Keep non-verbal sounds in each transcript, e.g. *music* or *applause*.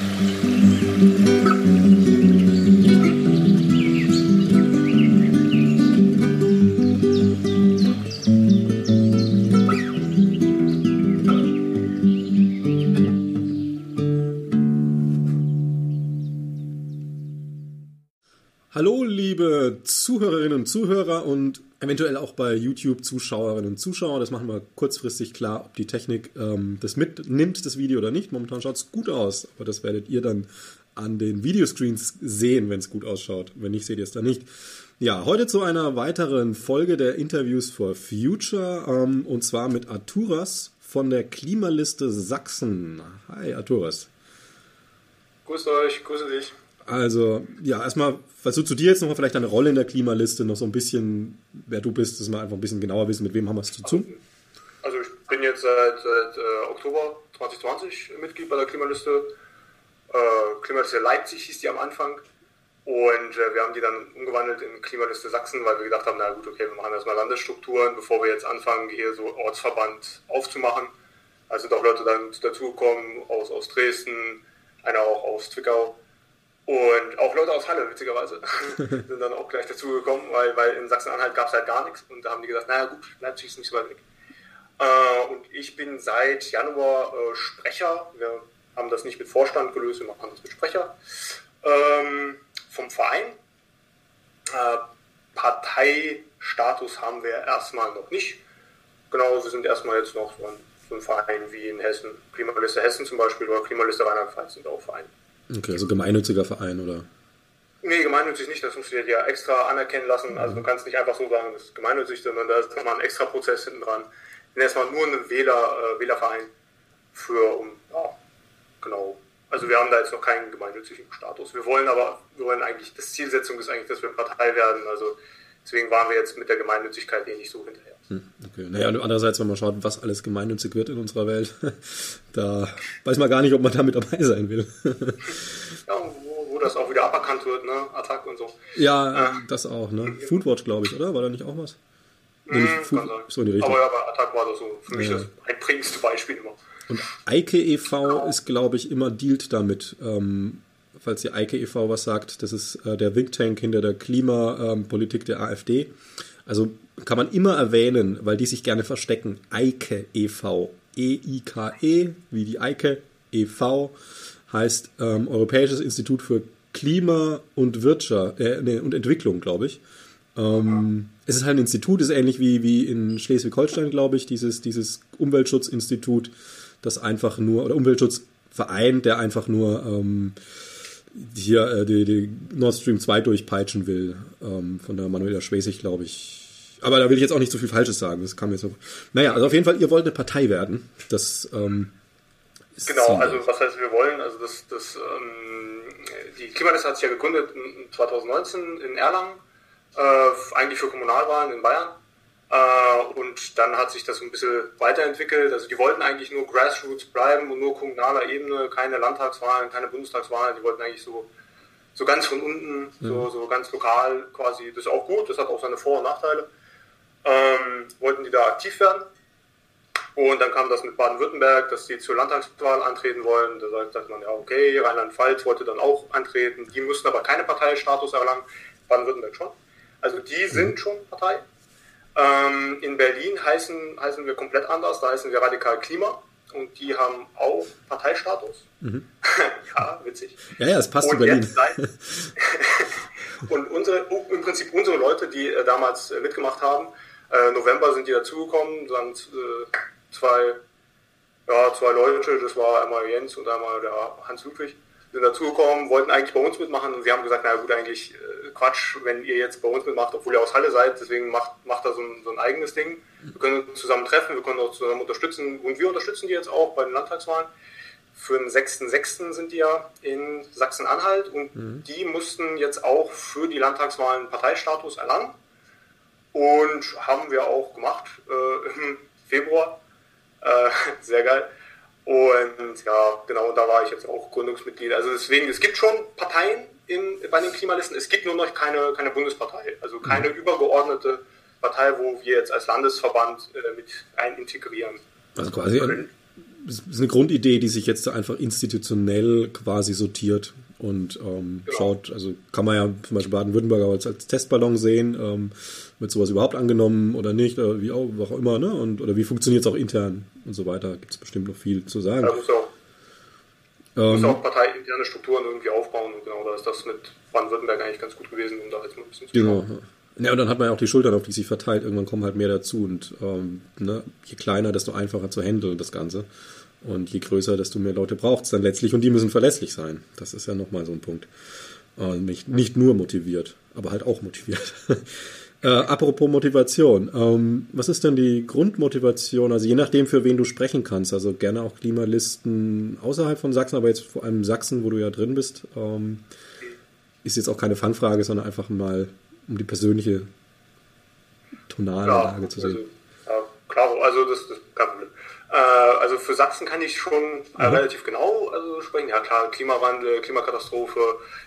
うん。Und Zuhörer und eventuell auch bei YouTube Zuschauerinnen und Zuschauer. Das machen wir kurzfristig klar, ob die Technik ähm, das mitnimmt, das Video oder nicht. Momentan schaut es gut aus, aber das werdet ihr dann an den Videoscreens sehen, wenn es gut ausschaut. Wenn nicht, seht ihr es dann nicht. Ja, heute zu einer weiteren Folge der Interviews for Future ähm, und zwar mit Arturas von der Klimaliste Sachsen. Hi, Arturas. Grüßt euch, grüße dich. Also, ja, erstmal, was du zu dir jetzt nochmal vielleicht deine Rolle in der Klimaliste, noch so ein bisschen, wer du bist, dass wir einfach ein bisschen genauer wissen, mit wem haben wir es zu tun. Also, ich bin jetzt seit, seit äh, Oktober 2020 Mitglied bei der Klimaliste. Äh, Klimaliste Leipzig hieß die am Anfang. Und äh, wir haben die dann umgewandelt in Klimaliste Sachsen, weil wir gedacht haben, na gut, okay, wir machen erstmal Landesstrukturen, bevor wir jetzt anfangen, hier so Ortsverband aufzumachen. Also sind auch Leute dann dazugekommen aus, aus Dresden, einer auch aus Zwickau. Und auch Leute aus Halle, witzigerweise, *laughs* sind dann auch gleich dazugekommen, weil, weil in Sachsen-Anhalt gab es halt gar nichts. Und da haben die gesagt, naja gut, Leipzig ist nicht so weit weg. Äh, und ich bin seit Januar äh, Sprecher. Wir haben das nicht mit Vorstand gelöst, wir machen das mit Sprecher ähm, vom Verein. Äh, Parteistatus haben wir erstmal noch nicht. Genau, wir sind erstmal jetzt noch so ein, so ein Verein wie in Hessen, Klimaliste Hessen zum Beispiel oder Klimaliste Rheinland-Pfalz sind auch Vereine. Okay, also gemeinnütziger Verein, oder? Nee, gemeinnützig nicht, das dir ja extra anerkennen lassen. Also du kannst nicht einfach so sagen, das ist gemeinnützig, sondern da ist nochmal ein extra Prozess hinten dran. bin erstmal nur ein Wähler, äh, Wählerverein für, um, ja, genau. Also wir haben da jetzt noch keinen gemeinnützigen Status. Wir wollen aber, wir wollen eigentlich, das Zielsetzung ist eigentlich, dass wir Partei werden. Also deswegen waren wir jetzt mit der Gemeinnützigkeit eh nicht so hinterher. Hm, okay. Naja, andererseits, wenn man schaut, was alles gemeinnützig wird in unserer Welt, *laughs* da weiß man gar nicht, ob man damit dabei sein will. *laughs* ja, wo, wo, das auch wieder aberkannt wird, ne? Attack und so. Ja, äh, das auch, ne? Foodwatch, glaube ich, oder? War da nicht auch was? Nee, hm, Food, so in die Richtung. Aber ja, bei Attack war das so für mich ja. das einprägendste Beispiel immer. Und Eike e.V. Ist, glaube ich, immer dealt damit. Ähm, falls ihr Eike e.V. was sagt, das ist äh, der Think Tank hinter der Klimapolitik ähm, der AfD. Also kann man immer erwähnen, weil die sich gerne verstecken. Eike e.V. E-I-K-E, wie die Eike e.V. heißt ähm, Europäisches Institut für Klima und Wirtschaft äh, nee, und Entwicklung, glaube ich. Ähm, es ist halt ein Institut, ist ähnlich wie, wie in Schleswig-Holstein, glaube ich, dieses, dieses Umweltschutzinstitut das einfach nur, oder Umweltschutzverein, der einfach nur ähm, hier äh, die, die Nord Stream 2 durchpeitschen will, ähm, von der Manuela Schwesig, glaube ich. Aber da will ich jetzt auch nicht so viel Falsches sagen. Das kam mir so. Naja, also auf jeden Fall, ihr wollt eine Partei werden. Das ähm, ist Genau, also was heißt wir wollen? Also das, das ähm, die Klimaliste hat sich ja gegründet in 2019 in Erlangen, äh, eigentlich für Kommunalwahlen in Bayern. Äh, und dann hat sich das ein bisschen weiterentwickelt. Also die wollten eigentlich nur Grassroots bleiben und nur kommunaler Ebene, keine Landtagswahlen, keine Bundestagswahlen. Die wollten eigentlich so, so ganz von unten, so, so ganz lokal quasi. Das ist auch gut, das hat auch seine Vor- und Nachteile. Ähm, wollten die da aktiv werden. Und dann kam das mit Baden-Württemberg, dass sie zur Landtagswahl antreten wollen. Da sagt man ja, okay, Rheinland-Pfalz wollte dann auch antreten. Die mussten aber keine Parteistatus erlangen. Baden-Württemberg schon. Also die sind mhm. schon Partei. Ähm, in Berlin heißen, heißen wir komplett anders, da heißen wir Radikal Klima und die haben auch Parteistatus. Mhm. *laughs* ja, witzig. Ja, ja, es passt und zu Berlin. *laughs* und unsere, im Prinzip unsere Leute, die äh, damals äh, mitgemacht haben, äh, November sind die dazugekommen, dann äh, zwei, ja, zwei Leute, das war einmal Jens und einmal der Hans Ludwig sind dazugekommen, wollten eigentlich bei uns mitmachen und wir haben gesagt, na gut, eigentlich äh, Quatsch, wenn ihr jetzt bei uns mitmacht, obwohl ihr aus Halle seid, deswegen macht, macht da so ein, so ein eigenes Ding. Wir können uns zusammen treffen, wir können uns zusammen unterstützen und wir unterstützen die jetzt auch bei den Landtagswahlen. Für den 6.6. sind die ja in Sachsen-Anhalt und mhm. die mussten jetzt auch für die Landtagswahlen Parteistatus erlangen und haben wir auch gemacht äh, im Februar. Äh, *laughs* sehr geil. Und ja, genau, da war ich jetzt auch Gründungsmitglied. Also deswegen, es gibt schon Parteien in, bei den Klimalisten, es gibt nur noch keine, keine Bundespartei, also keine mhm. übergeordnete Partei, wo wir jetzt als Landesverband äh, mit ein integrieren. Also quasi ein, ist eine Grundidee, die sich jetzt einfach institutionell quasi sortiert und ähm, genau. schaut, also kann man ja zum Beispiel Baden-Württemberg als, als Testballon sehen, ähm, wird sowas überhaupt angenommen oder nicht, oder wie auch, auch immer, ne? Und, oder wie funktioniert es auch intern und so weiter, gibt es bestimmt noch viel zu sagen. Ja, muss auch, ähm, muss auch parteiinterne Strukturen irgendwie aufbauen und genau da ist das mit Baden-Württemberg eigentlich ganz gut gewesen, um da jetzt mal ein bisschen zu Genau. Ja, und dann hat man ja auch die Schultern, auf die sich verteilt. Irgendwann kommen halt mehr dazu. Und ähm, ne, je kleiner, desto einfacher zu handeln, das Ganze. Und je größer, desto mehr Leute braucht es dann letztlich und die müssen verlässlich sein. Das ist ja nochmal so ein Punkt. Äh, nicht, nicht nur motiviert, aber halt auch motiviert. *laughs* äh, apropos Motivation, ähm, was ist denn die Grundmotivation? Also je nachdem, für wen du sprechen kannst. Also gerne auch Klimalisten außerhalb von Sachsen, aber jetzt vor allem Sachsen, wo du ja drin bist. Ähm, ist jetzt auch keine Fangfrage, sondern einfach mal um die persönliche tonale ja, zu sehen. Also, ja, klar, also das, das also für Sachsen kann ich schon äh, mhm. relativ genau also sprechen. Ja klar, Klimawandel, Klimakatastrophe,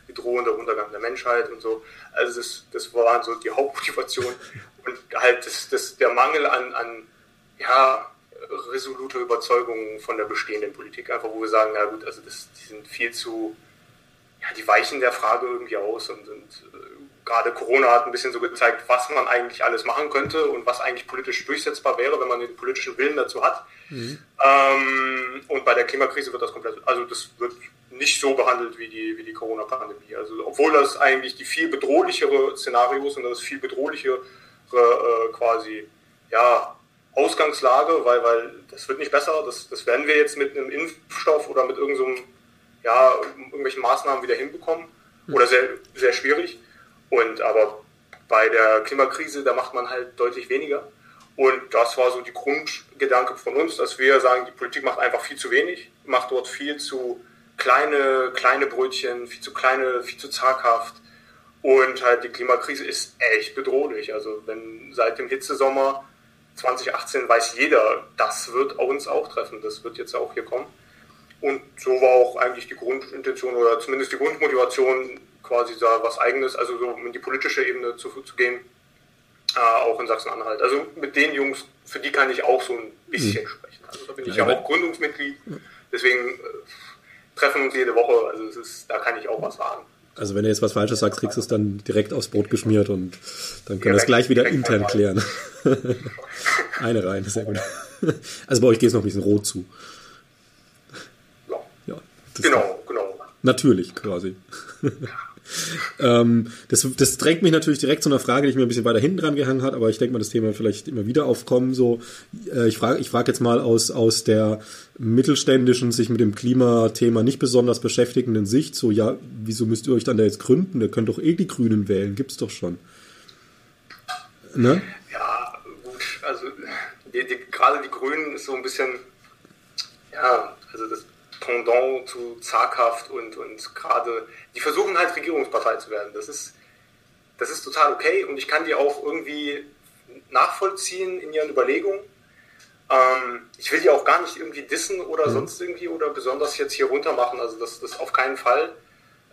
die drohende Untergang der Menschheit und so. Also das, das war so die *laughs* Hauptmotivation und halt das, das, der Mangel an, an ja, resoluter Überzeugung von der bestehenden Politik, einfach wo wir sagen, ja gut, also das, die sind viel zu, ja, die weichen der Frage irgendwie aus und sind äh, gerade Corona hat ein bisschen so gezeigt, was man eigentlich alles machen könnte und was eigentlich politisch durchsetzbar wäre, wenn man den politischen Willen dazu hat. Mhm. Ähm, und bei der Klimakrise wird das komplett, also das wird nicht so behandelt wie die, wie die Corona-Pandemie. Also obwohl das eigentlich die viel bedrohlichere Szenarios und das viel bedrohlichere äh, quasi ja, Ausgangslage, weil, weil das wird nicht besser, das, das werden wir jetzt mit einem Impfstoff oder mit irgendeinem, so ja, irgendwelchen Maßnahmen wieder hinbekommen. Mhm. Oder sehr, sehr schwierig. Und aber bei der Klimakrise, da macht man halt deutlich weniger. Und das war so die Grundgedanke von uns, dass wir sagen, die Politik macht einfach viel zu wenig, macht dort viel zu kleine, kleine Brötchen, viel zu kleine, viel zu zaghaft. Und halt die Klimakrise ist echt bedrohlich. Also wenn seit dem Hitzesommer 2018 weiß jeder, das wird uns auch treffen, das wird jetzt auch hier kommen. Und so war auch eigentlich die Grundintention oder zumindest die Grundmotivation quasi da was Eigenes, also so in die politische Ebene zu, zu gehen, äh, auch in Sachsen-Anhalt. Also mit den Jungs, für die kann ich auch so ein bisschen mhm. sprechen. Also da bin ich ja, ja auch Gründungsmitglied, deswegen äh, treffen uns jede Woche, also es ist, da kann ich auch was sagen. Also wenn du jetzt was Falsches sagst, kriegst du es dann direkt aufs Brot geschmiert und dann können wir es gleich wieder intern klären. *laughs* Eine rein, sehr gut. Also bei euch geht es noch ein bisschen rot zu. Ja, ja genau, genau. Natürlich, quasi. Ähm, das, das drängt mich natürlich direkt zu einer Frage, die ich mir ein bisschen weiter hinten dran gehangen hat, aber ich denke mal, das Thema vielleicht immer wieder aufkommen. So, äh, ich frage ich frag jetzt mal aus, aus der mittelständischen, sich mit dem Klimathema nicht besonders beschäftigenden Sicht, so, ja, wieso müsst ihr euch dann da jetzt gründen? Ihr könnt doch eh die Grünen wählen, gibt's doch schon. Ne? Ja, gut, also die, die, gerade die Grünen ist so ein bisschen, ja, also das Pendant zu zaghaft und, und gerade, die versuchen halt Regierungspartei zu werden. Das ist, das ist total okay und ich kann die auch irgendwie nachvollziehen in ihren Überlegungen. Ähm, ich will die auch gar nicht irgendwie dissen oder mhm. sonst irgendwie oder besonders jetzt hier runter machen. Also das, das auf keinen Fall.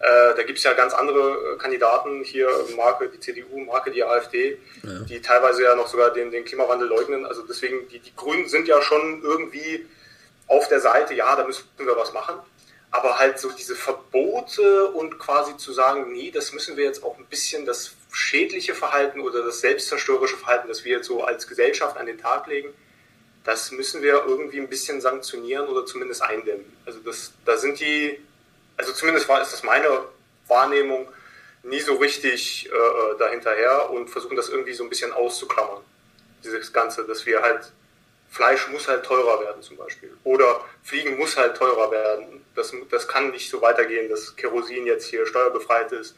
Äh, da gibt es ja ganz andere äh, Kandidaten hier, Marke die CDU, Marke die AfD, ja. die teilweise ja noch sogar den, den Klimawandel leugnen. Also deswegen, die, die Grünen sind ja schon irgendwie auf der Seite, ja, da müssen wir was machen. Aber halt so diese Verbote und quasi zu sagen, nee, das müssen wir jetzt auch ein bisschen das schädliche Verhalten oder das selbstzerstörerische Verhalten, das wir jetzt so als Gesellschaft an den Tag legen, das müssen wir irgendwie ein bisschen sanktionieren oder zumindest eindämmen. Also das, da sind die, also zumindest war, ist das meine Wahrnehmung, nie so richtig äh, dahinterher und versuchen das irgendwie so ein bisschen auszuklammern. Dieses Ganze, dass wir halt Fleisch muss halt teurer werden zum Beispiel. Oder Fliegen muss halt teurer werden. Das, das kann nicht so weitergehen, dass Kerosin jetzt hier steuerbefreit ist.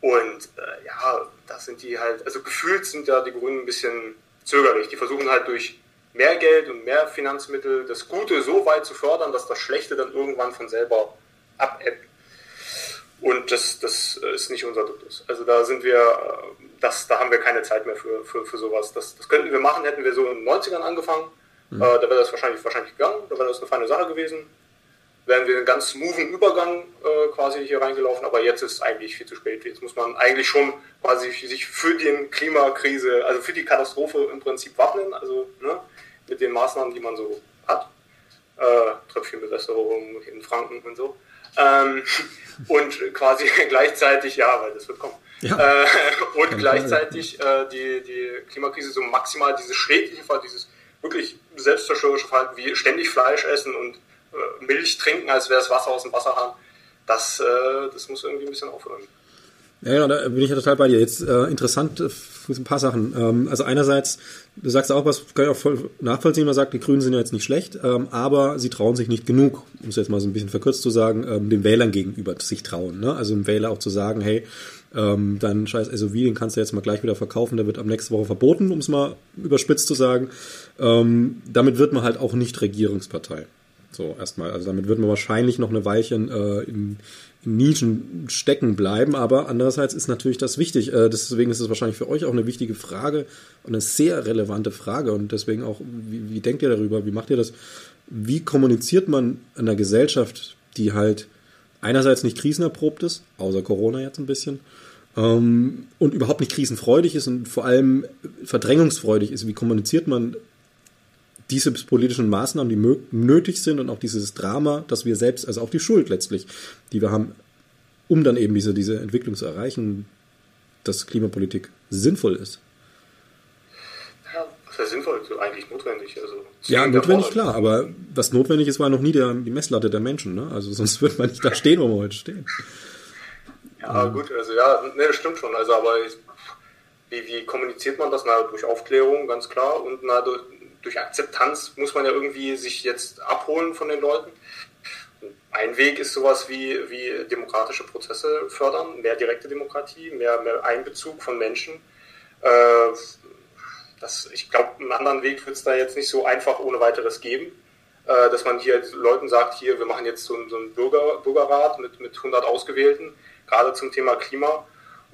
Und äh, ja, das sind die halt, also gefühlt sind ja die Grünen ein bisschen zögerlich. Die versuchen halt durch mehr Geld und mehr Finanzmittel das Gute so weit zu fördern, dass das Schlechte dann irgendwann von selber abebbt. Und das, das ist nicht unser Duktus. Also da sind wir, äh, das, da haben wir keine Zeit mehr für, für, für sowas. Das, das könnten wir machen, hätten wir so in den 90ern angefangen. Mhm. Äh, da wäre das wahrscheinlich, wahrscheinlich gegangen, da wäre das eine feine Sache gewesen. Wären wir einen ganz smoothen Übergang äh, quasi hier reingelaufen, aber jetzt ist eigentlich viel zu spät. Jetzt muss man eigentlich schon quasi sich für die Klimakrise, also für die Katastrophe im Prinzip wappnen, also ne, mit den Maßnahmen, die man so hat. äh, Tröpfchenbewässerung in Franken und so. Ähm, *laughs* und quasi *laughs* gleichzeitig, ja, weil das wird kommen. Ja. Äh, und Kann gleichzeitig äh, die, die Klimakrise so maximal dieses schädliche Fall, dieses wirklich selbstzerstörerische Verhalten wie ständig Fleisch essen und äh, Milch trinken, als wäre es Wasser aus dem Wasserhahn, das, äh, das muss irgendwie ein bisschen aufhören. Ja, genau, da bin ich ja total bei dir. Jetzt äh, interessant äh, ein paar Sachen. Ähm, also einerseits, du sagst auch was, kann ich auch voll nachvollziehen, man sagt, die Grünen sind ja jetzt nicht schlecht, ähm, aber sie trauen sich nicht genug, um es jetzt mal so ein bisschen verkürzt zu sagen, ähm, den Wählern gegenüber sich trauen. Ne? Also dem Wähler auch zu sagen, hey, ähm, dein scheiß SUV, den kannst du jetzt mal gleich wieder verkaufen, der wird am nächsten Woche verboten, um es mal überspitzt zu sagen. Ähm, damit wird man halt auch nicht Regierungspartei. So, erstmal. Also damit wird man wahrscheinlich noch eine Weilchen äh, in Nischen stecken bleiben, aber andererseits ist natürlich das wichtig. Äh, deswegen ist es wahrscheinlich für euch auch eine wichtige Frage und eine sehr relevante Frage und deswegen auch, wie, wie denkt ihr darüber? Wie macht ihr das? Wie kommuniziert man in einer Gesellschaft, die halt einerseits nicht krisenerprobt ist, außer Corona jetzt ein bisschen, ähm, und überhaupt nicht krisenfreudig ist und vor allem verdrängungsfreudig ist? Wie kommuniziert man diese politischen Maßnahmen, die nötig sind und auch dieses Drama, dass wir selbst, also auch die Schuld letztlich, die wir haben, um dann eben diese, diese Entwicklung zu erreichen, dass Klimapolitik sinnvoll ist. Ja, was heißt sinnvoll? So eigentlich notwendig. Also ja, notwendig, klar, aber was notwendig ist, war noch nie der, die Messlatte der Menschen. Ne? Also sonst würde man nicht da stehen, wo wir heute stehen. Ja, ähm. gut, also ja, ne, das stimmt schon. Also aber wie, wie kommuniziert man das? Na, durch Aufklärung, ganz klar, und na, durch, durch Akzeptanz muss man ja irgendwie sich jetzt abholen von den Leuten. Ein Weg ist sowas wie, wie demokratische Prozesse fördern, mehr direkte Demokratie, mehr, mehr Einbezug von Menschen. Äh, das, ich glaube, einen anderen Weg wird es da jetzt nicht so einfach ohne weiteres geben, äh, dass man hier Leuten sagt, hier, wir machen jetzt so, so einen Bürger, Bürgerrat mit, mit 100 Ausgewählten, gerade zum Thema Klima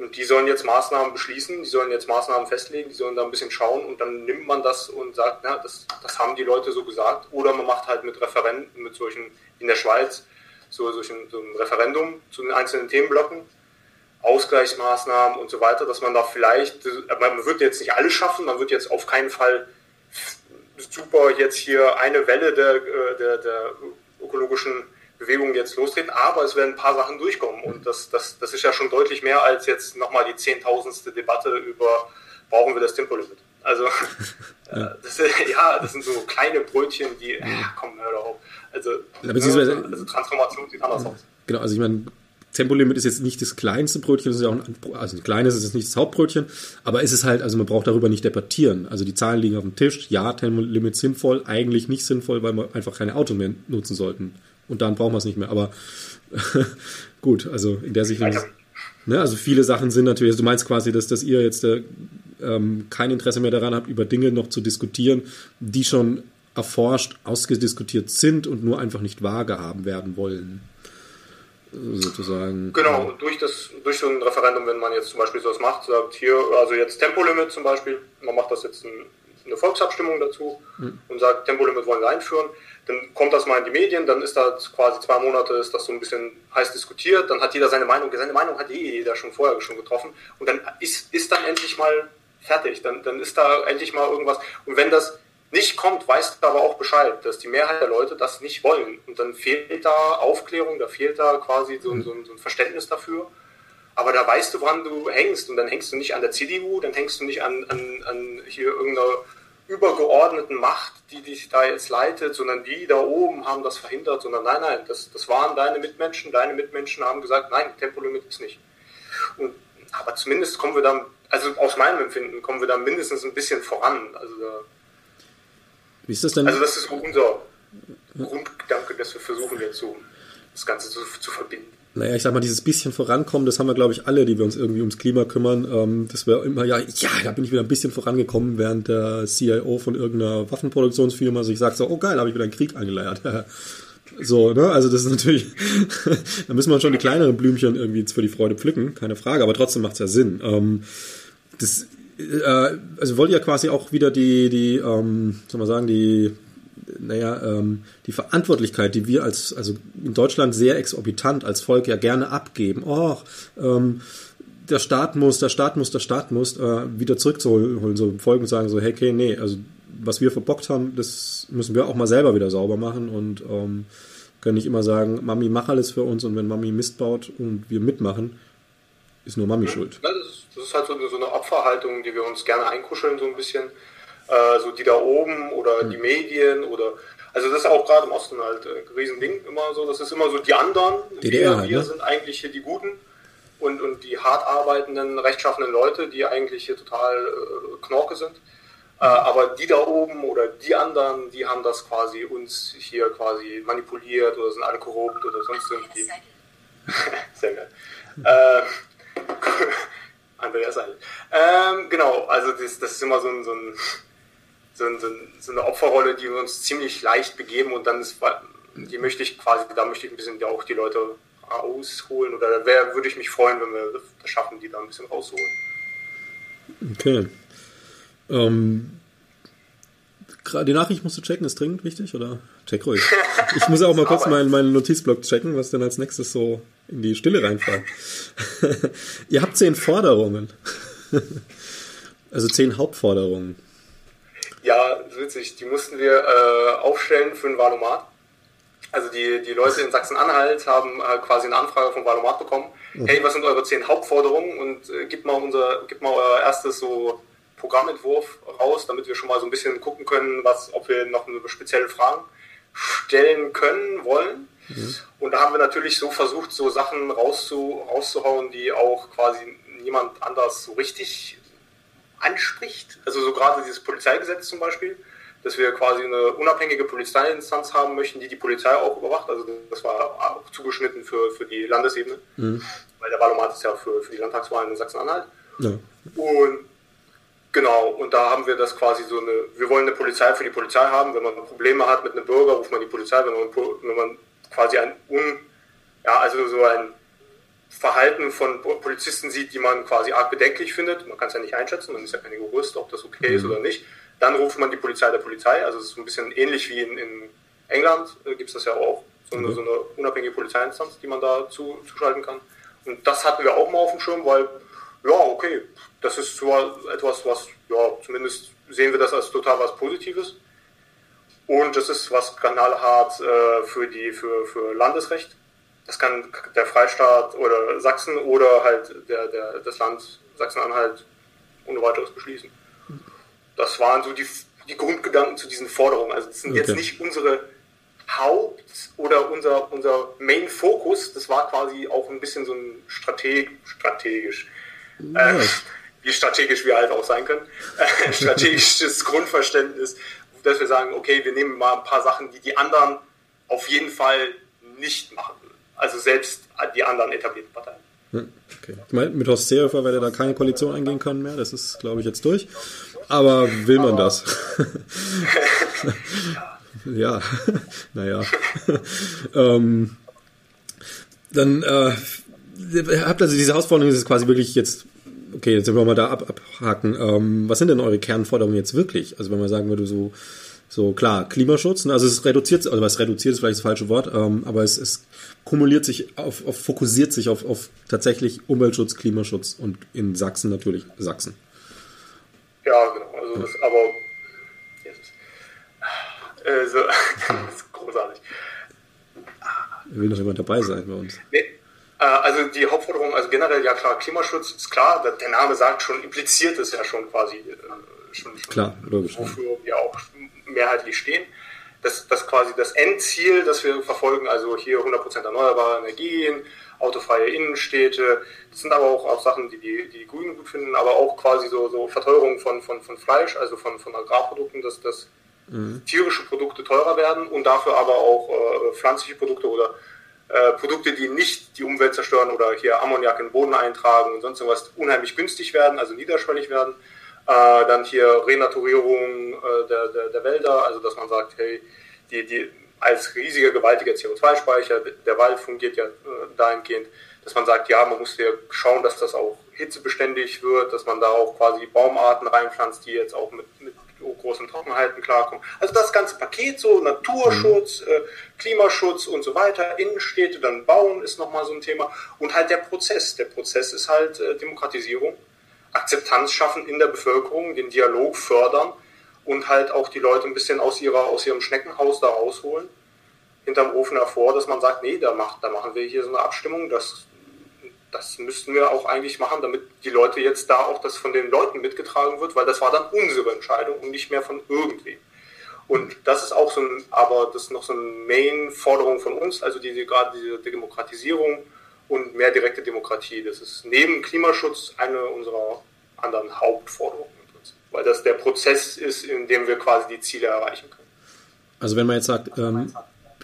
und die sollen jetzt Maßnahmen beschließen, die sollen jetzt Maßnahmen festlegen, die sollen da ein bisschen schauen und dann nimmt man das und sagt, na, das, das haben die Leute so gesagt. Oder man macht halt mit Referenten, mit solchen, in der Schweiz, so, solchen, so ein Referendum zu den einzelnen Themenblöcken, Ausgleichsmaßnahmen und so weiter, dass man da vielleicht, man wird jetzt nicht alles schaffen, man wird jetzt auf keinen Fall super jetzt hier eine Welle der, äh, der, der ökologischen Bewegung jetzt lostreten, aber es werden ein paar Sachen durchkommen und das, das, das ist ja schon deutlich mehr als jetzt nochmal die zehntausendste Debatte über, brauchen wir das Tempolimit. Also, *laughs* ja. Das, *laughs* ja, das sind so kleine Brötchen, die, ja, komm, hör doch auf. Also, ja, ne, also Transformation sieht anders aus. Genau, also ich meine, Tempolimit ist jetzt nicht das kleinste Brötchen, das ist ja auch ein, also ein kleines ist jetzt nicht das Hauptbrötchen, aber es ist halt, also man braucht darüber nicht debattieren. Also die Zahlen liegen auf dem Tisch, ja, Tempolimit sinnvoll, eigentlich nicht sinnvoll, weil wir einfach keine Autos mehr nutzen sollten und dann brauchen wir es nicht mehr. Aber *laughs* gut, also in der Sicht. Ne, also viele Sachen sind natürlich, also du meinst quasi, dass, dass ihr jetzt äh, ähm, kein Interesse mehr daran habt, über Dinge noch zu diskutieren, die schon erforscht, ausgediskutiert sind und nur einfach nicht wahrgehaben werden wollen. Sozusagen. Genau, und durch, das, durch so ein Referendum, wenn man jetzt zum Beispiel sowas macht, sagt hier, also jetzt Tempolimit zum Beispiel, man macht das jetzt ein, eine Volksabstimmung dazu mhm. und sagt, Tempolimit wollen wir einführen, dann kommt das mal in die Medien, dann ist da quasi zwei Monate ist das so ein bisschen heiß diskutiert, dann hat jeder seine Meinung, seine Meinung hat eh jeder schon vorher schon getroffen. Und dann ist, ist dann endlich mal fertig, dann, dann ist da endlich mal irgendwas. Und wenn das nicht kommt, weißt du aber auch Bescheid, dass die Mehrheit der Leute das nicht wollen. Und dann fehlt da Aufklärung, da fehlt da quasi so, so, so ein Verständnis dafür aber da weißt du, woran du hängst und dann hängst du nicht an der CDU, dann hängst du nicht an, an, an hier irgendeiner übergeordneten Macht, die dich da jetzt leitet, sondern die da oben haben das verhindert, sondern nein, nein, das, das waren deine Mitmenschen, deine Mitmenschen haben gesagt, nein, Tempolimit ist nicht. Und, aber zumindest kommen wir dann, also aus meinem Empfinden, kommen wir da mindestens ein bisschen voran. Also, da, Wie ist das denn? Also das ist unser Grundgedanke, dass wir versuchen jetzt so das Ganze zu, zu verbinden naja, ich sag mal, dieses bisschen vorankommen, das haben wir, glaube ich, alle, die wir uns irgendwie ums Klima kümmern. Ähm, das wäre immer, ja, ja, da bin ich wieder ein bisschen vorangekommen, während der CIO von irgendeiner Waffenproduktionsfirma sich sagt so, oh geil, habe ich wieder einen Krieg angeleiert. *laughs* so, ne? Also das ist natürlich, *laughs* da müssen wir schon die kleineren Blümchen irgendwie für die Freude pflücken, keine Frage, aber trotzdem macht's ja Sinn. Ähm, das, äh, also wollt ihr quasi auch wieder die, die, ähm, soll man sagen, die naja, ähm, die Verantwortlichkeit, die wir als, also in Deutschland sehr exorbitant als Volk ja gerne abgeben. Oh, ähm, der Staat muss, der Staat muss, der Staat muss, äh, wieder zurückzuholen, so folgen und sagen so, hey, okay, nee, also was wir verbockt haben, das müssen wir auch mal selber wieder sauber machen und ähm, können nicht immer sagen, Mami, mach alles für uns und wenn Mami Mist baut und wir mitmachen, ist nur Mami mhm. schuld. Das, ist, das, ist, halt so eine, so eine Opferhaltung, die wir uns gerne einkuscheln, so ein bisschen. Äh, so die da oben oder mhm. die Medien oder also das ist auch gerade im Osten halt ein äh, Riesending immer so. Das ist immer so die anderen. DDR, wir, wir ne? sind eigentlich hier die Guten und, und die hart arbeitenden, rechtschaffenden Leute, die eigentlich hier total äh, Knorke sind. Äh, aber die da oben oder die anderen, die haben das quasi uns hier quasi manipuliert oder sind alle korrupt oder sonst irgendwie. *laughs* Sehr geil. äh, *laughs* Andreas Seidel. Ähm, genau, also das, das ist immer so ein, so ein so, so, so, eine Opferrolle, die wir uns ziemlich leicht begeben und dann ist, die möchte ich quasi, da möchte ich ein bisschen auch die Leute ausholen oder da wär, würde ich mich freuen, wenn wir das schaffen, die da ein bisschen rauszuholen. Okay. Ähm, die Nachricht musst du checken, ist dringend wichtig oder check ruhig. *laughs* Ich muss auch mal kurz meinen, meinen Notizblock checken, was denn als nächstes so in die Stille reinfällt. *laughs* Ihr habt zehn Forderungen. *laughs* also zehn Hauptforderungen. Ja, witzig. Die mussten wir äh, aufstellen für ein Valomat. Also die, die Leute in Sachsen-Anhalt haben äh, quasi eine Anfrage vom Valomat bekommen. Mhm. Hey, was sind eure zehn Hauptforderungen? Und äh, gib mal unser, gib mal euer erstes so Programmentwurf raus, damit wir schon mal so ein bisschen gucken können, was, ob wir noch eine spezielle Fragen stellen können, wollen. Mhm. Und da haben wir natürlich so versucht, so Sachen rauszu, rauszuhauen, die auch quasi niemand anders so richtig anspricht. Also so gerade dieses Polizeigesetz zum Beispiel, dass wir quasi eine unabhängige Polizeiinstanz haben möchten, die die Polizei auch überwacht. Also das war auch zugeschnitten für, für die Landesebene, mhm. weil der Wahlomat ist ja für, für die Landtagswahlen in Sachsen-Anhalt. Ja. Und genau, und da haben wir das quasi so eine, wir wollen eine Polizei für die Polizei haben. Wenn man Probleme hat mit einem Bürger, ruft man die Polizei. Wenn man, wenn man quasi ein un, ja, also so ein Verhalten von Polizisten sieht, die man quasi arg bedenklich findet, man kann es ja nicht einschätzen, man ist ja keine Jurist, ob das okay mhm. ist oder nicht, dann ruft man die Polizei der Polizei. Also es ist ein bisschen ähnlich wie in, in England, äh, gibt es das ja auch, so eine, mhm. so eine, unabhängige Polizeiinstanz, die man da zu, zuschalten kann. Und das hatten wir auch mal auf dem Schirm, weil, ja, okay, das ist zwar etwas, was, ja, zumindest sehen wir das als total was Positives. Und das ist was knallhart äh, für, die, für, für Landesrecht das kann der Freistaat oder Sachsen oder halt der, der, das Land Sachsen-Anhalt ohne weiteres beschließen. Das waren so die, die Grundgedanken zu diesen Forderungen. Also das sind okay. jetzt nicht unsere Haupt- oder unser, unser Main-Fokus. Das war quasi auch ein bisschen so ein Strateg, strategisch. Ja. Äh, wie strategisch wir halt auch sein können. *laughs* strategisches Grundverständnis, dass wir sagen, okay, wir nehmen mal ein paar Sachen, die die anderen auf jeden Fall nicht machen also selbst die anderen etablierten Parteien. Okay. Ich meine, mit Horst Seehofer werde da keine Koalition eingehen können mehr. Das ist, glaube ich, jetzt durch. Aber will man das? *laughs* ja, *laughs* naja. ähm, dann äh, habt also diese Herausforderung ist quasi wirklich jetzt, okay, jetzt sind wir mal da ab, abhaken. Ähm, was sind denn eure Kernforderungen jetzt wirklich? Also wenn man sagen würde, so, so klar, Klimaschutz, ne? also es reduziert, also was reduziert ist vielleicht das falsche Wort, ähm, aber es, es kumuliert sich auf, auf fokussiert sich auf, auf tatsächlich Umweltschutz, Klimaschutz und in Sachsen natürlich Sachsen. Ja, genau. Also das, aber Jesus. Äh, so, *laughs* das ist großartig. Will noch jemand dabei sein bei uns? Nee. Äh, also die Hauptforderung, also generell ja klar, Klimaschutz ist klar, der Name sagt schon, impliziert es ja schon quasi äh, schon, schon klar, logisch. wofür wir auch mehrheitlich stehen das, das quasi das Endziel, das wir verfolgen, also hier 100% erneuerbare Energien, autofreie Innenstädte. Das sind aber auch, auch Sachen, die, die die Grünen gut finden, aber auch quasi so, so Verteuerung von, von, von Fleisch, also von, von Agrarprodukten, dass, dass mhm. tierische Produkte teurer werden und dafür aber auch äh, pflanzliche Produkte oder äh, Produkte, die nicht die Umwelt zerstören oder hier Ammoniak in den Boden eintragen und sonst irgendwas unheimlich günstig werden, also niederschwellig werden. Äh, dann hier Renaturierung äh, der, der, der, Wälder, also dass man sagt, hey, die, die als riesiger, gewaltiger CO2-Speicher, der Wald fungiert ja äh, dahingehend, dass man sagt, ja, man muss hier schauen, dass das auch hitzebeständig wird, dass man da auch quasi Baumarten reinpflanzt, die jetzt auch mit, mit großen Trockenheiten klarkommen. Also das ganze Paket, so Naturschutz, mhm. äh, Klimaschutz und so weiter, Innenstädte, dann Bauen ist nochmal so ein Thema und halt der Prozess. Der Prozess ist halt äh, Demokratisierung Akzeptanz schaffen in der Bevölkerung, den Dialog fördern und halt auch die Leute ein bisschen aus, ihrer, aus ihrem Schneckenhaus da rausholen, hinterm Ofen hervor, dass man sagt, nee, da, macht, da machen wir hier so eine Abstimmung, das, das müssten wir auch eigentlich machen, damit die Leute jetzt da auch das von den Leuten mitgetragen wird, weil das war dann unsere Entscheidung und nicht mehr von irgendwem. Und das ist auch so ein, aber das ist noch so eine Main-Forderung von uns, also diese, gerade diese Demokratisierung und mehr direkte Demokratie. Das ist neben Klimaschutz eine unserer anderen Hauptforderungen weil das der Prozess ist, in dem wir quasi die Ziele erreichen können. Also wenn man jetzt sagt, ähm,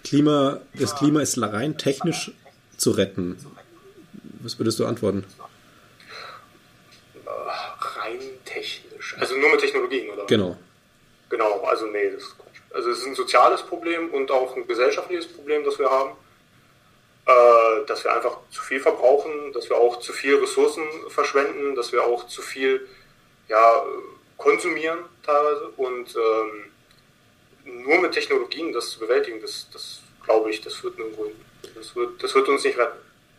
Klima, das Klima ist rein technisch zu retten, was würdest du antworten? Rein technisch, also nur mit Technologien, oder? Genau. Genau, also nee, das ist Quatsch. Also es ist ein soziales Problem und auch ein gesellschaftliches Problem, das wir haben. Äh, dass wir einfach zu viel verbrauchen, dass wir auch zu viel Ressourcen verschwenden, dass wir auch zu viel ja, konsumieren teilweise und ähm, nur mit Technologien das zu bewältigen, das, das glaube ich, das wird nirgendwo das wird, das wird uns nicht retten.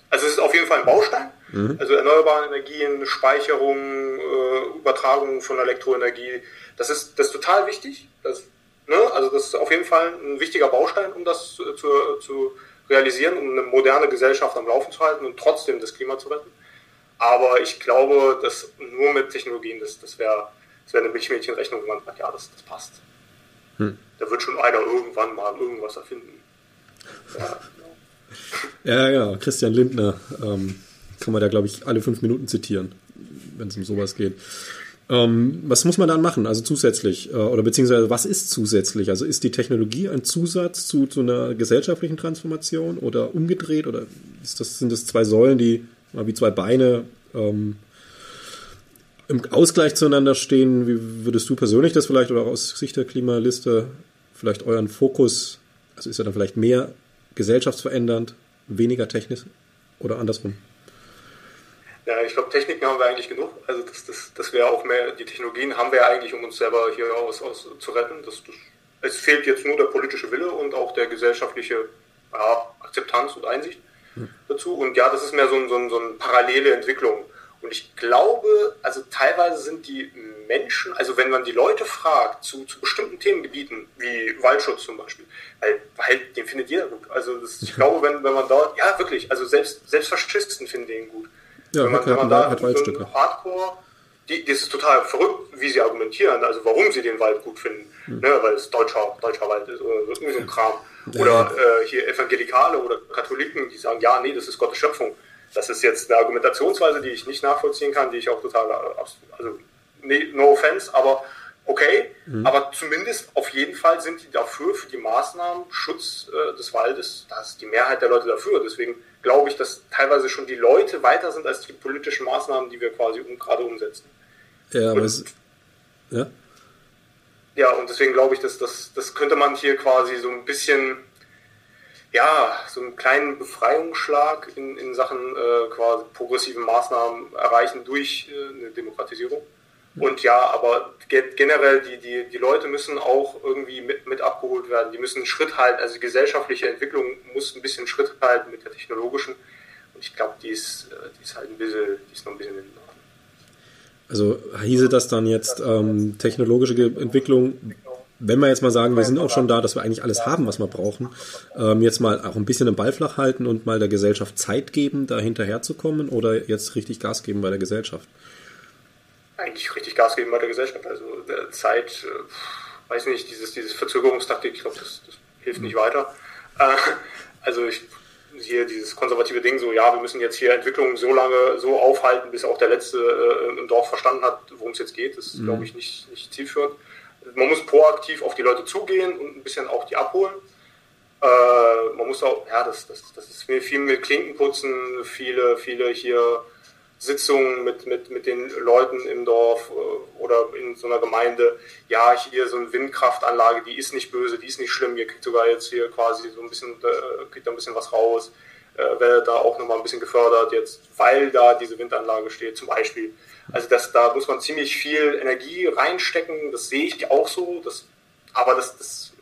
Also es ist auf jeden Fall ein Baustein. Mhm. Also erneuerbare Energien, Speicherung, äh, Übertragung von Elektroenergie, das ist, das ist total wichtig. Das, ne? Also das ist auf jeden Fall ein wichtiger Baustein, um das zu, zu, zu realisieren, um eine moderne Gesellschaft am Laufen zu halten und trotzdem das Klima zu retten. Aber ich glaube, dass nur mit Technologien, das, das wäre das wäre eine Milchmädchenrechnung, wo man sagt, ja, das, das passt. Hm. Da wird schon einer irgendwann mal irgendwas erfinden. Ja, ja, *laughs* ja Christian Lindner ähm, kann man da, glaube ich, alle fünf Minuten zitieren, wenn es um sowas geht. Ähm, was muss man dann machen, also zusätzlich? Äh, oder beziehungsweise was ist zusätzlich? Also ist die Technologie ein Zusatz zu, zu einer gesellschaftlichen Transformation oder umgedreht? Oder das, sind das zwei Säulen, die wie zwei Beine ähm, im Ausgleich zueinander stehen. Wie würdest du persönlich das vielleicht oder aus Sicht der Klimaliste vielleicht euren Fokus, also ist er dann vielleicht mehr gesellschaftsverändernd, weniger technisch oder andersrum? Ja, ich glaube, Techniken haben wir eigentlich genug. Also das, das, das wäre auch mehr, die Technologien haben wir eigentlich, um uns selber hier aus, aus zu retten. Das, das, es fehlt jetzt nur der politische Wille und auch der gesellschaftliche ja, Akzeptanz und Einsicht hm. dazu. Und ja, das ist mehr so, ein, so, ein, so eine parallele Entwicklung. Und ich glaube, also teilweise sind die Menschen, also wenn man die Leute fragt zu, zu bestimmten Themengebieten, wie Waldschutz zum Beispiel, weil, weil den findet jeder gut. Also das, ich *laughs* glaube, wenn, wenn man dort, ja wirklich, also selbst, selbst Faschisten finden den gut. Ja, wenn man, wenn man da hat Waldstücke. Hardcore, die, das ist total verrückt, wie sie argumentieren, also warum sie den Wald gut finden, hm. ne, weil es deutscher, deutscher Wald ist oder so, so ein Kram. Oder äh, hier Evangelikale oder Katholiken, die sagen, ja, nee, das ist Gottes Schöpfung. Das ist jetzt eine Argumentationsweise, die ich nicht nachvollziehen kann, die ich auch total, also no offense, aber okay. Mhm. Aber zumindest auf jeden Fall sind die dafür, für die Maßnahmen Schutz äh, des Waldes, da ist die Mehrheit der Leute dafür. Deswegen glaube ich, dass teilweise schon die Leute weiter sind als die politischen Maßnahmen, die wir quasi um, gerade umsetzen. Ja, aber es, ja? Ja, und deswegen glaube ich, dass das, das könnte man hier quasi so ein bisschen ja, so einen kleinen Befreiungsschlag in, in Sachen äh, quasi progressiven Maßnahmen erreichen durch äh, eine Demokratisierung. Und ja, aber generell, die, die, die Leute müssen auch irgendwie mit, mit abgeholt werden. Die müssen Schritt halten. Also die gesellschaftliche Entwicklung muss ein bisschen Schritt halten mit der technologischen. Und ich glaube, die ist, äh, die ist halt ein bisschen, die ist noch ein bisschen in Also hieße das dann jetzt ähm, technologische Entwicklung wenn wir jetzt mal sagen, wir sind auch schon da, dass wir eigentlich alles haben, was wir brauchen, ähm, jetzt mal auch ein bisschen den Ball flach halten und mal der Gesellschaft Zeit geben, da hinterherzukommen oder jetzt richtig Gas geben bei der Gesellschaft? Eigentlich richtig Gas geben bei der Gesellschaft. Also der Zeit, äh, weiß nicht, dieses, dieses Verzögerungstaktik, ich glaube, das, das, hilft nicht weiter. Äh, also ich hier dieses konservative Ding, so ja, wir müssen jetzt hier Entwicklungen so lange so aufhalten, bis auch der Letzte äh, im Dorf verstanden hat, worum es jetzt geht. Das ist, mhm. glaube ich, nicht, nicht zielführend man muss proaktiv auf die Leute zugehen und ein bisschen auch die abholen. Äh, man muss auch, ja, das, das, das ist viel mit Klinkenputzen, viele, viele hier Sitzungen mit, mit, mit den Leuten im Dorf äh, oder in so einer Gemeinde. Ja, hier so eine Windkraftanlage, die ist nicht böse, die ist nicht schlimm. Ihr kriegt sogar jetzt hier quasi so ein bisschen, äh, kriegt ein bisschen was raus. Äh, Wäre da auch nochmal ein bisschen gefördert jetzt, weil da diese Windanlage steht, zum Beispiel. Also das, da muss man ziemlich viel Energie reinstecken, das sehe ich auch so, das, aber das, das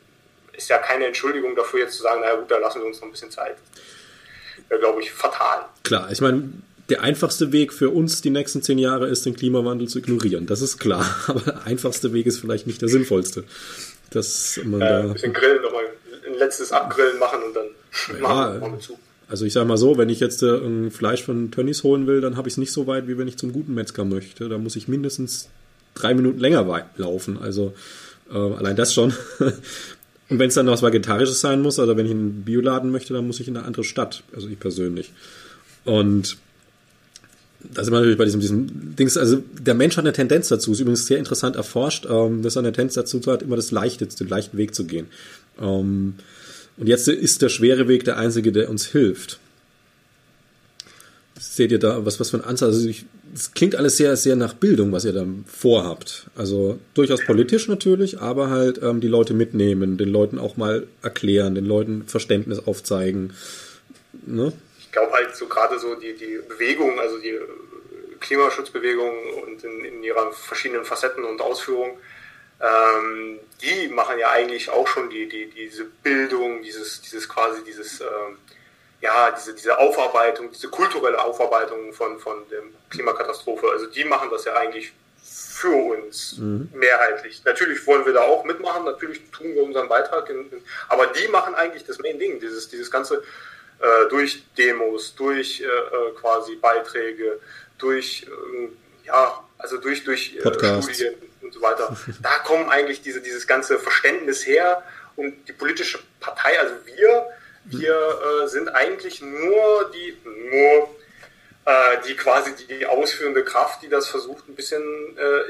ist ja keine Entschuldigung dafür, jetzt zu sagen, naja gut, da lassen wir uns noch ein bisschen Zeit. Wäre, glaube ich, fatal. Klar, ich meine, der einfachste Weg für uns die nächsten zehn Jahre ist, den Klimawandel zu ignorieren. Das ist klar. *laughs* Aber der einfachste Weg ist vielleicht nicht der sinnvollste. Dass man äh, da ein bisschen grillen, nochmal ein letztes Abgrillen machen und dann ja, machen, wir zu. Also ich sage mal so, wenn ich jetzt äh, ein Fleisch von Tönnies holen will, dann habe ich es nicht so weit, wie wenn ich zum guten Metzger möchte. Da muss ich mindestens drei Minuten länger laufen. Also äh, allein das schon. *laughs* Und wenn es dann noch was Vegetarisches sein muss, also wenn ich einen Bioladen möchte, dann muss ich in eine andere Stadt. Also ich persönlich. Und da sind wir natürlich bei diesem, diesem Dings, also der Mensch hat eine Tendenz dazu, ist übrigens sehr interessant erforscht, ähm, dass er eine Tendenz dazu hat, immer das Leichte, den leichten Weg zu gehen. Ähm, und jetzt ist der schwere Weg der einzige, der uns hilft. Seht ihr da was, was für ein Ansatz? Also es klingt alles sehr, sehr nach Bildung, was ihr da vorhabt. Also durchaus politisch natürlich, aber halt ähm, die Leute mitnehmen, den Leuten auch mal erklären, den Leuten Verständnis aufzeigen. Ne? Ich glaube halt so gerade so die, die Bewegung, also die Klimaschutzbewegung und in, in ihrer verschiedenen Facetten und Ausführungen, ähm, die machen ja eigentlich auch schon die, die, diese Bildung, dieses, dieses quasi dieses, ähm, ja, diese, diese Aufarbeitung, diese kulturelle Aufarbeitung von, von der Klimakatastrophe. Also die machen das ja eigentlich für uns mhm. mehrheitlich. Natürlich wollen wir da auch mitmachen, natürlich tun wir unseren Beitrag, in, in, aber die machen eigentlich das Main Ding, dieses, dieses ganze äh, durch Demos, durch äh, äh quasi Beiträge, durch äh, ja, also durch, durch äh, Studien und so weiter. Da kommen eigentlich diese, dieses ganze Verständnis her und die politische Partei, also wir, wir äh, sind eigentlich nur die, nur die quasi die ausführende Kraft, die das versucht, ein bisschen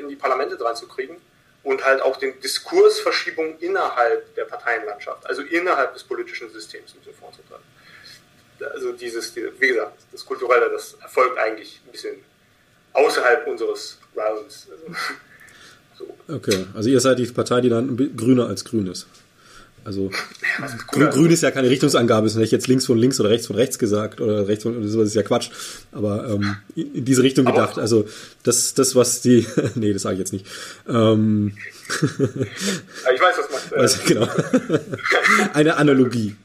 in die Parlamente reinzukriegen und halt auch den Diskursverschiebung innerhalb der Parteienlandschaft, also innerhalb des politischen Systems ein bisschen vorzutreiben. Also dieses, wie gesagt, das Kulturelle, das erfolgt eigentlich ein bisschen außerhalb unseres Realms. Also, *laughs* so. Okay, also ihr seid die Partei, die dann grüner als grün ist. Also grün, grün, ist ja keine Richtungsangabe, ist nicht jetzt links von links oder rechts von rechts gesagt oder rechts von sowas ist ja Quatsch. Aber ähm, in diese Richtung Aber gedacht. Also das, das was die, *laughs* nee, das sage ich jetzt nicht. Ähm, *laughs* ich weiß, was man. Äh, also, genau. Eine Analogie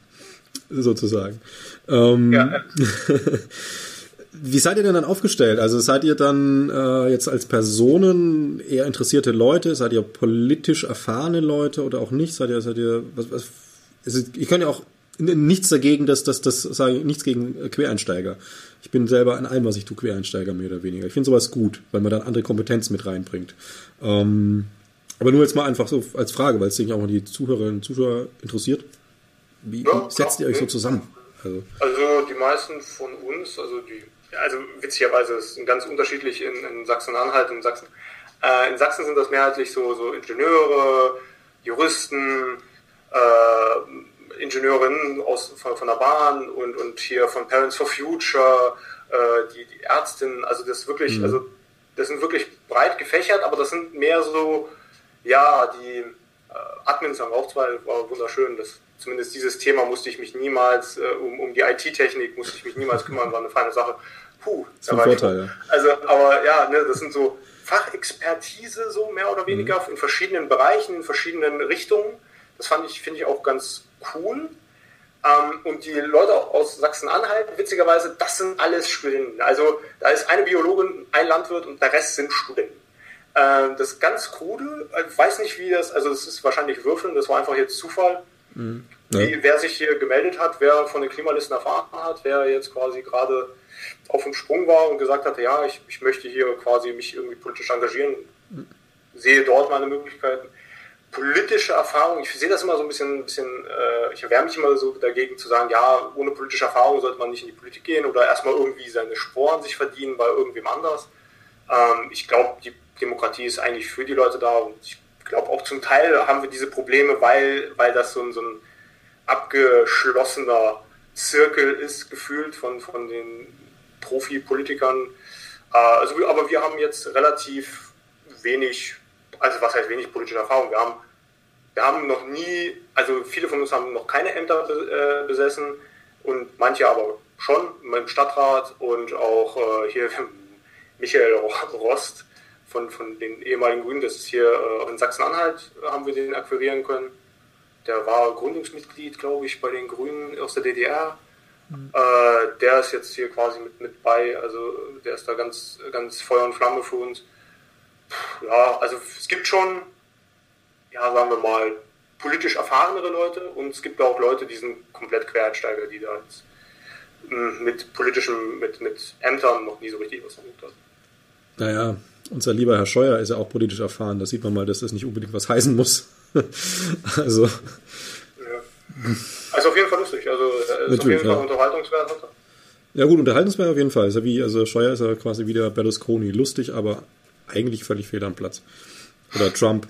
sozusagen. Ähm, ja. *laughs* Wie seid ihr denn dann aufgestellt? Also seid ihr dann äh, jetzt als Personen eher interessierte Leute? Seid ihr politisch erfahrene Leute oder auch nicht? Seid ihr, seid ihr, was, was, ist, ich kann ja auch nichts dagegen, dass das, das sage nichts gegen Quereinsteiger. Ich bin selber an allem, was ich tue, Quereinsteiger mehr oder weniger. Ich finde sowas gut, weil man dann andere Kompetenzen mit reinbringt. Ähm, aber nur jetzt mal einfach so als Frage, weil es sich auch mal die Zuhörerinnen und Zuschauer interessiert. Wie, ja, setzt ihr euch so zusammen? Also, also die meisten von uns, also die also witzigerweise ist es ganz unterschiedlich in, in Sachsen-Anhalt und Sachsen. Äh, in Sachsen sind das mehrheitlich so, so Ingenieure, Juristen, äh, Ingenieurinnen aus, von, von der Bahn und, und hier von Parents for Future, äh, die, die Ärztinnen, also das wirklich, mhm. also das sind wirklich breit gefächert, aber das sind mehr so, ja, die äh, Admins haben auch zwei, war wunderschön, das zumindest dieses Thema musste ich mich niemals, äh, um, um die IT-Technik musste ich mich niemals kümmern, war eine feine Sache puh, das ist ein Vorteil. Also, aber ja, ne, das sind so Fachexpertise, so mehr oder weniger, mhm. in verschiedenen Bereichen, in verschiedenen Richtungen. Das fand ich, finde ich auch ganz cool. Ähm, und die Leute aus Sachsen-Anhalt, witzigerweise, das sind alles Studenten. Also da ist eine Biologin, ein Landwirt und der Rest sind Studenten. Ähm, das ist ganz krude. Ich weiß nicht, wie das, also es ist wahrscheinlich Würfeln, das war einfach jetzt Zufall. Mhm. Ja. Wie, wer sich hier gemeldet hat, wer von den Klimalisten erfahren hat, wer jetzt quasi gerade auf dem Sprung war und gesagt hatte, ja, ich, ich möchte hier quasi mich irgendwie politisch engagieren, sehe dort meine Möglichkeiten. Politische Erfahrung, ich sehe das immer so ein bisschen, ein bisschen äh, ich erwärme mich immer so dagegen zu sagen, ja, ohne politische Erfahrung sollte man nicht in die Politik gehen oder erstmal irgendwie seine Sporen sich verdienen bei irgendwem anders. Ähm, ich glaube, die Demokratie ist eigentlich für die Leute da und ich glaube auch zum Teil haben wir diese Probleme, weil, weil das so ein, so ein abgeschlossener Zirkel ist, gefühlt von, von den Profi-Politikern. Äh, also, aber wir haben jetzt relativ wenig, also was heißt wenig politische Erfahrung. Wir haben, wir haben noch nie, also viele von uns haben noch keine Ämter äh, besessen und manche aber schon im Stadtrat und auch äh, hier *laughs* Michael Rost von, von den ehemaligen Grünen, das ist hier in Sachsen-Anhalt, haben wir den akquirieren können. Der war Gründungsmitglied, glaube ich, bei den Grünen aus der DDR Mhm. Äh, der ist jetzt hier quasi mit, mit bei, also der ist da ganz, ganz Feuer und Flamme für uns. Ja, also es gibt schon, ja, sagen wir mal, politisch erfahrenere Leute und es gibt auch Leute, die sind komplett Quereinsteiger, die da jetzt hm, mit politischen, mit, mit Ämtern noch nie so richtig was versucht haben. Naja, unser lieber Herr Scheuer ist ja auch politisch erfahren. Da sieht man mal, dass das nicht unbedingt was heißen muss. *laughs* also. Ja. Also auf jeden Fall lustig. Also ist auf jeden Fall ja. unterhaltungswert. Hat Ja gut, unterhaltungswert auf jeden Fall. Ist ja wie, also Scheuer ist ja quasi wieder Berlusconi. Lustig, aber eigentlich völlig fehl am Platz. Oder Trump.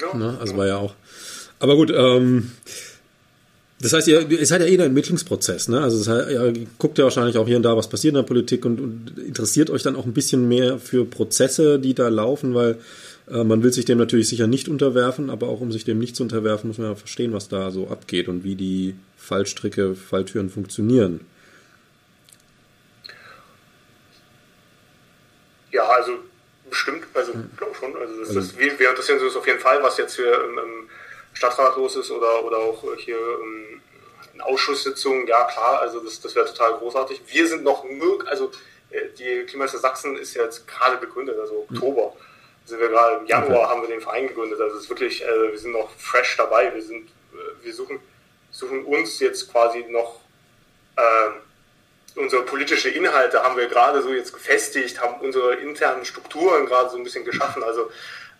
Ja. Ne? Also war ja auch. Aber gut, ähm, das heißt, ihr, ihr seid ja eh in einem Entwicklungsprozess, ne? Also das heißt, ihr guckt ja wahrscheinlich auch hier und da, was passiert in der Politik und, und interessiert euch dann auch ein bisschen mehr für Prozesse, die da laufen, weil äh, man will sich dem natürlich sicher nicht unterwerfen, aber auch um sich dem nicht zu unterwerfen, muss man ja verstehen, was da so abgeht und wie die Fallstricke, Falltüren funktionieren. Ja, also bestimmt, also ich glaube schon. Also, das, also das, wir, wir interessieren uns auf jeden Fall, was jetzt hier im, im Stadtrat los ist oder, oder auch hier ähm, in Ausschusssitzungen, ja klar, also das, das wäre total großartig. Wir sind noch nur, also äh, die Klimaschutz Sachsen ist ja jetzt gerade begründet, also hm. Oktober. Mhm. Sind wir gerade im Januar okay. haben wir den Verein gegründet. Also es ist wirklich, äh, wir sind noch fresh dabei. Wir sind, äh, wir suchen, suchen uns jetzt quasi noch äh, unsere politische Inhalte haben wir gerade so jetzt gefestigt, haben unsere internen Strukturen gerade so ein bisschen geschaffen. Also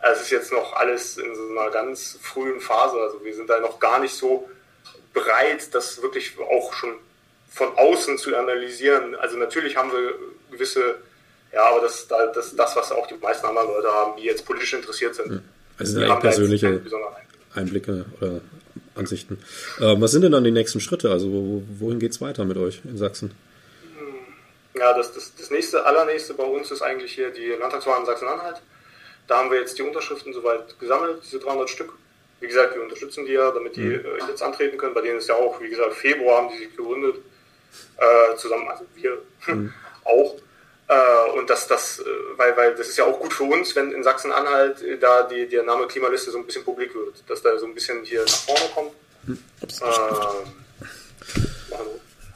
es ist jetzt noch alles in so einer ganz frühen Phase. Also wir sind da noch gar nicht so bereit, das wirklich auch schon von außen zu analysieren. Also natürlich haben wir gewisse, ja, aber das, das, das was auch die meisten anderen Leute haben, die jetzt politisch interessiert sind. Also sind persönliche Einblicke oder Ansichten. Ähm, was sind denn dann die nächsten Schritte? Also wohin geht es weiter mit euch in Sachsen? Hm, ja, das, das, das nächste, allernächste bei uns ist eigentlich hier die Landtagswahl in Sachsen-Anhalt. Da haben wir jetzt die Unterschriften soweit gesammelt, diese 300 Stück. Wie gesagt, wir unterstützen die ja, damit die mhm. äh, jetzt antreten können. Bei denen ist ja auch, wie gesagt, Februar haben die sich gegründet. Äh, zusammen, also wir mhm. *laughs* auch. Äh, und das, das, äh, weil, weil das ist ja auch gut für uns, wenn in Sachsen-Anhalt äh, da die, der Name Klimaliste so ein bisschen publik wird, dass da so ein bisschen hier nach vorne kommt. Mhm.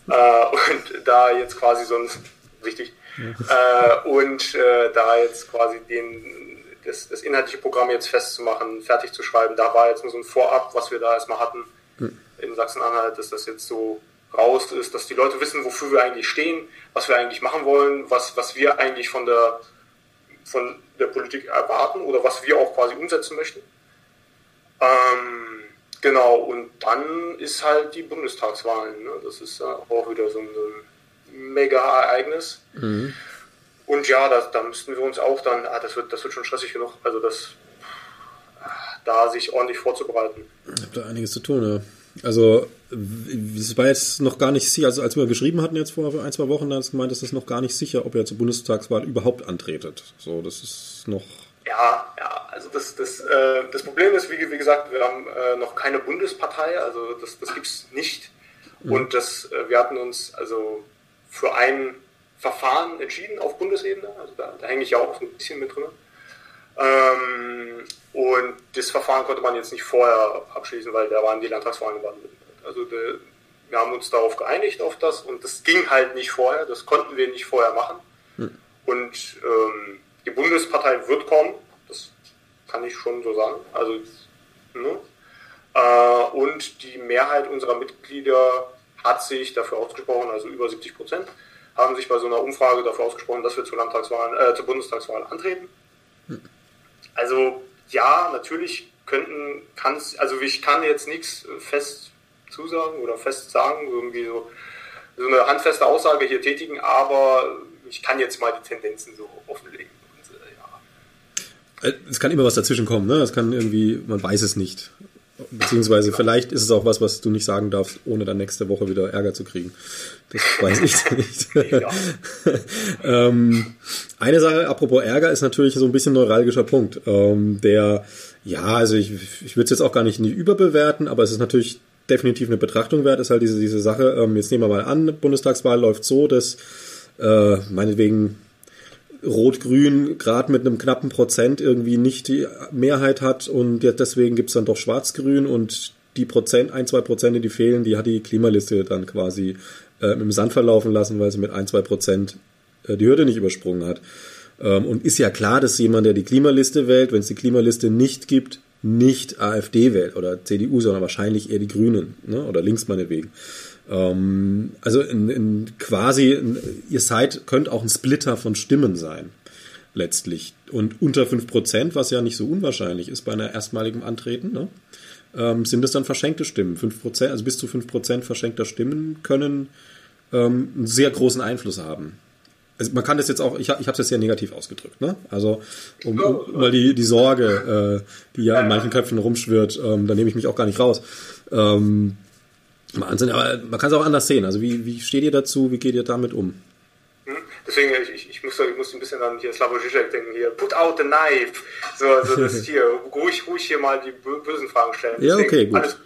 und da jetzt quasi so ein, *laughs* richtig, und da jetzt quasi den das, das inhaltliche Programm jetzt festzumachen, fertig zu schreiben. Da war jetzt nur so ein Vorab, was wir da erstmal hatten mhm. in Sachsen-Anhalt, dass das jetzt so raus ist, dass die Leute wissen, wofür wir eigentlich stehen, was wir eigentlich machen wollen, was, was wir eigentlich von der, von der Politik erwarten oder was wir auch quasi umsetzen möchten. Ähm, genau, und dann ist halt die Bundestagswahlen. Ne? Das ist auch wieder so ein, so ein Mega-Ereignis. Mhm. Und ja, da, da müssten wir uns auch dann, ah, das, wird, das wird schon stressig genug, also das, da sich ordentlich vorzubereiten. Ich habe da einiges zu tun, ja. Also, es war jetzt noch gar nicht sicher, also als wir geschrieben hatten jetzt vor ein, zwei Wochen, da du gemeint, es ist noch gar nicht sicher, ob ihr zur Bundestagswahl überhaupt antretet. So, das ist noch. Ja, ja, also das, das, äh, das Problem ist, wie, wie gesagt, wir haben äh, noch keine Bundespartei, also das, das gibt es nicht. Mhm. Und das, äh, wir hatten uns also für einen Verfahren entschieden auf Bundesebene. Also da, da hänge ich ja auch so ein bisschen mit drin. Ähm, und das Verfahren konnte man jetzt nicht vorher abschließen, weil da waren die Landtagswahlen in Baden-Württemberg. Also de, wir haben uns darauf geeinigt, auf das, und das ging halt nicht vorher, das konnten wir nicht vorher machen. Hm. Und ähm, die Bundespartei wird kommen, das kann ich schon so sagen. Also, ne? äh, und die Mehrheit unserer Mitglieder hat sich dafür ausgesprochen, also über 70 Prozent, haben sich bei so einer Umfrage dafür ausgesprochen, dass wir zur Landtagswahl, äh, zur Bundestagswahl antreten. Also ja, natürlich könnten, kann also ich kann jetzt nichts fest zusagen oder fest sagen, irgendwie so, so eine handfeste Aussage hier tätigen, aber ich kann jetzt mal die Tendenzen so offenlegen. Und, äh, ja. Es kann immer was dazwischen kommen, ne? Es kann irgendwie, man weiß es nicht. Beziehungsweise vielleicht ist es auch was, was du nicht sagen darfst, ohne dann nächste Woche wieder Ärger zu kriegen. Das weiß ich *laughs* nicht. *laughs* ähm, eine Sache, apropos Ärger, ist natürlich so ein bisschen neuralgischer Punkt. Ähm, der, ja, also ich, ich würde es jetzt auch gar nicht, nicht überbewerten, aber es ist natürlich definitiv eine Betrachtung wert, ist halt diese, diese Sache. Ähm, jetzt nehmen wir mal an, Bundestagswahl läuft so, dass äh, meinetwegen Rot-Grün gerade mit einem knappen Prozent irgendwie nicht die Mehrheit hat und deswegen gibt es dann doch Schwarz-Grün und die Prozent, ein, zwei Prozent, die fehlen, die hat die Klimaliste dann quasi äh, im Sand verlaufen lassen, weil sie mit ein, zwei Prozent äh, die Hürde nicht übersprungen hat. Ähm, und ist ja klar, dass jemand, der die Klimaliste wählt, wenn es die Klimaliste nicht gibt, nicht AfD wählt oder CDU, sondern wahrscheinlich eher die Grünen ne? oder links meinetwegen. Ähm, also in, in quasi, in, ihr seid, könnt auch ein Splitter von Stimmen sein, letztlich. Und unter 5%, was ja nicht so unwahrscheinlich ist bei einer erstmaligen Antreten, ne? ähm, sind es dann verschenkte Stimmen. 5%, also bis zu 5% verschenkter Stimmen können ähm, einen sehr großen Einfluss haben also man kann das jetzt auch, ich, ich habe es jetzt sehr negativ ausgedrückt, ne? Also um, um mal die, die Sorge, äh, die ja in manchen Köpfen rumschwirrt, ähm, da nehme ich mich auch gar nicht raus. Ähm, Wahnsinn, aber man kann es auch anders sehen. Also wie, wie steht ihr dazu, wie geht ihr damit um? Hm? Deswegen, ich, ich, muss, ich muss ein bisschen an hier Slavoj Žižek denken, hier, put out the knife. So, also das *laughs* hier, ruhig, ruhig hier mal die bösen Fragen stellen. Ja, okay, gut. Alles,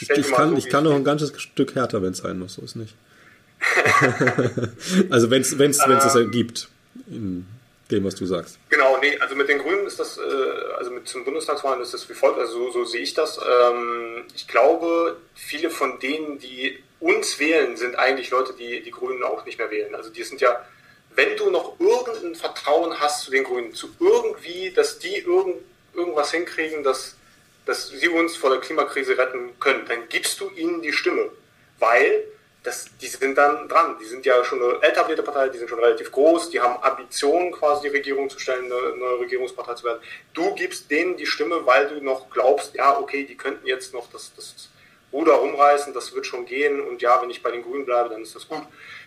ich, ich kann, so, ich kann noch ein ganzes Stück härter, wenn es sein muss, so ist nicht. *laughs* *laughs* also wenn es wenn es es gibt in dem, was du sagst. Genau, nee, also mit den Grünen ist das, äh, also mit zum Bundestagswahlen ist das wie folgt, also so, so sehe ich das. Ähm, ich glaube, viele von denen, die uns wählen, sind eigentlich Leute, die die Grünen auch nicht mehr wählen. Also die sind ja, wenn du noch irgendein Vertrauen hast zu den Grünen, zu irgendwie, dass die irgend, irgendwas hinkriegen, dass, dass sie uns vor der Klimakrise retten können, dann gibst du ihnen die Stimme. Weil das, die sind dann dran. Die sind ja schon eine etablierte Partei, die sind schon relativ groß, die haben Ambitionen, quasi die Regierung zu stellen, eine neue Regierungspartei zu werden. Du gibst denen die Stimme, weil du noch glaubst, ja, okay, die könnten jetzt noch das, das Ruder rumreißen, das wird schon gehen und ja, wenn ich bei den Grünen bleibe, dann ist das gut.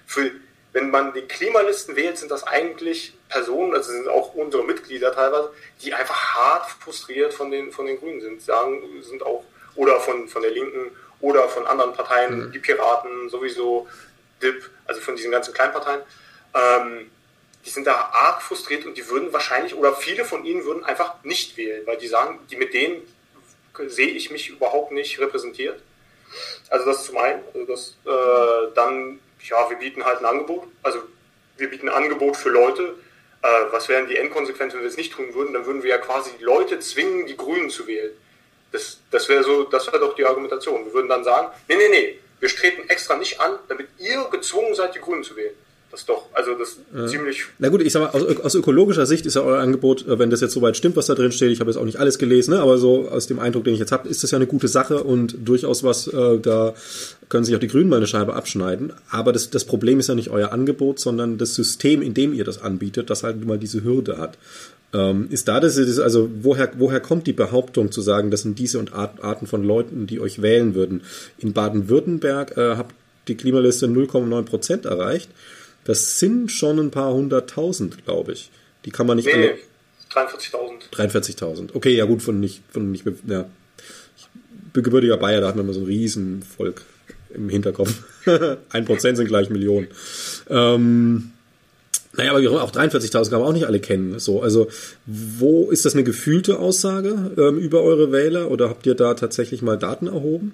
Für, wenn man die Klimalisten wählt, sind das eigentlich Personen, also sind auch unsere Mitglieder teilweise, die einfach hart frustriert von den, von den Grünen sind, sagen, sind auch, oder von, von der Linken oder von anderen Parteien, mhm. die Piraten sowieso, DIP, also von diesen ganzen Kleinparteien. Ähm, die sind da arg frustriert und die würden wahrscheinlich, oder viele von ihnen würden einfach nicht wählen, weil die sagen, die mit denen sehe ich mich überhaupt nicht repräsentiert. Also das zum einen. Also das, äh, dann, ja, wir bieten halt ein Angebot. Also wir bieten ein Angebot für Leute. Äh, was wären die Endkonsequenzen, wenn wir es nicht tun würden? Dann würden wir ja quasi Leute zwingen, die Grünen zu wählen. Das, das wäre so, das wäre doch die Argumentation. Wir würden dann sagen, nee, nee, nee, wir treten extra nicht an, damit ihr gezwungen seid, die Grünen zu wählen. Das ist doch, also das ja. ziemlich. Na gut, ich sag mal, aus, aus, ökologischer Sicht ist ja euer Angebot, äh, wenn das jetzt soweit stimmt, was da drin steht, ich habe jetzt auch nicht alles gelesen, ne, aber so aus dem Eindruck, den ich jetzt habe, ist das ja eine gute Sache und durchaus was, äh, da können sich auch die Grünen mal eine Scheibe abschneiden. Aber das, das Problem ist ja nicht euer Angebot, sondern das System, in dem ihr das anbietet, das halt mal diese Hürde hat. Ähm, ist da das, also woher, woher kommt die Behauptung zu sagen, das sind diese und Art, Arten von Leuten, die euch wählen würden? In Baden-Württemberg äh, habt die Klimaliste 0,9 Prozent erreicht. Das sind schon ein paar hunderttausend, glaube ich. Die kann man nicht nee, alle. 43.000. 43.000. Okay, ja gut, von nicht, von nicht, ja. Gebürtiger Bayer, da hat man immer so ein Riesenvolk im Hinterkopf. *laughs* ein Prozent sind gleich Millionen. Ähm, naja, aber auch 43.000 kann man auch nicht alle kennen. So, also wo ist das eine gefühlte Aussage ähm, über eure Wähler oder habt ihr da tatsächlich mal Daten erhoben?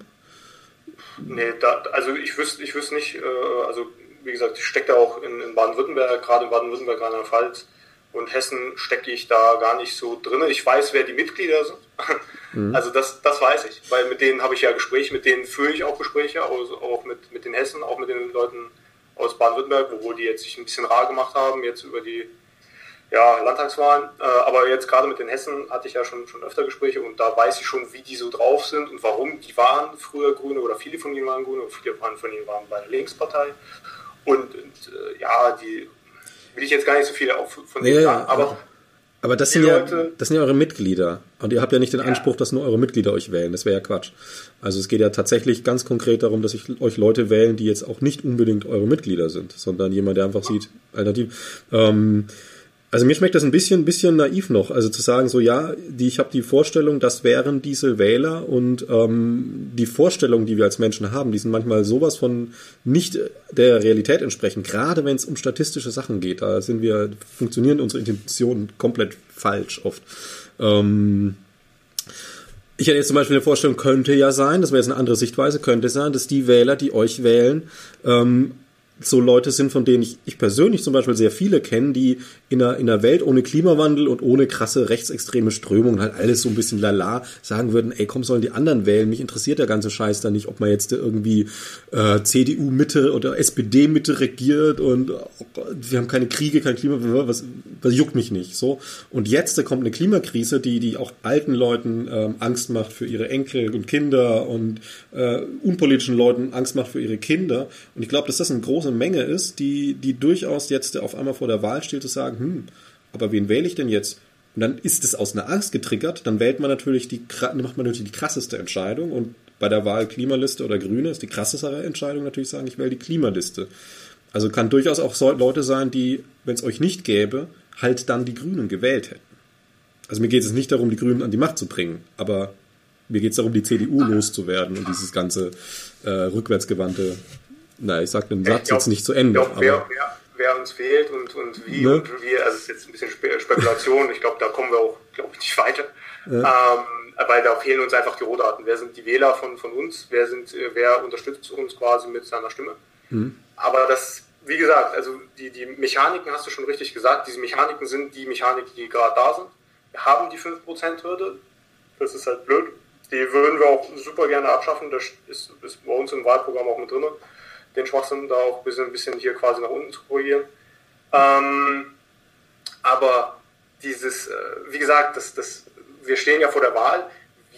Nee, da, also ich wüsste, ich wüsste nicht, äh, also wie gesagt, ich stecke da auch in, in Baden-Württemberg, gerade in Baden-Württemberg, Rheinland-Pfalz und Hessen stecke ich da gar nicht so drin. Ich weiß, wer die Mitglieder sind. *laughs* Mhm. Also das, das weiß ich, weil mit denen habe ich ja Gespräche, mit denen führe ich auch Gespräche, also auch mit, mit den Hessen, auch mit den Leuten aus Baden-Württemberg, wo die jetzt sich ein bisschen rar gemacht haben, jetzt über die ja, Landtagswahlen. Äh, aber jetzt gerade mit den Hessen hatte ich ja schon, schon öfter Gespräche und da weiß ich schon, wie die so drauf sind und warum. Die waren früher Grüne oder viele von ihnen waren Grüne und viele von ihnen waren bei der Linkspartei. Und, und äh, ja, die will ich jetzt gar nicht so viel auch von denen ja, sagen, aber aber das sind, ja, das sind ja eure Mitglieder. Und ihr habt ja nicht den Anspruch, dass nur eure Mitglieder euch wählen. Das wäre ja Quatsch. Also es geht ja tatsächlich ganz konkret darum, dass ich euch Leute wählen, die jetzt auch nicht unbedingt eure Mitglieder sind, sondern jemand, der einfach sieht, alternativ. Ähm, also mir schmeckt das ein bisschen, bisschen naiv noch. Also zu sagen so, ja, die, ich habe die Vorstellung, das wären diese Wähler und ähm, die Vorstellungen, die wir als Menschen haben, die sind manchmal sowas von nicht der Realität entsprechen. Gerade wenn es um statistische Sachen geht, da sind wir, funktionieren unsere Intentionen komplett falsch oft. Ähm, ich hätte jetzt zum Beispiel eine Vorstellung, könnte ja sein, das wäre jetzt eine andere Sichtweise, könnte sein, dass die Wähler, die euch wählen, ähm, so Leute sind, von denen ich, ich persönlich zum Beispiel sehr viele kenne, die in einer, in einer Welt ohne Klimawandel und ohne krasse rechtsextreme Strömungen halt alles so ein bisschen lala sagen würden, ey, komm, sollen die anderen wählen? Mich interessiert der ganze Scheiß da nicht, ob man jetzt irgendwie äh, CDU-Mitte oder SPD-Mitte regiert und oh wir haben keine Kriege, kein Klima, was, was juckt mich nicht. So. Und jetzt da kommt eine Klimakrise, die, die auch alten Leuten ähm, Angst macht für ihre Enkel und Kinder und äh, unpolitischen Leuten Angst macht für ihre Kinder. Und ich glaube, dass das eine große Menge ist, die, die durchaus jetzt auf einmal vor der Wahl steht, zu sagen, hm, aber wen wähle ich denn jetzt? Und dann ist es aus einer Angst getriggert, dann wählt man natürlich die, macht man natürlich die krasseste Entscheidung und bei der Wahl Klimaliste oder Grüne ist die krassere Entscheidung natürlich sagen, ich wähle die Klimaliste. Also kann durchaus auch so Leute sein, die, wenn es euch nicht gäbe, halt dann die Grünen gewählt hätten. Also mir geht es nicht darum, die Grünen an die Macht zu bringen, aber mir geht es darum, die CDU loszuwerden und dieses ganze äh, rückwärtsgewandte, na, ich sag den Satz glaub, jetzt nicht zu Ende. Glaub, wer, wer, wer, uns wählt und, und wie ne? und wie, also es ist jetzt ein bisschen Spekulation, ich glaube, da kommen wir auch, glaube ich, nicht weiter. Ja. Ähm, weil da fehlen uns einfach die Rohdaten. Wer sind die Wähler von, von uns? Wer, sind, wer unterstützt uns quasi mit seiner Stimme? Mhm. Aber das, wie gesagt, also die, die Mechaniken hast du schon richtig gesagt. Diese Mechaniken sind die Mechaniken, die gerade da sind. Wir haben die 5%-Hürde. Das ist halt blöd. Die würden wir auch super gerne abschaffen. Das ist, ist bei uns im Wahlprogramm auch mit drin. Den Schwachsinn da auch ein bisschen, ein bisschen hier quasi nach unten zu korrigieren. Ähm, aber dieses, äh, wie gesagt, das, das, wir stehen ja vor der Wahl.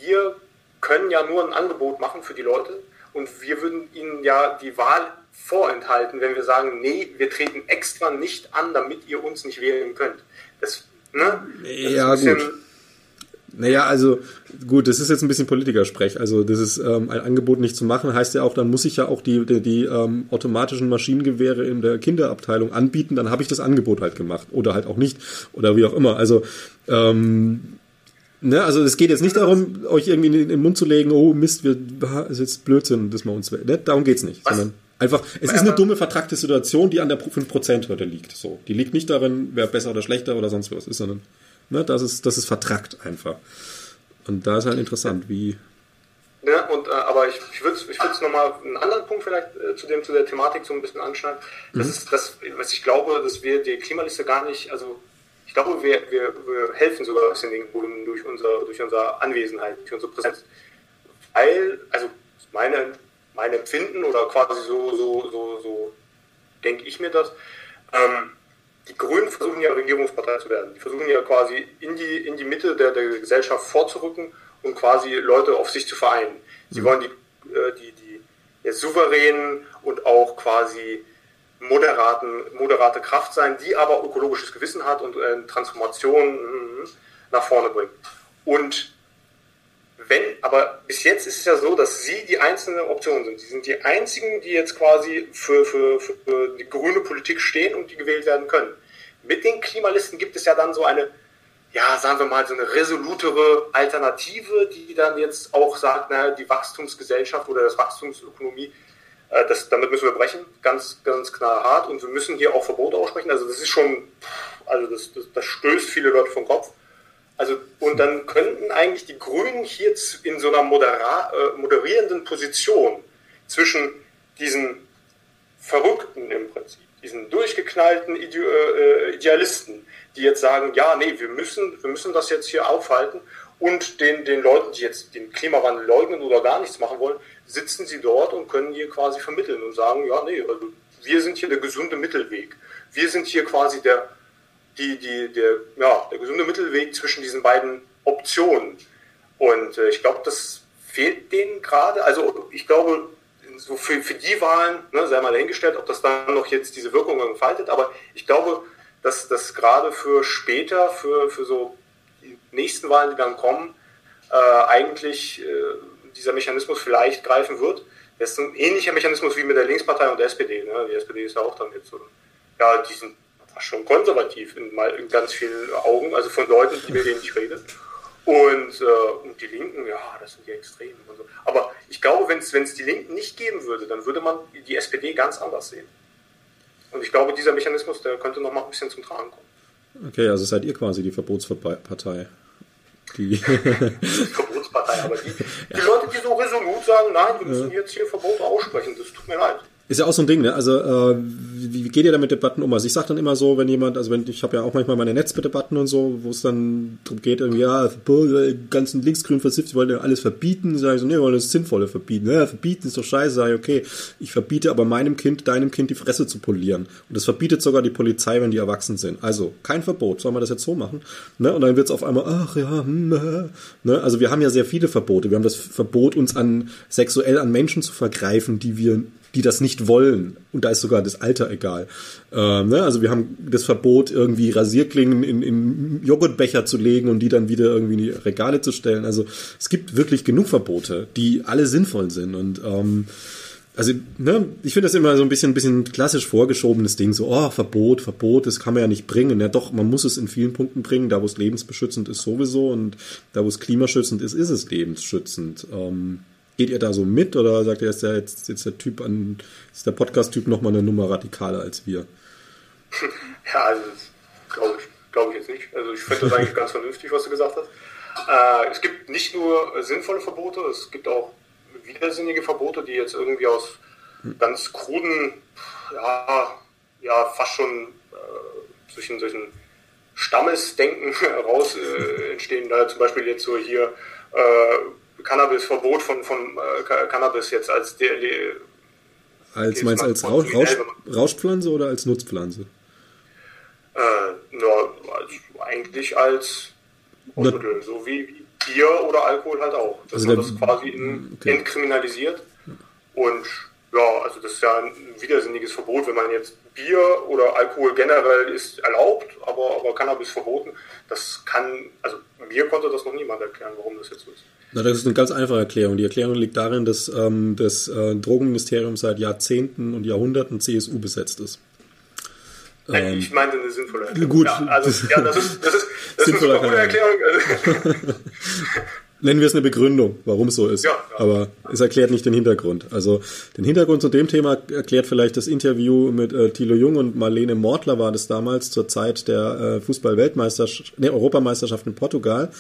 Wir können ja nur ein Angebot machen für die Leute und wir würden ihnen ja die Wahl vorenthalten, wenn wir sagen, nee, wir treten extra nicht an, damit ihr uns nicht wählen könnt. Das, ne? Das ja, gut. Naja, also gut, das ist jetzt ein bisschen Politikersprech. Also das ist ähm, ein Angebot nicht zu machen, heißt ja auch, dann muss ich ja auch die, die, die ähm, automatischen Maschinengewehre in der Kinderabteilung anbieten, dann habe ich das Angebot halt gemacht. Oder halt auch nicht. Oder wie auch immer. Also ähm, Ne, also es geht jetzt nicht darum, euch irgendwie in den Mund zu legen, oh Mist, wir, ist jetzt Blödsinn, dass man uns, ne, darum geht's nicht, Was? sondern einfach, es ist eine dumme, vertrackte Situation, die an der 5%-Hürde liegt, so. Die liegt nicht darin, wer besser oder schlechter oder sonst was ist, sondern, ne, das ist, das ist vertrackt einfach. Und da ist halt interessant, wie, ja, und, äh, aber ich, ich würde ich nochmal einen anderen Punkt vielleicht äh, zu, dem, zu der Thematik so ein bisschen anschneiden. Das mhm. ist das, was ich glaube, dass wir die Klimaliste gar nicht, also glaube, wir, wir, wir helfen sogar ein bisschen den Grünen durch, unser, durch unsere Anwesenheit, durch unsere Präsenz. Weil, also meine, mein Empfinden oder quasi so, so, so, so denke ich mir das, ähm, die Grünen versuchen ja Regierungspartei zu werden. Die versuchen ja quasi in die, in die Mitte der, der Gesellschaft vorzurücken und quasi Leute auf sich zu vereinen. Sie mhm. wollen die, äh, die, die ja, souveränen und auch quasi moderaten, moderate Kraft sein, die aber ökologisches Gewissen hat und äh, Transformation mm, nach vorne bringt. Und wenn, aber bis jetzt ist es ja so, dass sie die einzelne Option sind. Sie sind die einzigen, die jetzt quasi für, für, für die grüne Politik stehen und die gewählt werden können. Mit den Klimalisten gibt es ja dann so eine, ja, sagen wir mal, so eine resolutere Alternative, die dann jetzt auch sagt, naja, die Wachstumsgesellschaft oder das Wachstumsökonomie äh, das, damit müssen wir brechen, ganz, ganz knallhart. Und wir müssen hier auch Verbote aussprechen. Also das ist schon, also das, das, das stößt viele Leute vom Kopf. Also, und dann könnten eigentlich die Grünen hier in so einer modera, äh, moderierenden Position zwischen diesen Verrückten im Prinzip, diesen durchgeknallten Ide äh, Idealisten, die jetzt sagen, ja, nee, wir müssen, wir müssen das jetzt hier aufhalten und den, den Leuten, die jetzt den Klimawandel leugnen oder gar nichts machen wollen, sitzen sie dort und können hier quasi vermitteln und sagen, ja, nee, also wir sind hier der gesunde Mittelweg. Wir sind hier quasi der, die, die, der, ja, der gesunde Mittelweg zwischen diesen beiden Optionen. Und äh, ich glaube, das fehlt denen gerade. Also ich glaube, so für, für die Wahlen, ne, sei mal dahingestellt, ob das dann noch jetzt diese Wirkung entfaltet, aber ich glaube, dass das gerade für später, für, für so die nächsten Wahlen, die dann kommen, äh, eigentlich äh, dieser Mechanismus vielleicht greifen wird. Das ist ein ähnlicher Mechanismus wie mit der Linkspartei und der SPD. Ne? Die SPD ist ja auch dann jetzt so, ja, die sind schon konservativ in, mal, in ganz vielen Augen, also von Leuten, mit denen ich rede. Und, äh, und die Linken, ja, das sind die Extremen und so. Aber ich glaube, wenn es die Linken nicht geben würde, dann würde man die SPD ganz anders sehen. Und ich glaube, dieser Mechanismus, der könnte noch mal ein bisschen zum Tragen kommen. Okay, also seid ihr quasi die Verbotspartei. Die *laughs* Verbotspartei, aber die, die Leute, die so resolut sagen, nein, wir müssen jetzt hier Verbote aussprechen, das tut mir leid. Ist ja auch so ein Ding, ne? Also äh, wie, wie geht ihr da mit Debatten um? Also ich sage dann immer so, wenn jemand, also wenn ich habe ja auch manchmal meine Netzdebatten und so, wo es dann darum geht, irgendwie, ja, die ganzen linksgrünen Versifte wollen ja alles verbieten, sage ich so, nee, wir wollen das Sinnvolle verbieten. Ja, verbieten ist doch scheiße, sage ich, okay, ich verbiete aber meinem Kind, deinem Kind die Fresse zu polieren. Und das verbietet sogar die Polizei, wenn die erwachsen sind. Also kein Verbot, sollen wir das jetzt so machen? Ne? Und dann wird es auf einmal, ach ja, hm, äh. ne? Also wir haben ja sehr viele Verbote. Wir haben das Verbot, uns an sexuell an Menschen zu vergreifen, die wir die das nicht wollen. Und da ist sogar das Alter egal. Ähm, ne? Also wir haben das Verbot, irgendwie Rasierklingen in, in Joghurtbecher zu legen und die dann wieder irgendwie in die Regale zu stellen. Also es gibt wirklich genug Verbote, die alle sinnvoll sind. Und ähm, also, ne, ich finde das immer so ein bisschen, ein bisschen klassisch vorgeschobenes Ding, so, oh, Verbot, Verbot, das kann man ja nicht bringen. Ja doch, man muss es in vielen Punkten bringen, da wo es lebensbeschützend ist sowieso und da wo es klimaschützend ist, ist es lebensschützend. Ähm, Geht ihr da so mit oder sagt ihr, ist der jetzt, jetzt der Typ an, ist der Podcast-Typ nochmal eine Nummer radikaler als wir? *laughs* Ja, also glaube ich, glaub ich jetzt nicht. Also ich finde das eigentlich *laughs* ganz vernünftig, was du gesagt hast. Äh, es gibt nicht nur sinnvolle Verbote, es gibt auch widersinnige Verbote, die jetzt irgendwie aus ganz kruden, ja, ja fast schon äh, solchen, solchen Stammesdenken *laughs* heraus äh, entstehen. Da zum Beispiel jetzt so hier äh, Cannabis-Verbot von, von äh, Cannabis jetzt als der. Als meinst du als Rausch, Rausch, Rauschpflanze oder als Nutzpflanze? Äh, nur als, eigentlich als Rauschmittel, so wie, wie Bier oder Alkohol halt auch. Dass also man das quasi in, okay. entkriminalisiert. Und ja, also das ist ja ein widersinniges Verbot, wenn man jetzt Bier oder Alkohol generell ist erlaubt, aber, aber Cannabis verboten. Das kann, also mir konnte das noch niemand erklären, warum das jetzt so ist. Na, das ist eine ganz einfache Erklärung. Die Erklärung liegt darin, dass ähm, das äh, Drogenministerium seit Jahrzehnten und Jahrhunderten CSU besetzt ist. Ähm, ich meinte eine sinnvolle Erklärung. Gut. Ja, also, ja, das ist, das ist, das *laughs* ist eine gute Erklärung. *laughs* Nennen wir es eine Begründung, warum es so ist. Ja, ja. Aber es erklärt nicht den Hintergrund. Also den Hintergrund zu dem Thema erklärt vielleicht das Interview mit äh, Thilo Jung und Marlene Mortler war das damals zur Zeit der äh, Fußball-Weltmeisterschaft, ne, Europameisterschaft in Portugal.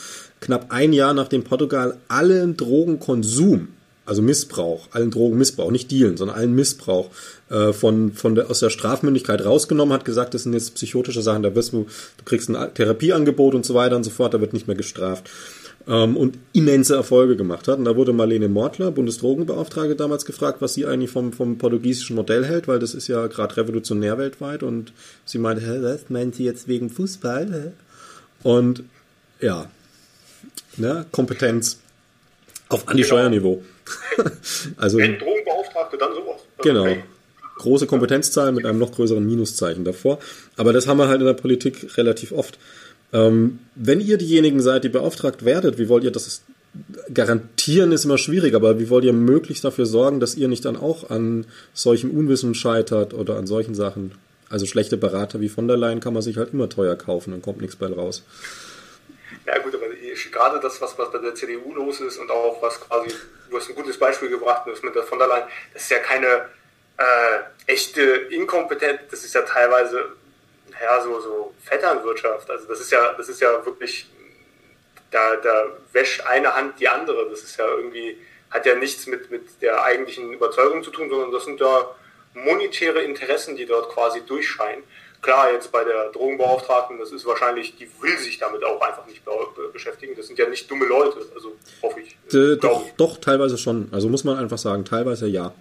Knapp ein Jahr nachdem Portugal allen Drogenkonsum, also Missbrauch, allen Drogenmissbrauch, nicht Dealen, sondern allen Missbrauch äh, von, von der, aus der Strafmündigkeit rausgenommen hat, gesagt, das sind jetzt psychotische Sachen, da wirst du, du kriegst ein Therapieangebot und so weiter und so fort, da wird nicht mehr gestraft ähm, und immense Erfolge gemacht hat. Und da wurde Marlene Mortler, Bundesdrogenbeauftragte, damals gefragt, was sie eigentlich vom, vom portugiesischen Modell hält, weil das ist ja gerade revolutionär weltweit. Und sie meinte, hä, was meint sie jetzt wegen Fußball? Und ja, ne, Kompetenz auf Anti-Steuerniveau. Genau. *laughs* also, Wenn Drogenbeauftragte, dann sowas. genau. Okay große Kompetenzzahlen mit einem noch größeren Minuszeichen davor. Aber das haben wir halt in der Politik relativ oft. Ähm, wenn ihr diejenigen seid, die beauftragt werdet, wie wollt ihr das garantieren, ist immer schwierig, aber wie wollt ihr möglichst dafür sorgen, dass ihr nicht dann auch an solchem Unwissen scheitert oder an solchen Sachen? Also schlechte Berater wie von der Leyen kann man sich halt immer teuer kaufen, dann kommt nichts bei raus. Ja gut, aber gerade das, was, was bei der CDU los ist und auch was quasi, du hast ein gutes Beispiel gebracht hast mit der von der Leyen, das ist ja keine äh, echte Inkompetenz, das ist ja teilweise ja, so, so Vetternwirtschaft. Also das ist ja, das ist ja wirklich, da, da wäscht eine Hand die andere. Das ist ja irgendwie, hat ja nichts mit, mit der eigentlichen Überzeugung zu tun, sondern das sind ja monetäre Interessen, die dort quasi durchscheinen. Klar, jetzt bei der Drogenbeauftragten, das ist wahrscheinlich, die will sich damit auch einfach nicht beschäftigen. Das sind ja nicht dumme Leute, also hoffe ich. Äh, doch, doch, teilweise schon. Also muss man einfach sagen, teilweise ja.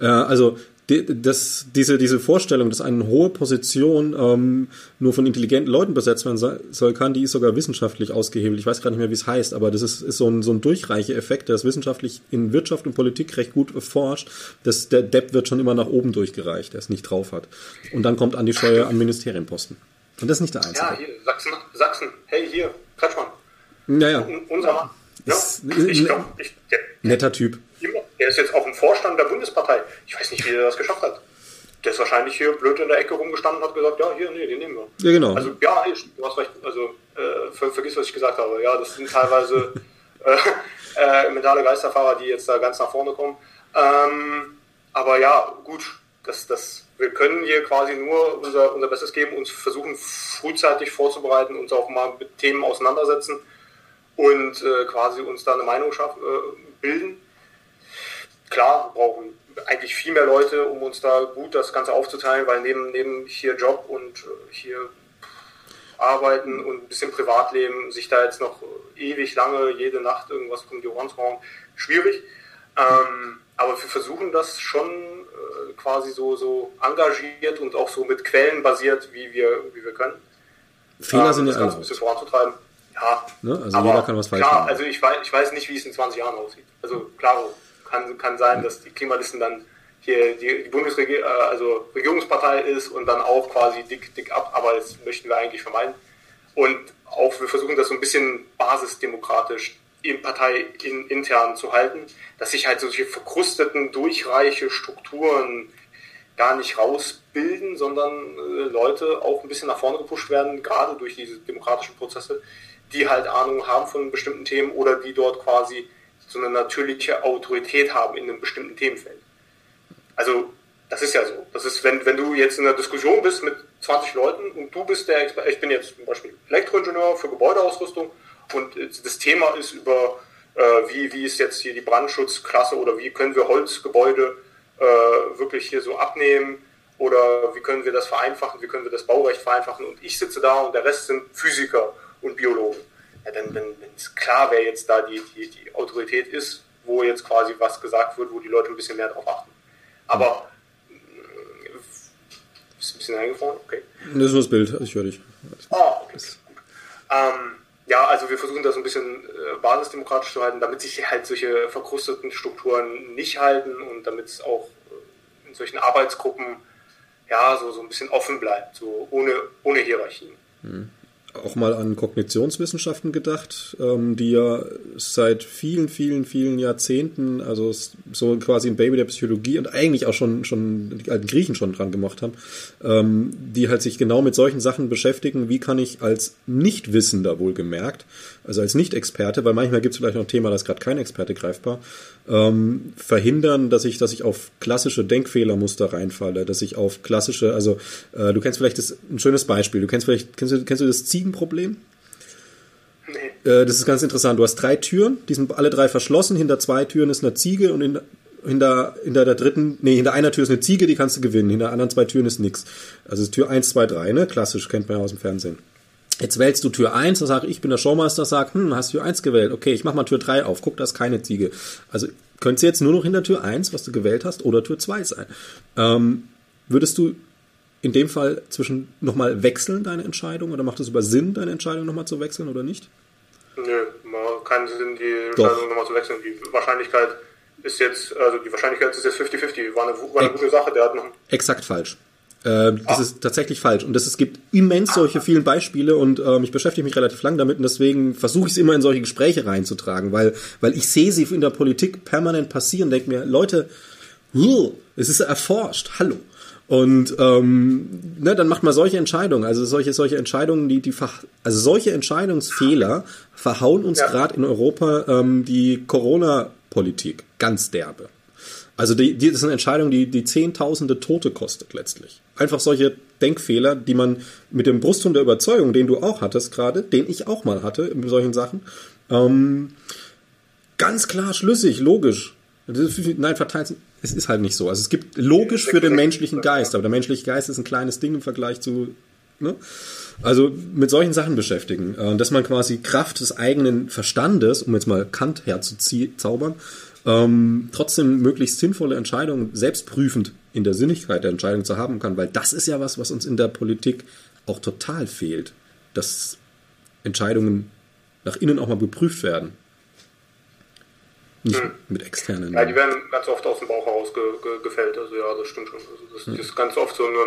Äh, also das, diese, diese Vorstellung, dass eine hohe Position ähm, nur von intelligenten Leuten besetzt werden soll, kann, die ist sogar wissenschaftlich ausgehebelt. Ich weiß gar nicht mehr, wie es heißt, aber das ist, ist so ein, so ein Durchreiche-Effekt, der ist wissenschaftlich in Wirtschaft und Politik recht gut erforscht. Das, der Depp wird schon immer nach oben durchgereicht, der es nicht drauf hat. Und dann kommt an die Steuer an Ministerienposten. Und das ist nicht der Einzige. Ja, hier, Sachsen, Sachsen. hey, hier, Kretschmann. Naja. Unser Mann. Ja, ich glaub, ich, der, netter Typ. Der ist jetzt auch im Vorstand der Bundespartei. Ich weiß nicht, wie er das geschafft hat. Der ist wahrscheinlich hier blöd in der Ecke rumgestanden und hat gesagt, ja, hier, nee, den nehmen wir. Ja, genau. Also, ja, du hast recht. Also, äh, ver vergiss, was ich gesagt habe. Ja, das sind teilweise *laughs* äh, äh, mentale Geisterfahrer, die jetzt da ganz nach vorne kommen. Ähm, aber ja, gut, das, das, wir können hier quasi nur unser, unser Bestes geben, uns versuchen frühzeitig vorzubereiten, uns auch mal mit Themen auseinandersetzen und äh, quasi uns da eine Meinung schaffen, äh, bilden klar, wir brauchen eigentlich viel mehr Leute, um uns da gut das Ganze aufzuteilen, weil neben, neben hier Job und äh, hier arbeiten und ein bisschen Privatleben, sich da jetzt noch ewig lange, jede Nacht irgendwas um die Ohren zu hauen, schwierig. Ähm, aber wir versuchen das schon äh, quasi so, so engagiert und auch so mit Quellen basiert, wie wir, wie wir können. Fehler ähm, sind ja alles. ein bisschen voranzutreiben. Ja, ne? also jeder kann was falsch klar, machen. Also ich weiß, ich weiß nicht, wie es in 20 Jahren aussieht. Also klar, kann, kann sein, dass die Klimalisten dann hier die, die Bundesregierung, äh, also Regierungspartei ist und dann auch quasi dick, dick ab, aber das möchten wir eigentlich vermeiden. Und auch wir versuchen das so ein bisschen basisdemokratisch in Partei in, intern zu halten, dass sich halt solche verkrusteten, durchreiche Strukturen gar nicht rausbilden, sondern äh, Leute auch ein bisschen nach vorne gepusht werden, gerade durch diese demokratischen Prozesse, die halt Ahnung haben von bestimmten Themen oder die dort quasi so eine natürliche Autorität haben in einem bestimmten Themenfeld. Also das ist ja so. Das ist, wenn, wenn du jetzt in einer Diskussion bist mit 20 Leuten und du bist der Experte, ich bin jetzt zum Beispiel Elektroingenieur für Gebäudeausrüstung und das Thema ist über, äh, wie, wie ist jetzt hier die Brandschutzklasse oder wie können wir Holzgebäude äh, wirklich hier so abnehmen oder wie können wir das vereinfachen, wie können wir das Baurecht vereinfachen und ich sitze da und der Rest sind Physiker und Biologen. Ja, dann, dann ist klar, wer jetzt da die, die, die Autorität ist, wo jetzt quasi was gesagt wird, wo die Leute ein bisschen mehr drauf achten. Aber äh, ist ein bisschen eingefroren? Okay. Das ist nur das Bild, also ich höre dich. Ah, okay. Ähm, ja, also wir versuchen das ein bisschen äh, basisdemokratisch zu halten, damit sich halt solche verkrusteten Strukturen nicht halten und damit es auch äh, in solchen Arbeitsgruppen ja so, so ein bisschen offen bleibt, so ohne, ohne Hierarchien. Mhm auch mal an Kognitionswissenschaften gedacht, ähm, die ja seit vielen, vielen, vielen Jahrzehnten, also so quasi ein Baby der Psychologie und eigentlich auch schon, schon die alten Griechen schon dran gemacht haben, ähm, die halt sich genau mit solchen Sachen beschäftigen, wie kann ich als Nichtwissender wohlgemerkt, also als Nicht-Experte, weil manchmal gibt es vielleicht noch ein Thema, das gerade kein Experte greifbar, ähm, verhindern, dass ich, dass ich auf klassische Denkfehlermuster reinfalle, dass ich auf klassische, also äh, du kennst vielleicht das, ein schönes Beispiel, du kennst vielleicht, kennst du, kennst du das Ziegenproblem? Nee. Äh, das ist ganz interessant. Du hast drei Türen, die sind alle drei verschlossen, hinter zwei Türen ist eine Ziege und in, hinter, hinter der dritten, nee, hinter einer Tür ist eine Ziege, die kannst du gewinnen, hinter anderen zwei Türen ist nichts. Also ist Tür 1, 2, 3, ne? Klassisch, kennt man ja aus dem Fernsehen. Jetzt wählst du Tür 1, dann sage ich, ich bin der Showmaster, sag, hm, hast Tür 1 gewählt. Okay, ich mach mal Tür 3 auf. Guck, da ist keine Ziege. Also könnte jetzt nur noch hinter Tür 1, was du gewählt hast, oder Tür 2 sein. Ähm, würdest du in dem Fall zwischen nochmal wechseln deine Entscheidung oder macht es über Sinn, deine Entscheidung nochmal zu wechseln oder nicht? Nö, keinen Sinn, die Entscheidung nochmal zu wechseln. Die Wahrscheinlichkeit ist jetzt, also die Wahrscheinlichkeit ist jetzt 50-50. War eine, war eine gute Sache, der hat noch. Exakt falsch. Äh, das ah. ist tatsächlich falsch. Und das, es gibt immens solche vielen Beispiele und ähm, ich beschäftige mich relativ lang damit und deswegen versuche ich es immer in solche Gespräche reinzutragen, weil, weil ich sehe sie in der Politik permanent passieren, denke mir, Leute, es ist erforscht, hallo. Und ähm, ne, dann macht man solche Entscheidungen, also solche solche Entscheidungen, die die also solche Entscheidungsfehler verhauen uns ja. gerade in Europa ähm, die Corona-Politik ganz derbe. Also die, die, das ist eine Entscheidung, die, die Zehntausende Tote kostet letztlich. Einfach solche Denkfehler, die man mit dem Brustton der Überzeugung, den du auch hattest gerade, den ich auch mal hatte in solchen Sachen, ähm, ganz klar schlüssig, logisch. Nein, verteilt es ist halt nicht so. Also es gibt logisch für den menschlichen Geist, aber der menschliche Geist ist ein kleines Ding im Vergleich zu. Ne? Also mit solchen Sachen beschäftigen. Äh, dass man quasi Kraft des eigenen Verstandes, um jetzt mal Kant herzuzaubern, ähm, trotzdem möglichst sinnvolle Entscheidungen selbstprüfend in der Sinnigkeit der Entscheidung zu haben kann, weil das ist ja was, was uns in der Politik auch total fehlt, dass Entscheidungen nach innen auch mal geprüft werden. Nicht hm. mit externen. Ja, die werden ganz oft aus dem Bauch heraus ge ge gefällt, also ja, das stimmt schon. Also das, hm. das ist ganz oft so eine,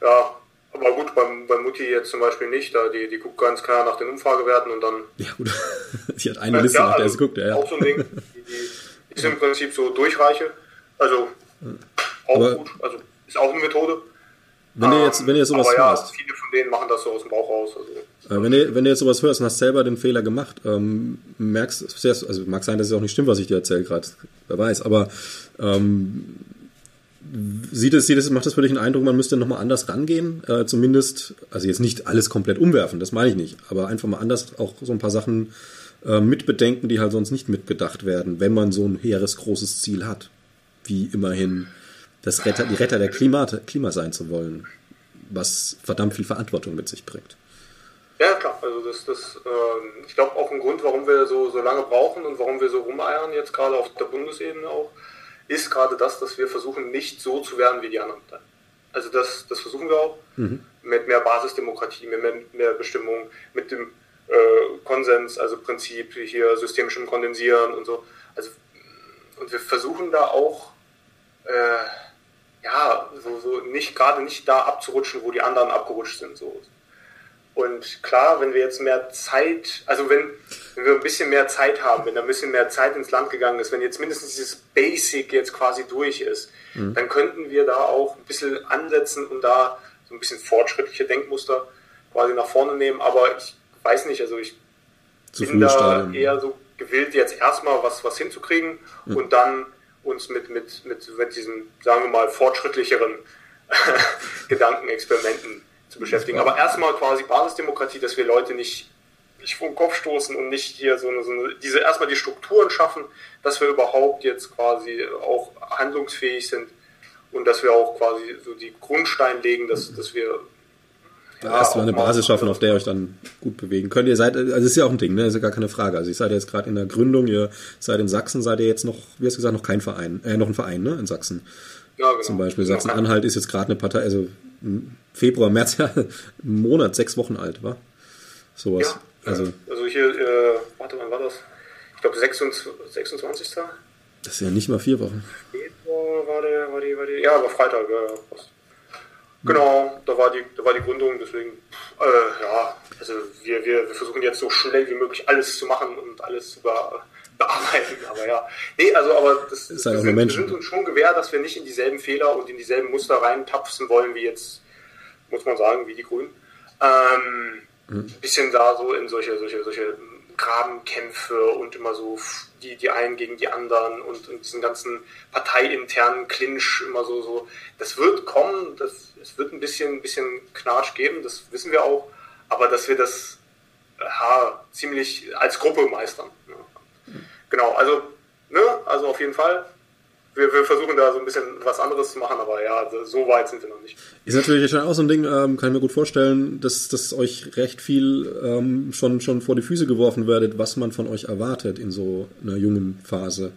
ja, aber gut, beim, bei Mutti jetzt zum Beispiel nicht. Da die, die guckt ganz klar nach den Umfragewerten und dann. Ja, gut. *laughs* sie hat eine Liste, ja, nach der also sie guckt. Ja. Auch so ein Ding. Die, die ist im Prinzip so durchreiche. Also auch aber gut. Also ist auch eine Methode. Wenn du jetzt, wenn du jetzt sowas aber ja, hörst. viele von denen machen das so aus dem Bauch raus. Also. Äh, wenn, du, wenn du jetzt sowas hörst und hast selber den Fehler gemacht, ähm, merkst, also mag sein, dass es auch nicht stimmt, was ich dir erzähle gerade, wer weiß, aber ähm, sieht es, sieht es, macht das für dich einen Eindruck, man müsste nochmal anders rangehen? Äh, zumindest, also jetzt nicht alles komplett umwerfen, das meine ich nicht, aber einfach mal anders auch so ein paar Sachen äh, mitbedenken, die halt sonst nicht mitgedacht werden, wenn man so ein hehres, großes Ziel hat. Wie immerhin das Retter, die Retter der Klima, Klima sein zu wollen, was verdammt viel Verantwortung mit sich bringt. Ja, klar. Also das, das äh, ich glaube auch ein Grund, warum wir so, so lange brauchen und warum wir so rumeiern, jetzt gerade auf der Bundesebene auch, ist gerade das, dass wir versuchen, nicht so zu werden wie die anderen Parteien. Also das, das versuchen wir auch mhm. mit mehr Basisdemokratie, mit mehr, mehr Bestimmung, mit dem äh, Konsens, also Prinzip hier systemischem Kondensieren und so. Also und wir versuchen da auch äh, ja so, so nicht gerade nicht da abzurutschen, wo die anderen abgerutscht sind. So. Und klar, wenn wir jetzt mehr Zeit, also wenn, wenn wir ein bisschen mehr Zeit haben, wenn da ein bisschen mehr Zeit ins Land gegangen ist, wenn jetzt mindestens dieses Basic jetzt quasi durch ist, mhm. dann könnten wir da auch ein bisschen ansetzen und da so ein bisschen fortschrittliche Denkmuster quasi nach vorne nehmen. Aber ich weiß nicht, also ich Zu bin da Stadium. eher so gewillt, jetzt erstmal was, was hinzukriegen mhm. und dann uns mit, mit, mit, mit diesen, sagen wir mal, fortschrittlicheren *laughs* Gedankenexperimenten zu beschäftigen. Aber erstmal quasi Basisdemokratie, dass wir Leute nicht, nicht vom Kopf stoßen und nicht hier so eine, so eine, diese erstmal die Strukturen schaffen, dass wir überhaupt jetzt quasi auch handlungsfähig sind und dass wir auch quasi so die Grundstein legen, dass, dass wir ja, erstmal eine Basis schaffen, auf der ihr euch dann gut bewegen könnt. Ihr seid, also ist ja auch ein Ding, ne? Das ist ja gar keine Frage. Also ihr seid jetzt gerade in der Gründung, ihr seid in Sachsen, seid ihr jetzt noch, wie hast du gesagt, noch kein Verein, äh, noch ein Verein, ne? In Sachsen. Ja, genau. Zum Beispiel Sachsen-Anhalt ist jetzt gerade eine Partei, also Februar, März, *laughs* ja, ein Monat, sechs Wochen alt, war? Sowas. Ja, also, also hier, äh, warte, wann war das? Ich glaube 26. 26. Das ist ja nicht mal vier Wochen. Februar war der, war die, war die, ja, aber Freitag, ja, fast. Genau, da war die, da war die Gründung, deswegen, äh, ja, also wir, wir, wir versuchen jetzt so schnell wie möglich alles zu machen und alles zu bearbeiten, aber ja. Nee, also aber das, das wir, sind, wir sind uns schon gewähr, dass wir nicht in dieselben Fehler und in dieselben Muster reintapsen wollen, wie jetzt, muss man sagen, wie die Grünen. Ähm, mhm. bisschen da so in solche, solche, solche Grabenkämpfe und immer so die, die einen gegen die anderen und, und diesen ganzen parteiinternen Clinch immer so, so. Das wird kommen, das, es wird ein bisschen, ein bisschen Knatsch geben, das wissen wir auch, aber dass wir das ja, ziemlich als Gruppe meistern. Ne? Genau, also, ne, also auf jeden Fall. Wir, wir, versuchen da so ein bisschen was anderes zu machen, aber ja, so weit sind wir noch nicht. Ist natürlich schon auch so ein Ding, ähm, kann ich mir gut vorstellen, dass, dass euch recht viel ähm, schon, schon vor die Füße geworfen werdet, was man von euch erwartet in so einer jungen Phase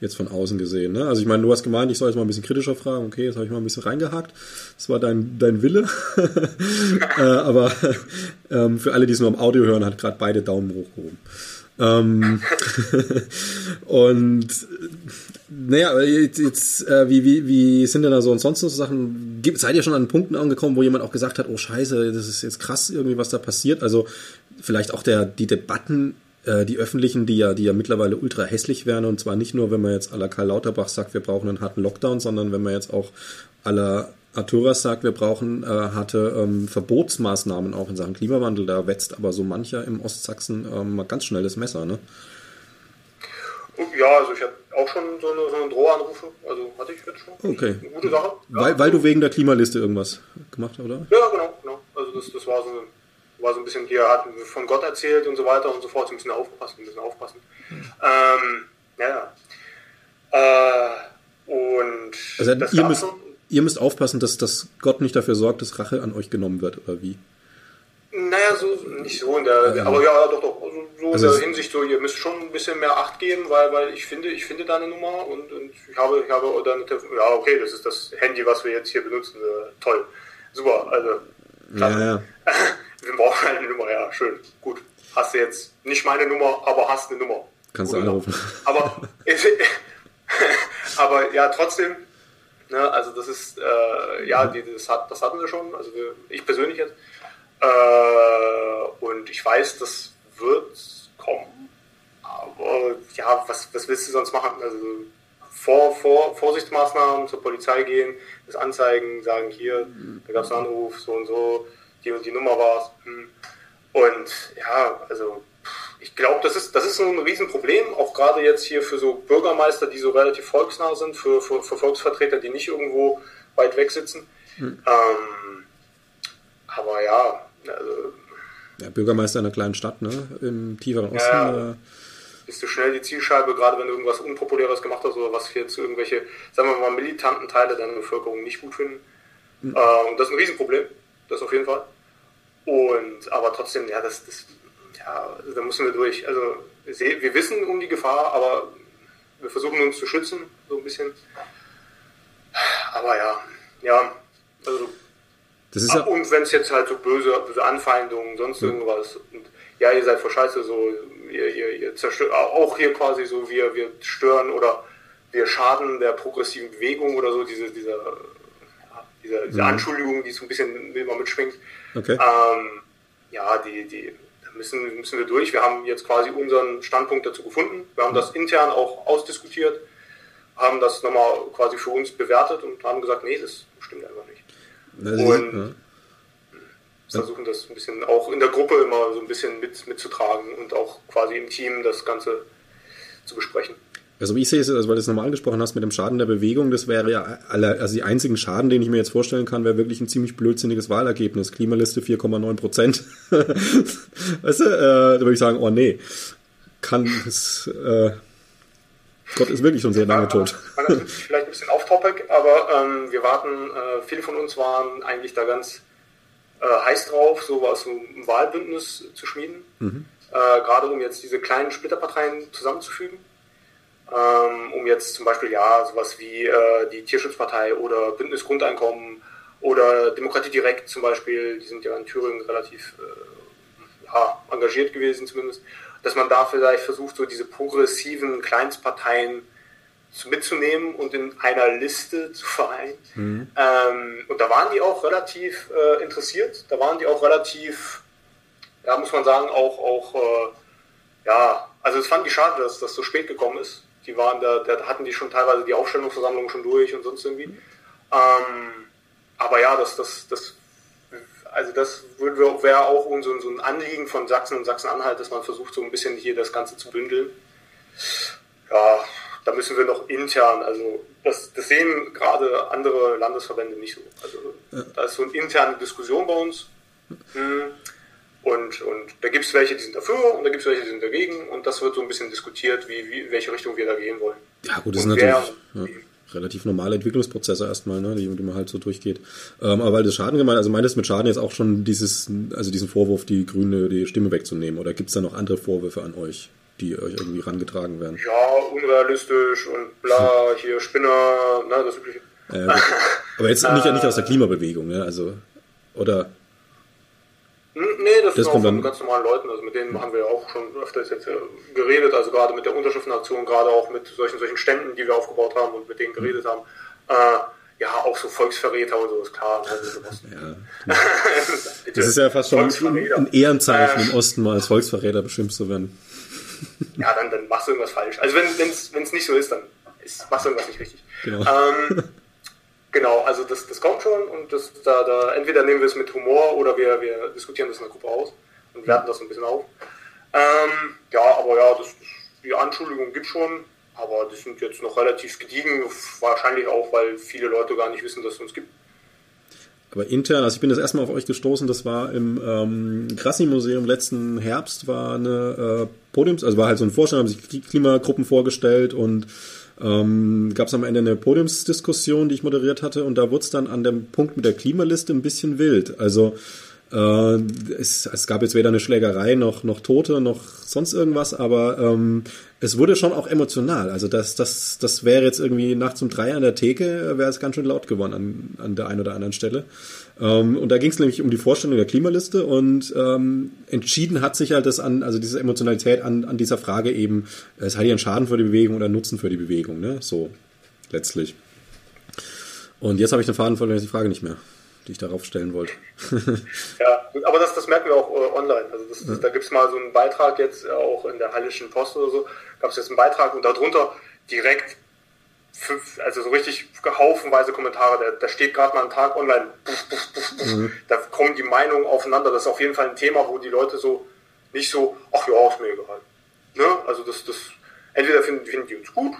jetzt von außen gesehen. Ne? Also ich meine, du hast gemeint, ich soll jetzt mal ein bisschen kritischer fragen. Okay, jetzt habe ich mal ein bisschen reingehakt. Das war dein, dein Wille. *laughs* äh, aber *laughs* ähm, für alle, die es nur im Audio hören, hat gerade beide Daumen hochgehoben. Ähm, *laughs* und naja, jetzt, jetzt äh, wie, wie, wie sind denn da so ansonsten so Sachen? Seid ihr schon an Punkten angekommen, wo jemand auch gesagt hat, oh scheiße, das ist jetzt krass irgendwie, was da passiert? Also vielleicht auch der, die Debatten, äh, die öffentlichen, die ja, die ja mittlerweile ultra hässlich wären und zwar nicht nur, wenn man jetzt la Karl Lauterbach sagt, wir brauchen einen harten Lockdown, sondern wenn man jetzt auch la Arturas sagt, wir brauchen äh, harte ähm, Verbotsmaßnahmen auch in Sachen Klimawandel. Da wetzt aber so mancher im Ostsachsen ähm, mal ganz schnell das Messer, ne? Ja, also ich habe auch schon so eine, so eine Drohanrufe, also hatte ich jetzt schon. Okay. Eine gute Sache. Ja, weil, weil du wegen der Klimaliste irgendwas gemacht hast, oder? Ja, genau, genau. Also das, das war, so, war so ein bisschen, hier hat von Gott erzählt und so weiter und so fort, ein bisschen aufpassen, ein bisschen aufpassen. Hm. Ähm, ja, äh, und also das ihr müsst, ihr müsst aufpassen, dass, dass Gott nicht dafür sorgt, dass Rache an euch genommen wird, oder wie? Naja, so, nicht so in der, ja. aber ja, doch, doch, also so also in der Hinsicht, so, ihr müsst schon ein bisschen mehr Acht geben, weil, weil ich finde, ich finde da eine Nummer und, und ich habe, ich habe dann, ja, okay, das ist das Handy, was wir jetzt hier benutzen, äh, toll, super, also, klasse. Ja, ja. *laughs* wir brauchen eine Nummer, ja, schön, gut. Hast du jetzt nicht meine Nummer, aber hast eine Nummer. Kannst du anrufen. Aber, *laughs* *laughs* aber ja, trotzdem, Ne? Also das ist, äh, ja, die, das, hat, das hatten wir schon, also wir, ich persönlich jetzt. Äh, und ich weiß, das wird kommen. Aber ja, was, was willst du sonst machen? Also vor, vor, Vorsichtsmaßnahmen zur Polizei gehen, das anzeigen, sagen, hier, da gab es einen Anruf, so und so, die und die Nummer war es. Hm. Und ja, also ich glaube, das ist, das ist ein Riesenproblem, auch gerade jetzt hier für so Bürgermeister, die so relativ volksnah sind, für, für, für Volksvertreter, die nicht irgendwo weit weg sitzen. Hm. Ähm, aber ja, also, Ja, Bürgermeister in einer kleinen Stadt, ne? Im tieferen Osten. Ja, bist du schnell die Zielscheibe, gerade wenn du irgendwas Unpopuläres gemacht hast oder was jetzt irgendwelche, sagen wir mal, militanten Teile deiner Bevölkerung nicht gut finden. Mhm. Äh, und das ist ein Riesenproblem, das auf jeden Fall. Und aber trotzdem, ja, das, das ja, da müssen wir durch. Also wir wissen um die Gefahr, aber wir versuchen uns zu schützen, so ein bisschen. Aber ja, ja, also das ist ja und wenn es jetzt halt so böse, böse Anfeindungen, sonst irgendwas und ja, ihr seid vor Scheiße, so, ihr, ihr, ihr zerstört, auch hier quasi so, wir, wir stören oder wir schaden der progressiven Bewegung oder so, diese, diese, ja, diese, diese mhm. Anschuldigung, die so ein bisschen immer mitschwingt. Okay. Ähm, ja, die, die müssen, müssen wir durch. Wir haben jetzt quasi unseren Standpunkt dazu gefunden. Wir haben das intern auch ausdiskutiert, haben das nochmal quasi für uns bewertet und haben gesagt, nee, das stimmt einfach nicht. Das und ja. versuchen das ein bisschen auch in der Gruppe immer so ein bisschen mit, mitzutragen und auch quasi im Team das Ganze zu besprechen. Also wie ich sehe es, also weil du es nochmal angesprochen hast mit dem Schaden der Bewegung, das wäre ja alle, also die einzigen Schaden, den ich mir jetzt vorstellen kann, wäre wirklich ein ziemlich blödsinniges Wahlergebnis. Klimaliste 4,9 Prozent. *laughs* weißt du, äh, da würde ich sagen, oh nee, kann es, äh, Gott ist wirklich schon sehr lange tot. *laughs* Vielleicht ein bisschen off-topic, aber ähm, wir warten, äh, viele von uns waren eigentlich da ganz äh, heiß drauf, so was so ein Wahlbündnis zu schmieden. Mhm. Äh, gerade um jetzt diese kleinen Splitterparteien zusammenzufügen ähm, um jetzt zum Beispiel ja sowas wie äh, die Tierschutzpartei oder Bündnis Grundeinkommen oder Demokratie Direkt zum Beispiel, die sind ja in Thüringen relativ äh, ja, engagiert gewesen zumindest, dass man da vielleicht versucht, so diese progressiven Kleinstparteien zu, mitzunehmen und in einer Liste zu vereinen. Mhm. Ähm, und da waren die auch relativ äh, interessiert, da waren die auch relativ, ja, muss man sagen, auch, auch äh, ja, also es fand ich schade, dass das so spät gekommen ist. Die waren da, da hatten die schon teilweise die Aufstellungsversammlung schon durch und sonst irgendwie. Ähm, aber ja, das, das, das, also das wäre auch so, so ein Anliegen von Sachsen und Sachsen-Anhalt, dass man versucht, so ein bisschen hier das Ganze zu bündeln. Ja, da müssen wir noch intern, also das, das sehen gerade andere Landesverbände nicht so. Also ja. da ist so eine interne Diskussion bei uns. Hm. Und, und da gibt es welche, die sind dafür und da gibt es welche, die sind dagegen und das wird so ein bisschen diskutiert, wie, wie, in welche Richtung wir da gehen wollen. Ja gut, das und sind natürlich ja, relativ normale Entwicklungsprozesse erstmal, ne, die, die man halt so durchgeht. Ähm, aber weil das Schaden gemeint, also meintest mit Schaden jetzt auch schon dieses, also diesen Vorwurf, die Grüne die Stimme wegzunehmen oder gibt es da noch andere Vorwürfe an euch? die euch irgendwie rangetragen werden. Ja, unrealistisch und bla, hier Spinner, ne, das übliche. Äh, *laughs* aber jetzt nicht, nicht aus der Klimabewegung, ne? Also, oder hm, nee, das, das sind auch von ganz normalen Leuten. Also mit denen haben wir auch schon öfters jetzt äh, geredet. Also gerade mit der Unterschriftenaktion, gerade auch mit solchen, solchen Ständen, die wir aufgebaut haben und mit denen geredet haben. Äh, ja, auch so Volksverräter und so ist klar. Ne? ja. *laughs* das ist ja fast schon ein Ehrenzeichen äh, im Osten, mal als Volksverräter beschimpft zu werden. ja, dann, dann machst du irgendwas falsch. Also wenn es nicht so ist, dann ist, machst du irgendwas nicht richtig. Genau. Ähm, Genau, also das, das kommt schon und das, da, da, entweder nehmen wir es mit Humor oder wir, wir diskutieren das in der Gruppe aus und werten das ein bisschen auf. Ähm, ja, aber ja, das, die Anschuldigungen gibt schon, aber die sind jetzt noch relativ gediegen, wahrscheinlich auch, weil viele Leute gar nicht wissen, dass es uns gibt. Aber intern, also ich bin das erstmal auf euch gestoßen, das war im ähm, Krassi-Museum letzten Herbst, war eine äh, Podiums, also war halt so ein Vorstand, haben sich Klimagruppen vorgestellt und ähm, gab es am Ende eine Podiumsdiskussion, die ich moderiert hatte, und da wurde es dann an dem Punkt mit der Klimaliste ein bisschen wild. Also äh, es, es gab jetzt weder eine Schlägerei noch, noch Tote noch sonst irgendwas, aber ähm, es wurde schon auch emotional. Also das, das, das wäre jetzt irgendwie nachts um drei an der Theke, wäre es ganz schön laut geworden an, an der einen oder anderen Stelle. Ähm, und da ging es nämlich um die Vorstellung der Klimaliste und ähm, entschieden hat sich halt das an, also diese Emotionalität an, an dieser Frage eben, es hat hier einen Schaden für die Bewegung oder einen Nutzen für die Bewegung, ne? So, letztlich. Und jetzt habe ich den Faden verloren, die Frage nicht mehr die ich darauf stellen wollte. *laughs* ja, aber das, das merken wir auch äh, online. Also das, das, da gibt es mal so einen Beitrag jetzt äh, auch in der Hallischen Post oder so, gab es jetzt einen Beitrag und darunter direkt fünf, also so richtig haufenweise Kommentare. Da, da steht gerade mal ein Tag online, puff, puff, puff, mhm. da kommen die Meinungen aufeinander. Das ist auf jeden Fall ein Thema, wo die Leute so nicht so, ach ja, ist mir egal. Ne? Also das, das, entweder finden, finden die uns gut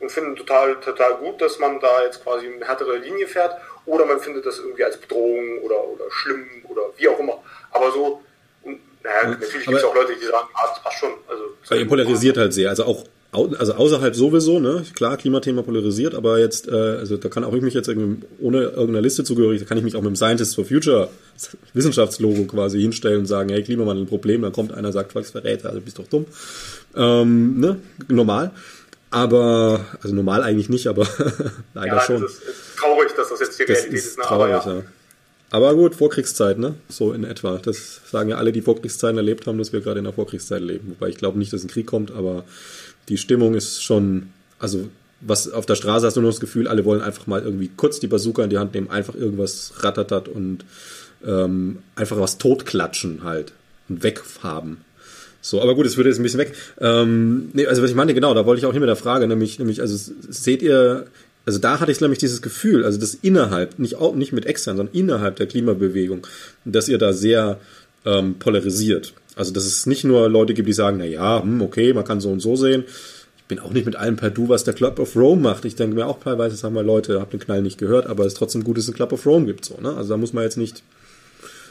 und finden total, total gut, dass man da jetzt quasi eine härtere Linie fährt, oder man findet das irgendwie als Bedrohung oder, oder schlimm oder wie auch immer. Aber so, Naja, natürlich gibt es auch Leute, die sagen, ah, das passt schon. Also, weil ihr polarisiert halt sehr. Also auch also außerhalb sowieso, ne? Klar, Klimathema polarisiert, aber jetzt, äh, also da kann auch ich mich jetzt irgendwie ohne irgendeiner Liste zugehörig, da kann ich mich auch mit dem Scientists for Future *laughs* Wissenschaftslogo quasi hinstellen und sagen, hey, Klimawandel ein Problem, dann kommt einer, sagt Volksverräter, also bist doch dumm. Ähm, ne? Normal. Aber, also normal eigentlich nicht, aber *laughs* leider ja, schon. Es ist, ist traurig, dass das jetzt die das Realität ist. ist ne? traurig, aber, ja. ja. Aber gut, Vorkriegszeit, ne? So in etwa. Das sagen ja alle, die Vorkriegszeiten erlebt haben, dass wir gerade in der Vorkriegszeit leben. Wobei ich glaube nicht, dass ein Krieg kommt, aber die Stimmung ist schon, also was auf der Straße hast du nur das Gefühl, alle wollen einfach mal irgendwie kurz die Bazooka in die Hand nehmen, einfach irgendwas rattertat und ähm, einfach was totklatschen halt und weghaben. So, aber gut, es würde jetzt ein bisschen weg. Ähm, nee, also was ich meine, genau, da wollte ich auch hin mit der Frage, nämlich, nämlich, also seht ihr, also da hatte ich nämlich dieses Gefühl, also das innerhalb, nicht auch nicht mit extern, sondern innerhalb der Klimabewegung, dass ihr da sehr ähm, polarisiert. Also dass es nicht nur Leute gibt, die sagen, na ja, hm, okay, man kann so und so sehen. Ich bin auch nicht mit allem per Du, was der Club of Rome macht. Ich denke mir auch teilweise, sagen wir Leute, habt den Knall nicht gehört, aber es ist trotzdem gut, dass es einen Club of Rome gibt. So, ne? Also da muss man jetzt nicht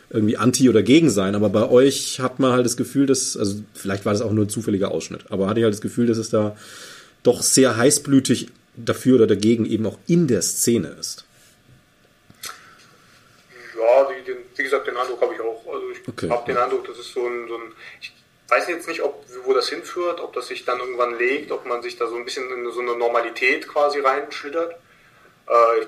irgendwie anti oder gegen sein, aber bei euch hat man halt das Gefühl, dass, also vielleicht war das auch nur ein zufälliger Ausschnitt, aber hatte ich halt das Gefühl, dass es da doch sehr heißblütig dafür oder dagegen eben auch in der Szene ist. Ja, die, den, wie gesagt, den Eindruck habe ich auch. Also ich okay. habe den Eindruck, das ist so ein, so ein, ich weiß jetzt nicht, ob, wo das hinführt, ob das sich dann irgendwann legt, ob man sich da so ein bisschen in so eine Normalität quasi reinschlittert. Äh,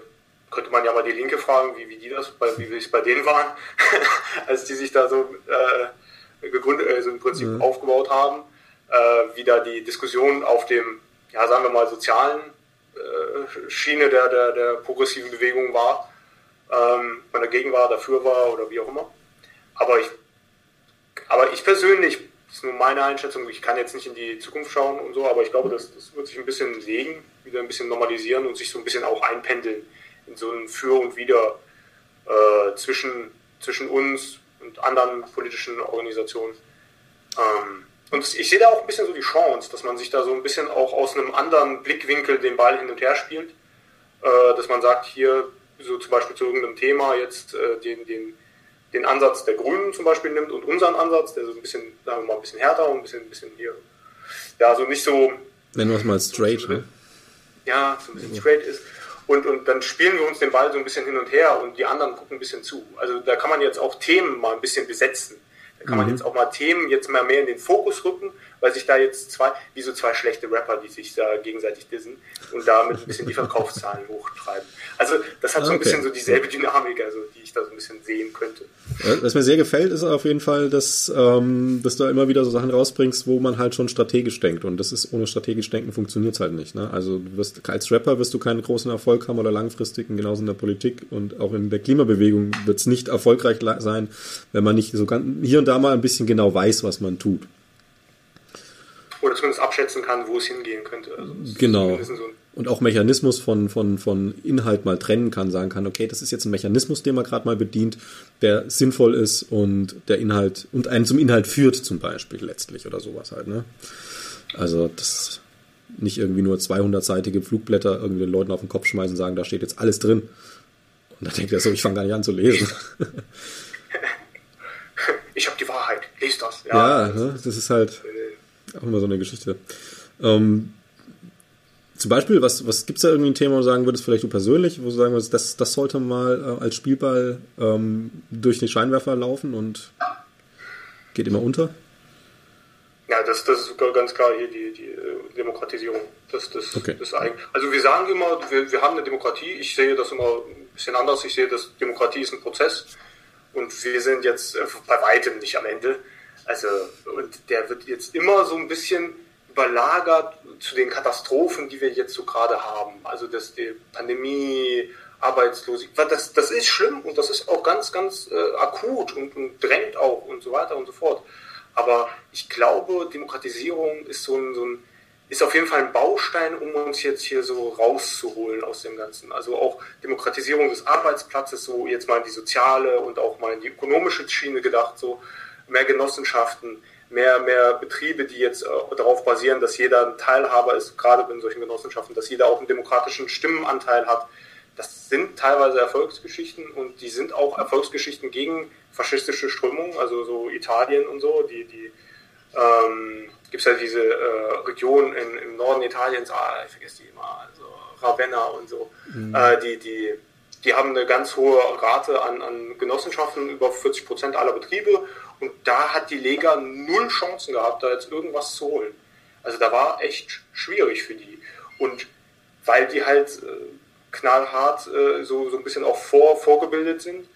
könnte man ja mal die Linke fragen, wie, wie die das, bei, wie es bei denen waren, *laughs* als die sich da so äh, gegründet, also im Prinzip mhm. aufgebaut haben, äh, wie da die Diskussion auf dem, ja sagen wir mal, sozialen äh, Schiene der, der, der progressiven Bewegung war ähm, man dagegen war, dafür war oder wie auch immer. Aber ich, aber ich persönlich, das ist nur meine Einschätzung, ich kann jetzt nicht in die Zukunft schauen und so, aber ich glaube, das, das wird sich ein bisschen legen, wieder ein bisschen normalisieren und sich so ein bisschen auch einpendeln in so ein Für und Wider äh, zwischen, zwischen uns und anderen politischen Organisationen. Ähm, und ich sehe da auch ein bisschen so die Chance, dass man sich da so ein bisschen auch aus einem anderen Blickwinkel den Ball hin und her spielt. Äh, dass man sagt, hier so zum Beispiel zu irgendeinem Thema jetzt äh, den, den, den Ansatz der Grünen zum Beispiel nimmt und unseren Ansatz, der so ein bisschen, sagen wir mal, ein bisschen härter und ein bisschen, ein bisschen hier, ja, so nicht so. Nennen wir es mal straight, ne? Ja, so ein bisschen ja. straight ist. Und, und dann spielen wir uns den Ball so ein bisschen hin und her und die anderen gucken ein bisschen zu. Also da kann man jetzt auch Themen mal ein bisschen besetzen. Da kann mhm. man jetzt auch mal Themen jetzt mal mehr in den Fokus rücken weil sich da jetzt zwei, wie so zwei schlechte Rapper, die sich da gegenseitig dissen und damit ein bisschen die Verkaufszahlen hochtreiben. Also das hat so ein okay. bisschen so dieselbe Dynamik, also die ich da so ein bisschen sehen könnte. Was mir sehr gefällt, ist auf jeden Fall, dass, ähm, dass du immer wieder so Sachen rausbringst, wo man halt schon strategisch denkt. Und das ist ohne strategisch denken funktioniert es halt nicht. Ne? Also du wirst, als Rapper wirst du keinen großen Erfolg haben oder langfristigen, genauso in der Politik und auch in der Klimabewegung wird es nicht erfolgreich sein, wenn man nicht so ganz, hier und da mal ein bisschen genau weiß, was man tut oder zumindest abschätzen kann, wo es hingehen könnte. Also genau. So und auch Mechanismus von, von, von Inhalt mal trennen kann, sagen kann, okay, das ist jetzt ein Mechanismus, den man gerade mal bedient, der sinnvoll ist und der Inhalt und einen zum Inhalt führt, zum Beispiel letztlich oder sowas halt. Ne? Also das nicht irgendwie nur 200-seitige Flugblätter irgendwie den Leuten auf den Kopf schmeißen und sagen, da steht jetzt alles drin. Und dann denkt er so, ich fange gar nicht an zu lesen. *laughs* Ich habe die Wahrheit, lest das. Ja, ja ne? das ist halt auch immer so eine Geschichte. Ähm, zum Beispiel, was, was gibt es da irgendwie ein Thema, wo du sagen würdest, vielleicht du persönlich, wo du sagen würdest, das, das sollte mal äh, als Spielball ähm, durch den Scheinwerfer laufen und geht immer unter? Ja, das, das ist ganz klar hier die, die äh, Demokratisierung. Das, das, okay. das also wir sagen immer, wir, wir haben eine Demokratie. Ich sehe das immer ein bisschen anders. Ich sehe, dass Demokratie ist ein Prozess und wir sind jetzt äh, bei weitem nicht am Ende. Also, und der wird jetzt immer so ein bisschen überlagert zu den Katastrophen, die wir jetzt so gerade haben. Also, dass die Pandemie, Arbeitslosigkeit, das, das ist schlimm und das ist auch ganz, ganz äh, akut und, und drängt auch und so weiter und so fort. Aber ich glaube, Demokratisierung ist so ein, so ein ist auf jeden Fall ein Baustein, um uns jetzt hier so rauszuholen aus dem Ganzen. Also auch Demokratisierung des Arbeitsplatzes, so jetzt mal in die soziale und auch mal in die ökonomische Schiene gedacht, so mehr Genossenschaften, mehr, mehr Betriebe, die jetzt äh, darauf basieren, dass jeder ein Teilhaber ist, gerade in solchen Genossenschaften, dass jeder auch einen demokratischen Stimmenanteil hat, das sind teilweise Erfolgsgeschichten und die sind auch Erfolgsgeschichten gegen faschistische Strömungen, also so Italien und so, die, die ähm, gibt es ja diese äh, Region im, im, Norden Italiens, ah, ich vergesse die immer, also Ravenna und so, mhm. äh, die, die, die haben eine ganz hohe Rate an, an Genossenschaften, über 40 Prozent aller Betriebe und da hat die Lega null Chancen gehabt, da jetzt irgendwas zu holen. Also da war echt schwierig für die. Und weil die halt äh, knallhart äh, so, so ein bisschen auch vor, vorgebildet sind,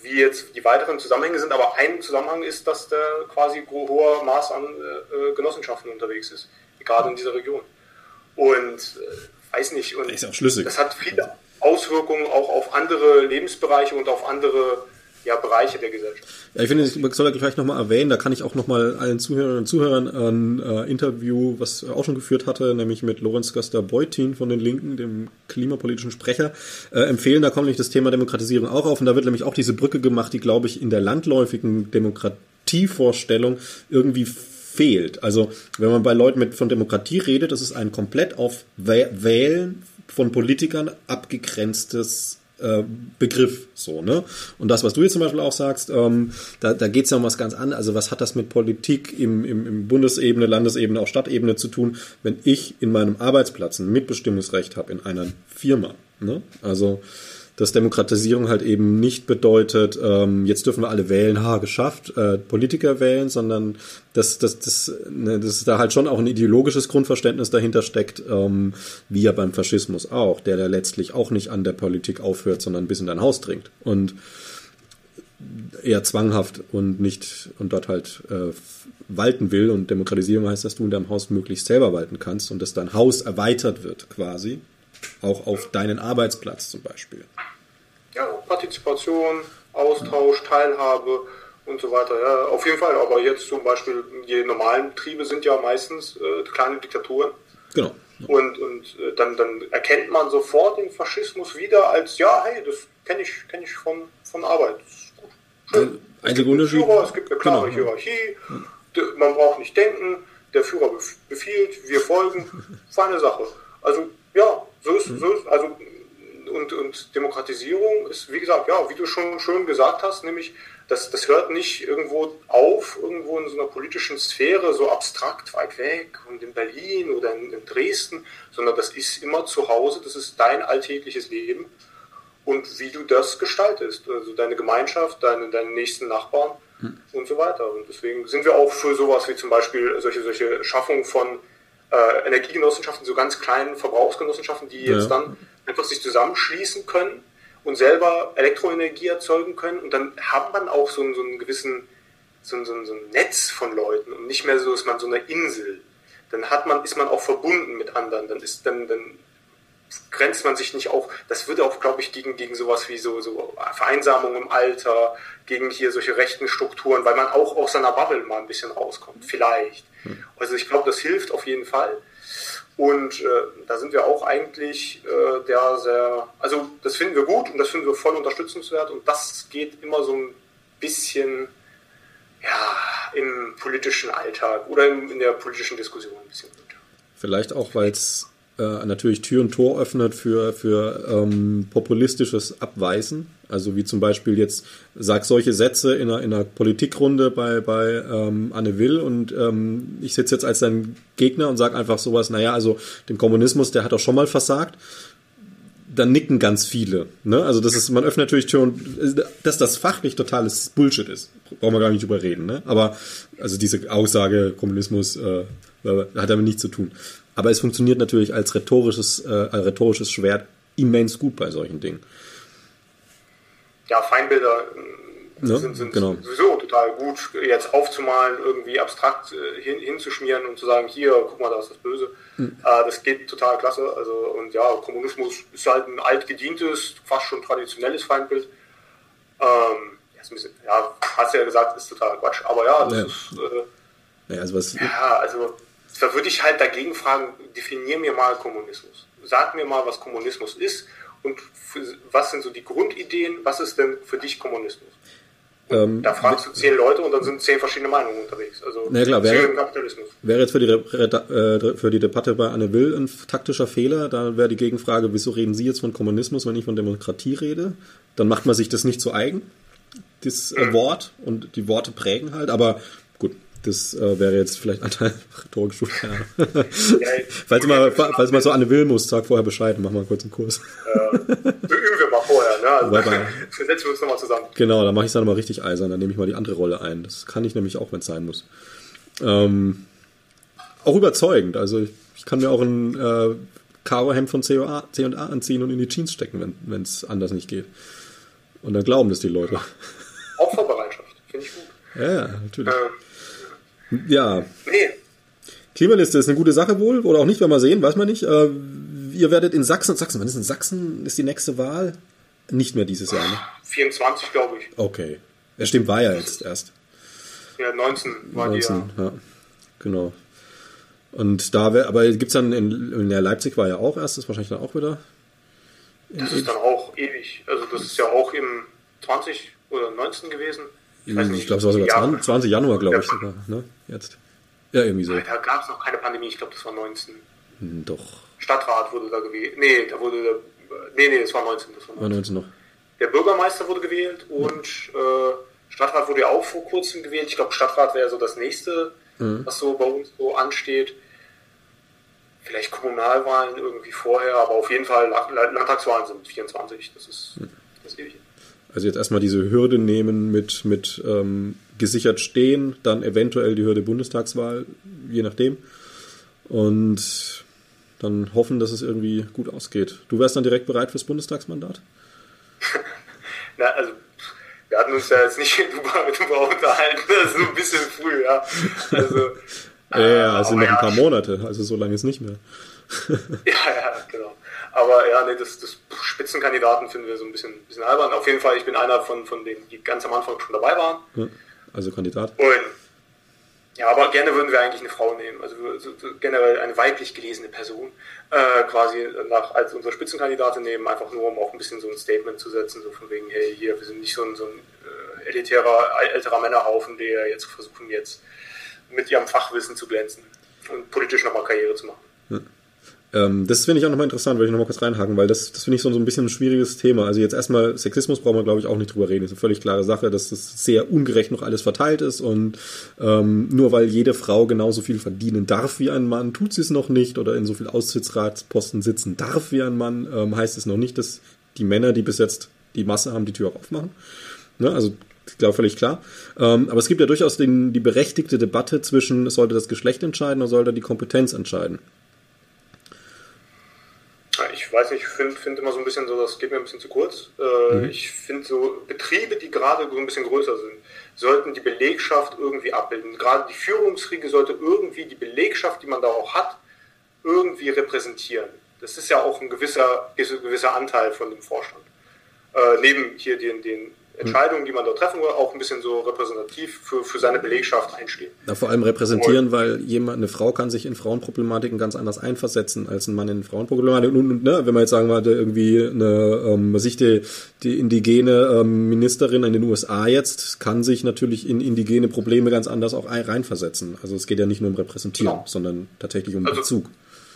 wie jetzt die weiteren Zusammenhänge sind, aber ein Zusammenhang ist, dass der quasi hoher Maß an äh, Genossenschaften unterwegs ist, gerade in dieser Region. Und äh, weiß nicht, und das, ist auch schlüssig. das hat viele Auswirkungen auch auf andere Lebensbereiche und auf andere ja, Bereiche der Gesellschaft. Ja, ich finde, ich soll vielleicht nochmal erwähnen, da kann ich auch nochmal allen Zuhörerinnen und Zuhörern ein äh, Interview, was er auch schon geführt hatte, nämlich mit Lorenz Gaster-Beutin von den Linken, dem klimapolitischen Sprecher, äh, empfehlen. Da kommt nämlich das Thema Demokratisierung auch auf und da wird nämlich auch diese Brücke gemacht, die, glaube ich, in der landläufigen Demokratievorstellung irgendwie fehlt. Also wenn man bei Leuten mit von Demokratie redet, das ist ein komplett auf Wählen von Politikern abgegrenztes äh, Begriff so, ne? Und das, was du jetzt zum Beispiel auch sagst, ähm, da, da geht es ja um was ganz anderes. Also was hat das mit Politik im, im, im Bundesebene, Landesebene, auch Stadtebene zu tun, wenn ich in meinem Arbeitsplatz ein Mitbestimmungsrecht habe in einer Firma? Ne? Also dass Demokratisierung halt eben nicht bedeutet, ähm, jetzt dürfen wir alle wählen, ha, geschafft, äh, Politiker wählen, sondern dass, dass, dass, ne, dass da halt schon auch ein ideologisches Grundverständnis dahinter steckt, ähm, wie ja beim Faschismus auch, der da letztlich auch nicht an der Politik aufhört, sondern bis in dein Haus dringt. Und eher zwanghaft und nicht und dort halt äh, walten will. Und Demokratisierung heißt, dass du in deinem Haus möglichst selber walten kannst und dass dein Haus erweitert wird quasi auch auf deinen Arbeitsplatz zum Beispiel. Ja, Partizipation, Austausch, Teilhabe und so weiter. Ja, auf jeden Fall. Aber jetzt zum Beispiel, die normalen Betriebe sind ja meistens äh, kleine Diktaturen. Genau. Und, und äh, dann, dann erkennt man sofort den Faschismus wieder als, ja, hey, das kenne ich, kenn ich von, von Arbeit. Schön. Einzige Unterschied. Führer, es gibt eine klare genau, Hierarchie, man braucht nicht denken, der Führer befiehlt, wir folgen. *laughs* Feine Sache. Also ja, so ist, mhm. so ist also und, und Demokratisierung ist, wie gesagt, ja, wie du schon schön gesagt hast, nämlich, das, das hört nicht irgendwo auf, irgendwo in so einer politischen Sphäre, so abstrakt weit weg und in Berlin oder in, in Dresden, sondern das ist immer zu Hause, das ist dein alltägliches Leben und wie du das gestaltest, also deine Gemeinschaft, deine, deine nächsten Nachbarn mhm. und so weiter. Und deswegen sind wir auch für sowas wie zum Beispiel solche, solche Schaffung von äh, Energiegenossenschaften, so ganz kleinen Verbrauchsgenossenschaften, die jetzt ja. dann einfach sich zusammenschließen können und selber Elektroenergie erzeugen können. Und dann hat man auch so, so einen gewissen, so, so, so ein Netz von Leuten und nicht mehr so, ist man so eine Insel. Dann hat man, ist man auch verbunden mit anderen. Dann ist, dann, dann grenzt man sich nicht auf. Das würde auch, glaube ich, gegen, gegen sowas wie so, so Vereinsamung im Alter, gegen hier solche rechten Strukturen, weil man auch aus seiner Bubble mal ein bisschen rauskommt. Vielleicht. Also ich glaube, das hilft auf jeden Fall. Und äh, da sind wir auch eigentlich äh, der sehr, also das finden wir gut und das finden wir voll unterstützenswert und das geht immer so ein bisschen ja, im politischen Alltag oder in, in der politischen Diskussion ein bisschen runter. Vielleicht auch, weil es äh, natürlich Tür und Tor öffnet für, für ähm, populistisches Abweisen. Also wie zum Beispiel jetzt, sag solche Sätze in einer, in einer Politikrunde bei, bei ähm, Anne Will und ähm, ich sitze jetzt als dein Gegner und sag einfach sowas, naja, also den Kommunismus, der hat auch schon mal versagt. Dann nicken ganz viele. Ne? Also das ist, man öffnet natürlich Tür und dass das fachlich totales Bullshit ist, brauchen wir gar nicht drüber reden. Ne? Aber also diese Aussage, Kommunismus äh, hat damit nichts zu tun. Aber es funktioniert natürlich als rhetorisches, äh, als rhetorisches Schwert immens gut bei solchen Dingen. Ja, Feindbilder äh, ja, sind, sind genau. sowieso total gut, jetzt aufzumalen, irgendwie abstrakt äh, hin, hinzuschmieren und zu sagen, hier, guck mal, da ist das Böse. Mhm. Äh, das geht total klasse. Also, und ja, Kommunismus ist halt ein altgedientes, fast schon traditionelles Feindbild. Ähm, bisschen, ja, hast ja gesagt, ist total Quatsch. Aber ja, das ja. ist. Äh, ja, also was, ja, also da würde ich halt dagegen fragen, definier mir mal Kommunismus. Sag mir mal, was Kommunismus ist und für, was sind so die Grundideen, was ist denn für dich Kommunismus? Ähm, da fragst du zehn Leute und dann sind zehn verschiedene Meinungen unterwegs. Also na klar, wäre, wäre jetzt für die, äh, für die Debatte bei Anne Will ein taktischer Fehler. Da wäre die Gegenfrage, wieso reden Sie jetzt von Kommunismus, wenn ich von Demokratie rede? Dann macht man sich das nicht zu eigen, das äh, mhm. Wort, und die Worte prägen halt. Aber das äh, wäre jetzt vielleicht Anteil *laughs* Rhetorikschule. Ja. ja, *laughs* falls, mal, falls mal so Anne Will muss, sag vorher Bescheid, mach mal kurz einen Kurs. Ja. Üben wir mal vorher, ne? Also, Wobei, *laughs* setzen wir uns nochmal zusammen. Genau, dann mache ich es dann mal richtig eisern, dann nehme ich mal die andere Rolle ein. Das kann ich nämlich auch, wenn es sein muss. Ähm, auch überzeugend. Also ich, ich kann mir auch ein äh, Karo-Hemd von C&A anziehen und in die Jeans stecken, wenn es anders nicht geht. Und dann glauben das die Leute. Opferbereitschaft, finde ich gut. Ja, natürlich. Ähm, ja. Nee. Klimaliste ist eine gute Sache wohl, oder auch nicht, werden wir sehen, weiß man nicht. Äh, ihr werdet in Sachsen, Sachsen, wann ist in Sachsen, ist die nächste Wahl? Nicht mehr dieses Jahr, ne? 24, glaube ich. Okay. Ja, stimmt, war ja jetzt erst. Ja, 19 war 19, die ja. ja. Genau. Und da wäre, aber gibt es dann in, in der Leipzig war ja auch erst, das ist wahrscheinlich dann auch wieder. Das ist dann auch ewig. Also das ist ja auch im 20 oder 19 gewesen. Ich, ich glaube, es war sogar 20, 20 Januar, glaube ich sogar, ne? Jetzt. Ja, irgendwie so. Da gab es noch keine Pandemie, ich glaube, das war 19. Hm, doch. Stadtrat wurde da gewählt. Nee, da wurde der, nee, nee, das war 19. Das war 19. War 19 noch. Der Bürgermeister wurde gewählt und ja. äh, Stadtrat wurde ja auch vor kurzem gewählt. Ich glaube, Stadtrat wäre so das nächste, mhm. was so bei uns so ansteht. Vielleicht Kommunalwahlen irgendwie vorher, aber auf jeden Fall Landtagswahlen sind 24. Das ist, mhm. das ist ewig. Also jetzt erstmal diese Hürde nehmen mit, mit ähm, gesichert stehen, dann eventuell die Hürde Bundestagswahl, je nachdem. Und dann hoffen, dass es irgendwie gut ausgeht. Du wärst dann direkt bereit fürs Bundestagsmandat? *laughs* Na, also wir hatten uns ja jetzt nicht darüber unterhalten, das ist ein bisschen früh, ja. Also, *laughs* ja, ja, es sind noch ein paar Monate, also so lange ist nicht mehr. *laughs* ja, ja, genau. Aber ja, nee, das, das Spitzenkandidaten finden wir so ein bisschen, bisschen albern. Auf jeden Fall, ich bin einer von, von denen, die ganz am Anfang schon dabei waren. Also Kandidat. Und ja, aber gerne würden wir eigentlich eine Frau nehmen. Also so, so generell eine weiblich gelesene Person äh, quasi nach, als unsere Spitzenkandidatin nehmen, einfach nur um auch ein bisschen so ein Statement zu setzen, so von wegen, hey, hier, wir sind nicht so ein, so ein äh, elitärer, älterer Männerhaufen, der jetzt versuchen, jetzt mit ihrem Fachwissen zu glänzen und politisch nochmal Karriere zu machen. Ja. Ähm, das finde ich auch nochmal interessant, weil ich nochmal kurz reinhaken, weil das, das finde ich so, so ein bisschen ein schwieriges Thema. Also jetzt erstmal, Sexismus brauchen wir, glaube ich, auch nicht drüber reden. Das ist eine völlig klare Sache, dass das sehr ungerecht noch alles verteilt ist und ähm, nur weil jede Frau genauso viel verdienen darf wie ein Mann, tut sie es noch nicht oder in so viel Aussichtsratsposten sitzen darf wie ein Mann, ähm, heißt es noch nicht, dass die Männer, die bis jetzt die Masse haben, die Tür auch aufmachen. Ne? Also ich glaube, völlig klar. Ähm, aber es gibt ja durchaus den, die berechtigte Debatte zwischen, sollte das Geschlecht entscheiden oder sollte die Kompetenz entscheiden? Ich weiß nicht, ich finde find immer so ein bisschen so, das geht mir ein bisschen zu kurz. Äh, mhm. Ich finde so Betriebe, die gerade so ein bisschen größer sind, sollten die Belegschaft irgendwie abbilden. Gerade die Führungsriege sollte irgendwie die Belegschaft, die man da auch hat, irgendwie repräsentieren. Das ist ja auch ein gewisser, ein gewisser Anteil von dem Vorstand. Äh, neben hier den, den Entscheidungen, die man dort treffen will, auch ein bisschen so repräsentativ für, für seine Belegschaft einstehen. Ja, vor allem repräsentieren, und, weil jemand, eine Frau kann sich in Frauenproblematiken ganz anders einversetzen als ein Mann in Frauenproblematiken. Und, und ne, wenn man jetzt sagen würde, irgendwie eine, ähm, sich die, die indigene ähm, Ministerin in den USA jetzt kann sich natürlich in indigene Probleme ganz anders auch reinversetzen. Also es geht ja nicht nur um Repräsentieren, genau. sondern tatsächlich um also, Bezug.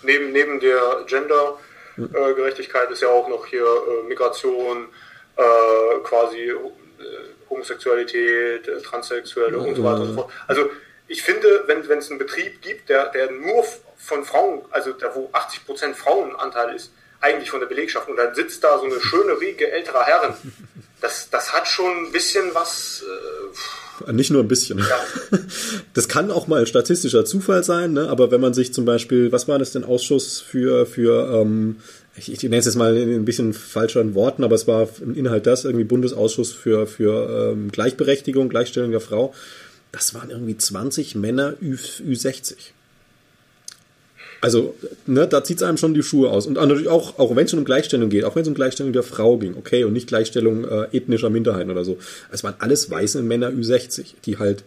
Neben, neben der Gender-Gerechtigkeit äh, ist ja auch noch hier äh, Migration, äh, quasi äh, Homosexualität, äh, Transsexuelle und so weiter und so fort. Also ich finde, wenn es einen Betrieb gibt, der, der nur von Frauen, also der, wo 80% Frauenanteil ist, eigentlich von der Belegschaft, und dann sitzt da so eine schöne Riege älterer Herren, das, das hat schon ein bisschen was. Äh, Nicht nur ein bisschen. Ja. *laughs* Das kann auch mal statistischer Zufall sein, ne? aber wenn man sich zum Beispiel, was war das denn Ausschuss für, für ähm, ich, ich nenne es jetzt mal in ein bisschen falscheren Worten, aber es war im Inhalt das, irgendwie Bundesausschuss für, für ähm, Gleichberechtigung, Gleichstellung der Frau. Das waren irgendwie 20 Männer Ü, Ü60. Also, ne, da zieht es einem schon die Schuhe aus. Und natürlich auch, auch wenn es schon um Gleichstellung geht, auch wenn es um Gleichstellung der Frau ging, okay, und nicht Gleichstellung äh, ethnischer Minderheiten oder so. Es waren alles weiße Männer Ü60, die halt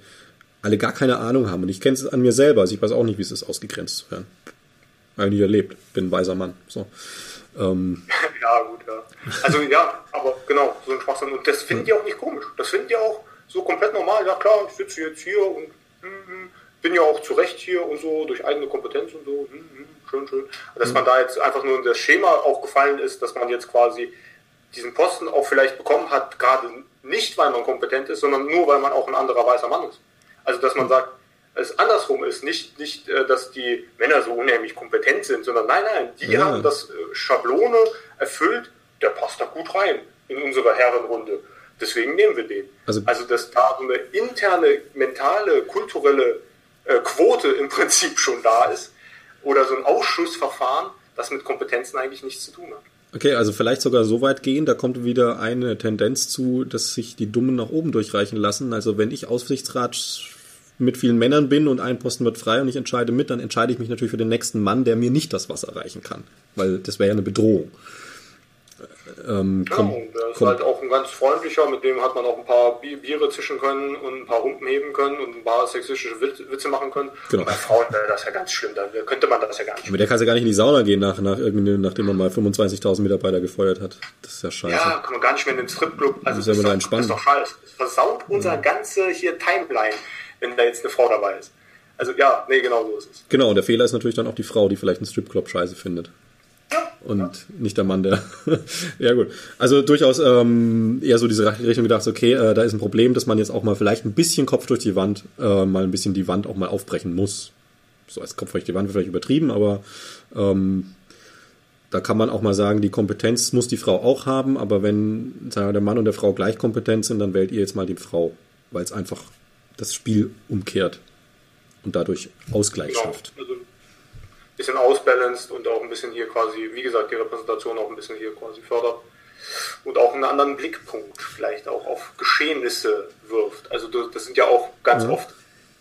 alle gar keine Ahnung haben. Und ich kenne es an mir selber, also ich weiß auch nicht, wie es ist, ausgegrenzt zu werden. Habe ich nie erlebt. Bin ein weiser Mann. So. Ähm, *laughs* ja, gut, ja. Also ja, aber genau, so ein Schwachsinn. Und das finden die auch nicht komisch. Das finden die auch so komplett normal, ja klar, ich sitze jetzt hier und hm, bin ja auch zurecht hier und so, durch eigene Kompetenz und so, hm schön, schön. Dass man da jetzt einfach nur in das Schema auch gefallen ist, dass man jetzt quasi diesen Posten auch vielleicht bekommen hat, gerade nicht, weil man kompetent ist, sondern nur, weil man auch ein anderer weißer Mann ist. Also, dass man sagt, es andersrum ist, nicht, nicht, äh, dass die Männer so unheimlich kompetent sind, sondern nein, nein, die ja. haben das äh, Schablone erfüllt, der passt da gut rein in unsere Herrenrunde. Deswegen nehmen wir den. Also, also dass da so eine interne, mentale, kulturelle äh, Quote im Prinzip schon da ist oder so ein Ausschussverfahren, das mit Kompetenzen eigentlich nichts zu tun hat. Okay, also vielleicht sogar so weit gehen, da kommt wieder eine Tendenz zu, dass sich die Dummen nach oben durchreichen lassen. Also wenn ich Aufsichtsrat mit vielen Männern bin und ein Posten wird frei und ich entscheide mit, dann entscheide ich mich natürlich für den nächsten Mann, der mir nicht das Wasser reichen kann. Weil das wäre ja eine Bedrohung. Ähm, ja, und der ist halt auch ein ganz freundlicher, mit dem hat man auch ein paar Biere zischen können und ein paar Humpen heben können und ein paar sexistische Witze machen können. Genau. Und bei Frauen wäre das ja ganz schlimm, da könnte man das ja gar nicht. Aber der kann ja gar nicht in die Sauna gehen, nach, nach nachdem man mal 25.000 Mitarbeiter gefeuert hat. Das ist ja scheiße. Ja, kann man gar nicht mehr in den Stripclub. Also das ist, ja doch, das ist doch scheiße. Das versaut unser ja. ganze hier Timeline, wenn da jetzt eine Frau dabei ist. Also ja, nee, genau so ist es. Genau, und der Fehler ist natürlich dann auch die Frau, die vielleicht einen Stripclub scheiße findet und ja. nicht der Mann, der. *laughs* ja, gut. Also durchaus ähm, eher so diese Richtung gedacht, okay, äh, da ist ein Problem, dass man jetzt auch mal vielleicht ein bisschen Kopf durch die Wand, äh, mal ein bisschen die Wand auch mal aufbrechen muss. So als Kopf durch die Wand wird vielleicht übertrieben, aber ähm, da kann man auch mal sagen, die Kompetenz muss die Frau auch haben, aber wenn sagen wir, der Mann und der Frau gleich kompetent sind, dann wählt ihr jetzt mal die Frau, weil es einfach das Spiel umkehrt und dadurch Ausgleich genau. schafft. Also bisschen ausbalanced und auch ein bisschen hier quasi, wie gesagt, die Repräsentation auch ein bisschen hier quasi fördert und auch einen anderen Blickpunkt vielleicht auch auf Geschehnisse wirft. Also das sind ja auch ganz mhm. oft,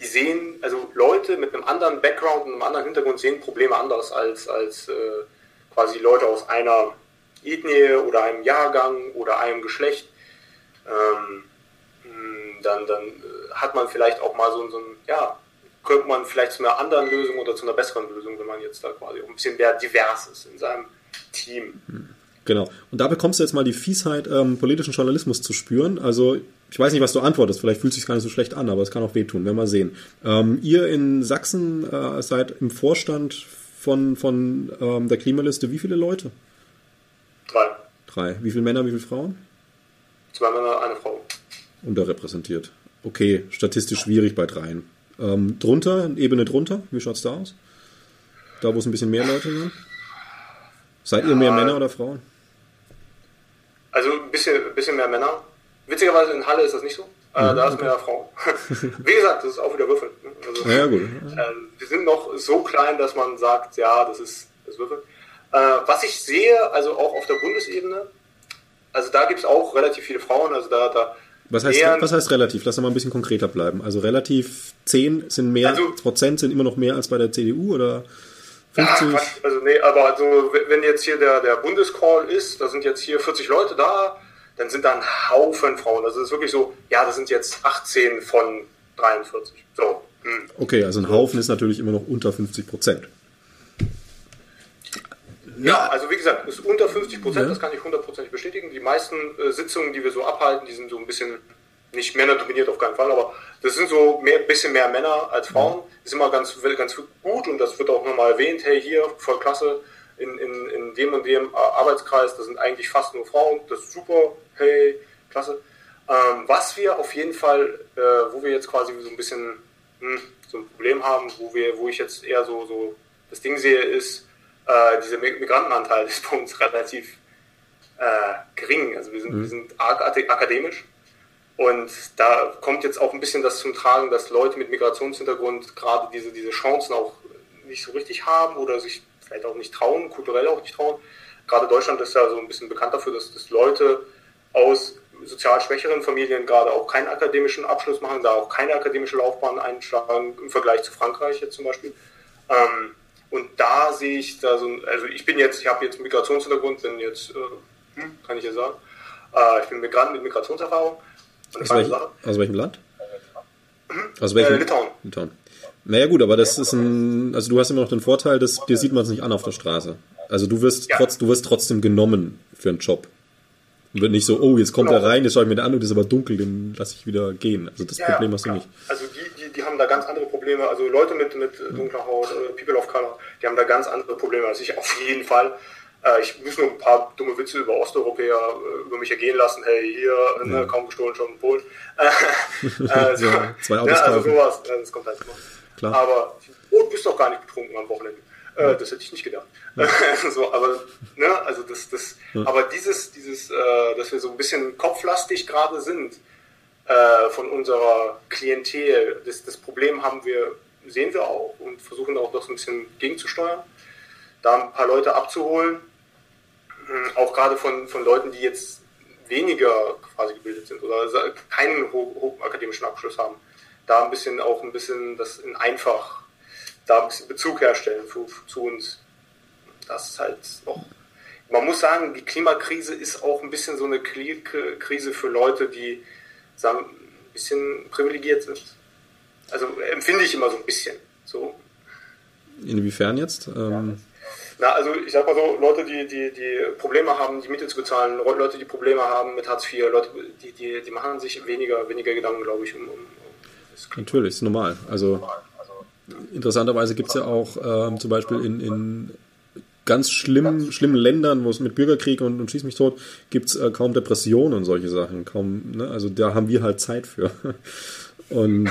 die sehen, also Leute mit einem anderen Background und einem anderen Hintergrund sehen Probleme anders als, als äh, quasi Leute aus einer Ethnie oder einem Jahrgang oder einem Geschlecht. Ähm, dann, dann äh, hat man vielleicht auch mal so, so ein, ja, kommt man vielleicht zu einer anderen Lösung oder zu einer besseren Lösung, wenn man jetzt da quasi ein bisschen mehr divers ist in seinem Team. Genau. Und da bekommst du jetzt mal die Fiesheit, ähm, politischen Journalismus zu spüren. Also ich weiß nicht, was du antwortest. Vielleicht fühlt es sich gar nicht so schlecht an, aber es kann auch wehtun. Werden wir sehen. Ähm, ihr in Sachsen äh, seid im Vorstand von, von ähm, der Klimaliste. Wie viele Leute? Drei. Drei. Wie viele Männer, wie viele Frauen? Zwei Männer, eine Frau. Unterrepräsentiert. Okay, statistisch schwierig bei dreien. Ähm, drunter, Ebene drunter, wie schaut es da aus? Da, wo es ein bisschen mehr Leute sind? Seid ja, ihr mehr Männer oder Frauen? Also ein bisschen, bisschen mehr Männer. Witzigerweise in Halle ist das nicht so. Äh, mhm, da ist okay. mehr Frauen. *laughs* Wie gesagt, das ist auch wieder Würfeln. Ne? Also, ja, gut. Äh, wir sind noch so klein, dass man sagt, ja, das ist das Würfeln. Äh, was ich sehe, also auch auf der Bundesebene, also da gibt es auch relativ viele Frauen. Also da, da was heißt, was heißt relativ? Lass uns mal ein bisschen konkreter bleiben. Also relativ 10 sind mehr, also, Prozent sind immer noch mehr als bei der CDU oder 50? Ja, also nee, aber also wenn jetzt hier der, der Bundescall ist, da sind jetzt hier 40 Leute da, dann sind da ein Haufen Frauen. Also es ist wirklich so, ja, das sind jetzt 18 von 43. So. Hm. Okay, also ein Haufen ist natürlich immer noch unter 50 Prozent. Ja, also wie gesagt, ist unter 50 Prozent, ja. das kann ich hundertprozentig bestätigen. Die meisten äh, Sitzungen, die wir so abhalten, die sind so ein bisschen, nicht Männer dominiert auf keinen Fall, aber das sind so ein bisschen mehr Männer als Frauen. Ist immer ganz, ganz gut und das wird auch nochmal erwähnt, hey, hier, voll klasse, in, in, in dem und dem Arbeitskreis, das sind eigentlich fast nur Frauen, das ist super, hey, klasse. Ähm, was wir auf jeden Fall, äh, wo wir jetzt quasi so ein bisschen hm, so ein Problem haben, wo, wir, wo ich jetzt eher so, so das Ding sehe, ist, äh, dieser Migrantenanteil ist bei uns relativ äh, gering. Also wir sind, mhm. wir sind arg akademisch. Und da kommt jetzt auch ein bisschen das zum Tragen, dass Leute mit Migrationshintergrund gerade diese, diese Chancen auch nicht so richtig haben oder sich vielleicht auch nicht trauen, kulturell auch nicht trauen. Gerade Deutschland ist ja so ein bisschen bekannt dafür, dass, dass Leute aus sozial schwächeren Familien gerade auch keinen akademischen Abschluss machen, da auch keine akademische Laufbahn einschlagen im Vergleich zu Frankreich jetzt zum Beispiel. Ähm, und da sehe ich da so, also ich bin jetzt, ich habe jetzt Migrationshintergrund, bin jetzt, äh, hm, kann ich ja sagen, äh, ich bin Migrant mit Migrationserfahrung. Aus, welch, aus, welchem Land? Mhm. Aus welchem? Äh, Litauen. Litauen. Naja gut, aber das ist ein, also du hast immer noch den Vorteil, dass dir sieht man es nicht an auf der Straße. Also du wirst, ja. trotz, du wirst trotzdem genommen für einen Job. Und wird nicht so, oh, jetzt kommt genau. er rein, jetzt schaue ich mir den an und ist aber dunkel, den lasse ich wieder gehen. Also das ja, Problem hast du nicht. Also die, die, haben da ganz andere Probleme. Also Leute mit, mit dunkler Haut, äh, People of Color, die haben da ganz andere Probleme als ich auf jeden Fall. Äh, ich muss nur ein paar dumme Witze über Osteuropäer äh, über mich ergehen lassen. Hey, hier, ne, ja. ne, kaum gestohlen, schon in Polen. *laughs* äh, *laughs* so, ja, zwei Autos ja, also sowas, das kommt halt immer. Klar. Aber oh, du bist doch gar nicht betrunken am Wochenende. Äh, das hätte ich nicht gedacht. Ja. *laughs* so, aber, ne, also das, das, ja. aber dieses, dieses, äh, dass wir so ein bisschen kopflastig gerade sind äh, von unserer Klientel, das, das Problem haben wir, sehen wir auch und versuchen auch das ein bisschen gegenzusteuern, da ein paar Leute abzuholen, hm, auch gerade von, von Leuten, die jetzt weniger quasi gebildet sind oder keinen hochakademischen Abschluss haben, da ein bisschen auch ein bisschen das in einfach da ein bisschen Bezug herstellen für, zu uns. Das ist halt noch. Man muss sagen, die Klimakrise ist auch ein bisschen so eine Krise für Leute, die sagen, ein bisschen privilegiert sind. Also empfinde ich immer so ein bisschen. So. Inwiefern jetzt? Ähm Na, also ich sag mal so, Leute, die, die, die Probleme haben, die Miete zu bezahlen, Leute, die Probleme haben mit Hartz IV, Leute, die, die, die machen sich weniger, weniger Gedanken, glaube ich, um, um, das Natürlich, ist normal. Also normal. Interessanterweise gibt es ja auch ähm, zum Beispiel in, in ganz schlimmen, schlimmen Ländern, wo es mit Bürgerkrieg und, und Schieß mich tot, gibt es äh, kaum Depressionen und solche Sachen. Kaum, ne? Also da haben wir halt Zeit für. *laughs* Und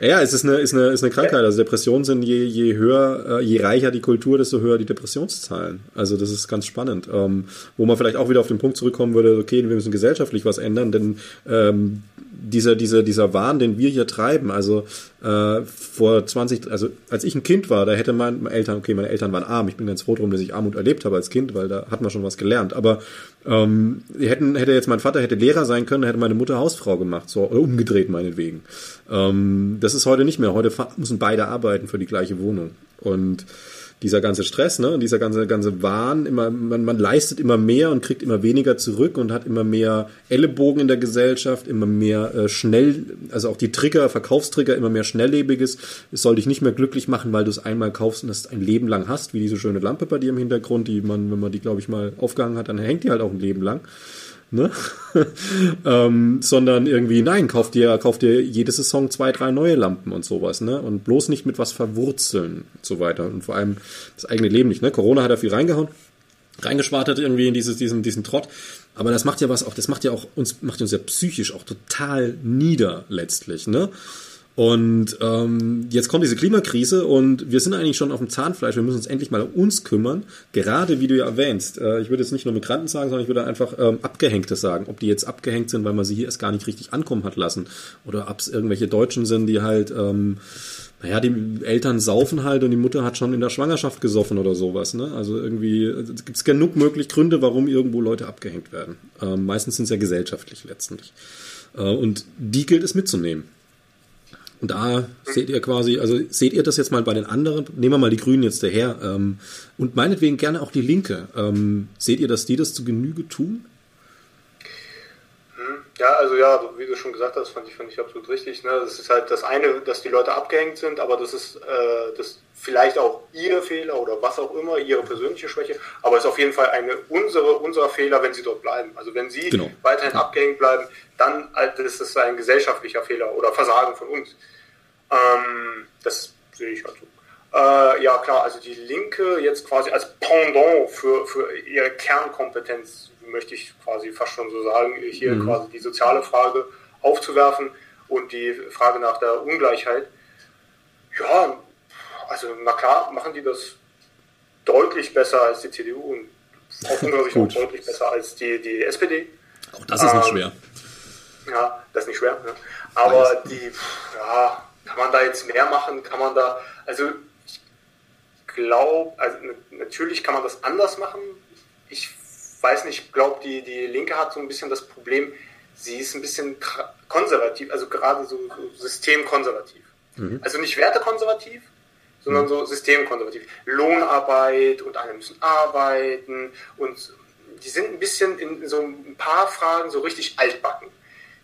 ja, es ist eine, ist eine, ist eine Krankheit. Also Depressionen sind je, je höher, äh, je reicher die Kultur, desto höher die Depressionszahlen. Also das ist ganz spannend. Ähm, wo man vielleicht auch wieder auf den Punkt zurückkommen würde, okay, wir müssen gesellschaftlich was ändern, denn ähm, dieser, dieser, dieser Wahn, den wir hier treiben, also äh, vor 20, also als ich ein Kind war, da hätte meine Eltern, okay, meine Eltern waren arm, ich bin ganz froh drum, dass ich Armut erlebt habe als Kind, weil da hat man schon was gelernt, aber ähm, hätten, hätte jetzt mein Vater hätte Lehrer sein können, hätte meine Mutter Hausfrau gemacht, so oder umgedreht meinetwegen. Ähm, das ist heute nicht mehr, heute müssen beide arbeiten für die gleiche Wohnung. Und dieser ganze Stress, ne, dieser ganze ganze Wahn, immer man, man leistet immer mehr und kriegt immer weniger zurück und hat immer mehr Ellenbogen in der Gesellschaft, immer mehr äh, schnell, also auch die Trigger, Verkaufstrigger, immer mehr schnelllebiges. Es soll dich nicht mehr glücklich machen, weil du es einmal kaufst und es ein Leben lang hast, wie diese schöne Lampe bei dir im Hintergrund, die man, wenn man die, glaube ich, mal aufgehangen hat, dann hängt die halt auch ein Leben lang ne? *laughs* ähm, sondern irgendwie, nein, kauf dir, kauf dir jede Saison zwei, drei neue Lampen und sowas, ne? Und bloß nicht mit was verwurzeln und so weiter. Und vor allem das eigene Leben nicht, ne? Corona hat da viel reingehauen, reingeschwartet irgendwie in dieses, diesen, diesen Trott. Aber das macht ja was auch, das macht ja auch uns, macht uns ja psychisch auch total nieder letztlich, ne? Und ähm, jetzt kommt diese Klimakrise und wir sind eigentlich schon auf dem Zahnfleisch. Wir müssen uns endlich mal um uns kümmern. Gerade wie du ja erwähnst. Äh, ich würde jetzt nicht nur Migranten sagen, sondern ich würde einfach ähm, Abgehängte sagen. Ob die jetzt abgehängt sind, weil man sie hier erst gar nicht richtig ankommen hat lassen. Oder ob es irgendwelche Deutschen sind, die halt, ähm, naja, die Eltern saufen halt und die Mutter hat schon in der Schwangerschaft gesoffen oder sowas. Ne? Also irgendwie äh, gibt es genug möglich Gründe, warum irgendwo Leute abgehängt werden. Ähm, meistens sind es ja gesellschaftlich letztendlich. Äh, und die gilt es mitzunehmen. Und da seht ihr quasi, also seht ihr das jetzt mal bei den anderen, nehmen wir mal die Grünen jetzt daher ähm, und meinetwegen gerne auch die Linke. Ähm, seht ihr, dass die das zu Genüge tun? Ja, also ja, wie du schon gesagt hast, fand ich, fand ich absolut richtig. Ne? Das ist halt das eine, dass die Leute abgehängt sind, aber das ist äh, das vielleicht auch ihr Fehler oder was auch immer, ihre persönliche Schwäche, aber es ist auf jeden Fall eine unsere, unser Fehler, wenn sie dort bleiben. Also wenn sie genau. weiterhin ja. abgehängt bleiben, dann halt, ist es ein gesellschaftlicher Fehler oder Versagen von uns. Ähm, das sehe ich halt so. Äh, ja klar, also die Linke jetzt quasi als Pendant für, für ihre Kernkompetenz, möchte ich quasi fast schon so sagen, hier mhm. quasi die soziale Frage aufzuwerfen und die Frage nach der Ungleichheit. Ja, also na klar, machen die das deutlich besser als die CDU und aus unserer Sicht *laughs* auch deutlich besser als die, die SPD. Auch das ist ähm, nicht schwer. Ja, das ist nicht schwer. Ne? Aber die, ja, kann man da jetzt mehr machen? Kann man da, also ich glaube, also natürlich kann man das anders machen. Ich weiß nicht, ich glaube, die, die Linke hat so ein bisschen das Problem, sie ist ein bisschen konservativ, also gerade so, so systemkonservativ. Mhm. Also nicht wertekonservativ, sondern mhm. so systemkonservativ. Lohnarbeit und alle müssen arbeiten und die sind ein bisschen in so ein paar Fragen so richtig altbacken.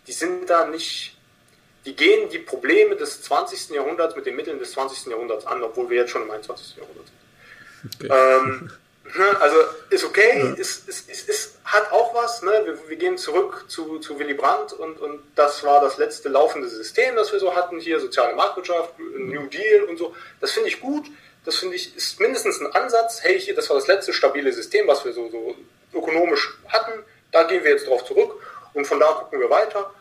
Die sind da nicht, die gehen die Probleme des 20. Jahrhunderts mit den Mitteln des 20. Jahrhunderts an, obwohl wir jetzt schon im 21. Jahrhundert sind. Okay. Ähm, *laughs* also ist okay, ja. ist, ist, ist, ist, hat auch was. Ne? Wir, wir, gehen zurück zu, zu Willy Brandt und, und das war das letzte laufende System, das wir so hatten hier, soziale Marktwirtschaft, New Deal und so. Das finde ich gut. Das finde ich ist mindestens ein Ansatz. Hey, hier, das war das letzte stabile System, was wir so, so ökonomisch hatten. Da gehen wir jetzt drauf zurück und von da gucken wir weiter.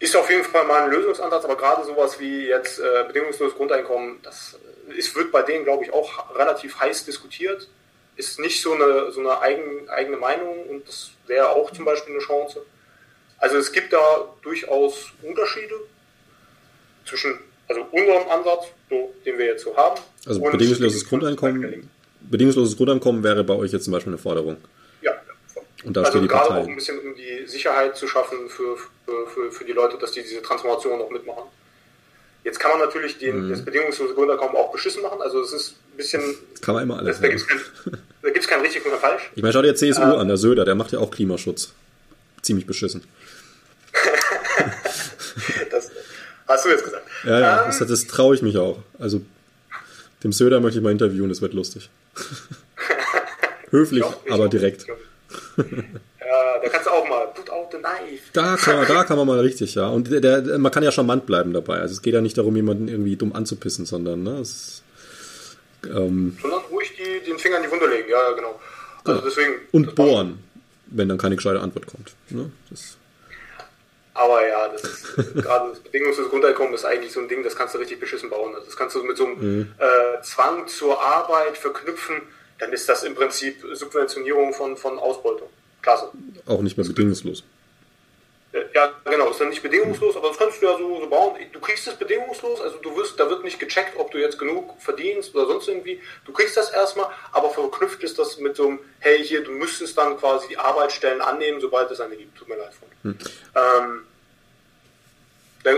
Ist auf jeden Fall mal ein Lösungsansatz, aber gerade sowas wie jetzt äh, bedingungsloses Grundeinkommen, das ist, wird bei denen, glaube ich, auch relativ heiß diskutiert. Ist nicht so eine, so eine eigen, eigene Meinung und das wäre auch zum Beispiel eine Chance. Also es gibt da durchaus Unterschiede zwischen also unserem Ansatz, so, den wir jetzt so haben. Also bedingungsloses Grundeinkommen, bedingungsloses Grundeinkommen wäre bei euch jetzt zum Beispiel eine Forderung. Und da also gerade auch ein bisschen um die Sicherheit zu schaffen für, für, für, für die Leute, dass die diese Transformation noch mitmachen. Jetzt kann man natürlich den, mhm. das bedingungslose Grundeinkommen auch beschissen machen. Also es ist ein bisschen. Das kann man immer alles. Das, da gibt es kein, kein richtig oder falsch. Ich meine, schau dir CSU äh, an, der Söder, der macht ja auch Klimaschutz. Ziemlich beschissen. *laughs* das hast du jetzt gesagt. Ja, ja, ähm, das, das traue ich mich auch. Also dem Söder möchte ich mal interviewen, das wird lustig. *laughs* Höflich, ja, aber direkt. Ja, da kannst du auch mal, put out the knife. Da kann, da kann man mal richtig, ja. Und der, der, man kann ja charmant bleiben dabei. Also es geht ja nicht darum, jemanden irgendwie dumm anzupissen, sondern, ne, es, ähm, Sondern ruhig die, den Finger in die Wunde legen, ja, genau. Also ja. deswegen. Und bohren, wenn dann keine gescheite Antwort kommt. Ne? Das, aber ja, das ist gerade das bedingungslose Grundeinkommen ist eigentlich so ein Ding, das kannst du richtig beschissen bauen. Also das kannst du mit so einem mhm. äh, Zwang zur Arbeit verknüpfen, dann ist das im Prinzip Subventionierung von, von Ausbeutung. Klasse. Auch nicht mehr bedingungslos. Ja, genau, ist dann nicht bedingungslos, aber das kannst du ja so, so bauen. Du kriegst es bedingungslos, also du wirst, da wird nicht gecheckt, ob du jetzt genug verdienst oder sonst irgendwie. Du kriegst das erstmal, aber verknüpft ist das mit so einem, hey, hier, du müsstest dann quasi die Arbeitsstellen annehmen, sobald es eine gibt. Tut mir leid, Freund. Hm. Ähm,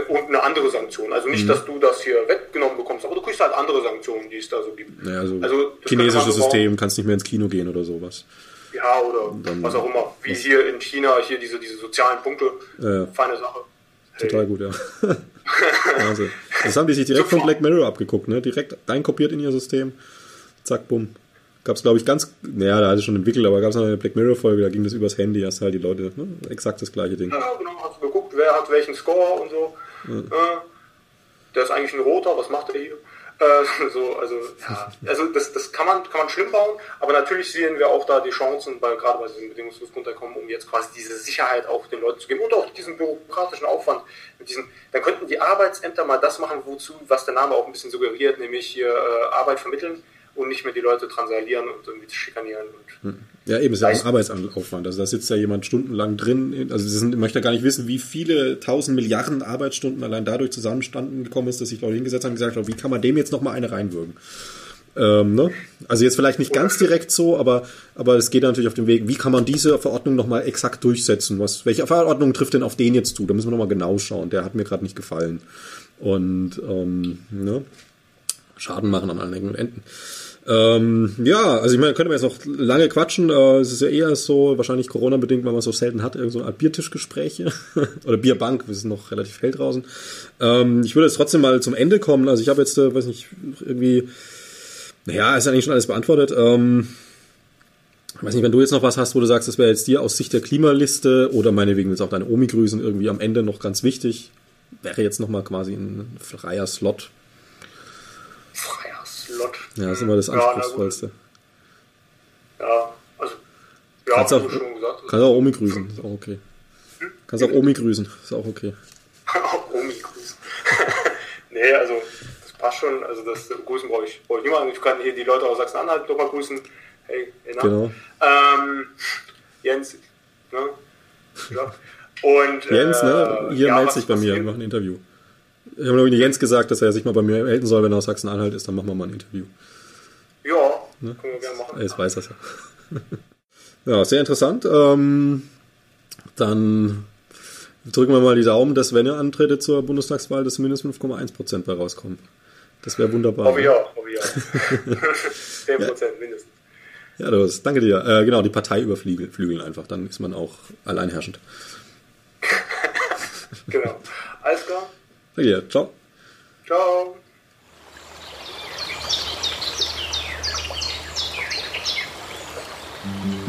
und eine andere Sanktion. Also nicht, mhm. dass du das hier weggenommen bekommst, aber du kriegst halt andere Sanktionen, die es da so gibt. Ja, also, also chinesisches System, kannst nicht mehr ins Kino gehen oder sowas. Ja, oder dann, was auch immer. Wie hier in China, hier diese, diese sozialen Punkte. Ja. Feine Sache. Hey. Total gut, ja. *laughs* also, das haben die sich direkt von Black Mirror abgeguckt, ne? Direkt reinkopiert in ihr System. Zack, bumm. Gab es, glaube ich, ganz, naja, da hatte ich schon entwickelt, aber gab es noch eine Black Mirror-Folge, da ging das übers Handy, hast halt die Leute, ne? exakt das gleiche Ding. Ja, genau, geguckt, wer hat welchen Score und so. Äh, der ist eigentlich ein roter, was macht er hier? *laughs* Äh, so, also, ja, also das, das kann, man, kann man schlimm bauen, aber natürlich sehen wir auch da die Chancen, bei, gerade bei diesem bedingungslosen Grundeinkommen, um jetzt quasi diese Sicherheit auch den Leuten zu geben und auch diesen bürokratischen Aufwand. Mit diesen, dann könnten die Arbeitsämter mal das machen, wozu, was der Name auch ein bisschen suggeriert, nämlich hier äh, Arbeit vermitteln und nicht mehr die Leute transalieren und irgendwie schikanieren. Und hm. ja, eben, ist ja auch ein Arbeitsaufwand. Also da sitzt ja jemand stundenlang drin. Also sie sind, ich möchte gar nicht wissen, wie viele tausend Milliarden Arbeitsstunden allein dadurch zusammenstanden gekommen ist, dass sich Leute hingesetzt haben und gesagt haben, wie kann man dem jetzt nochmal eine reinwürgen? Ähm, ne? Also jetzt vielleicht nicht ganz direkt so, aber, aber es geht natürlich auf den Weg, wie kann man diese Verordnung nochmal exakt durchsetzen? Was, welche Verordnung trifft denn auf den jetzt zu? Da müssen wir nochmal genau schauen. Der hat mir gerade nicht gefallen. Und ähm, ne? Schaden machen an allen Ecken und Enden. Ähm, ja, also ich meine, könnte man jetzt noch lange quatschen. Äh, es ist ja eher so, wahrscheinlich Corona-bedingt, weil man so selten hat, irgend so eine Art Biertischgespräche *laughs* oder Bierbank, wir sind noch relativ hell draußen. Ähm, ich würde jetzt trotzdem mal zum Ende kommen. Also ich habe jetzt, äh, weiß nicht, irgendwie, naja, ist eigentlich schon alles beantwortet. Ähm, ich weiß nicht, wenn du jetzt noch was hast, wo du sagst, das wäre jetzt dir aus Sicht der Klimaliste oder meinetwegen jetzt auch deine Omi-Grüßen irgendwie am Ende noch ganz wichtig, wäre jetzt nochmal quasi ein freier Slot. Slot. Ja, das ist immer das Anspruchsvollste. Ja, also, ja, kannst auch, schon gesagt. Kannst auch Omi grüßen, ist auch okay. Hm? Kannst auch Omi grüßen, ist auch okay. auch *laughs* Omi grüßen. *laughs* nee, also, das passt schon. Also, das Grüßen brauche ich, brauche ich niemanden. Ich kann hier die Leute aus Sachsen-Anhalt nochmal grüßen. Hey, hey, na? Genau. Ähm, Jens, ne? Ja. *laughs* Und, Jens, ne? Hier äh, meldet sich bei mir, wir machen ein Interview. Ich habe nämlich Jens gesagt, dass er sich mal bei mir melden soll, wenn er aus Sachsen-Anhalt ist, dann machen wir mal ein Interview. Ja, ne? können wir gerne machen. Jetzt weiß das ja. *laughs* ja, sehr interessant. Ähm, dann drücken wir mal die Daumen, dass wenn er antrete zur Bundestagswahl, dass zumindest 5,1 Prozent bei rauskommen. Das wäre wunderbar. Hoffe ich auch, hoffe ich auch. *laughs* *laughs* 10 Prozent ja. mindestens. Ja, das, danke dir. Äh, genau, die Partei überflügeln einfach, dann ist man auch alleinherrschend. genau. Alles klar. Danke dir. Ciao. Ciao. Mm-hmm.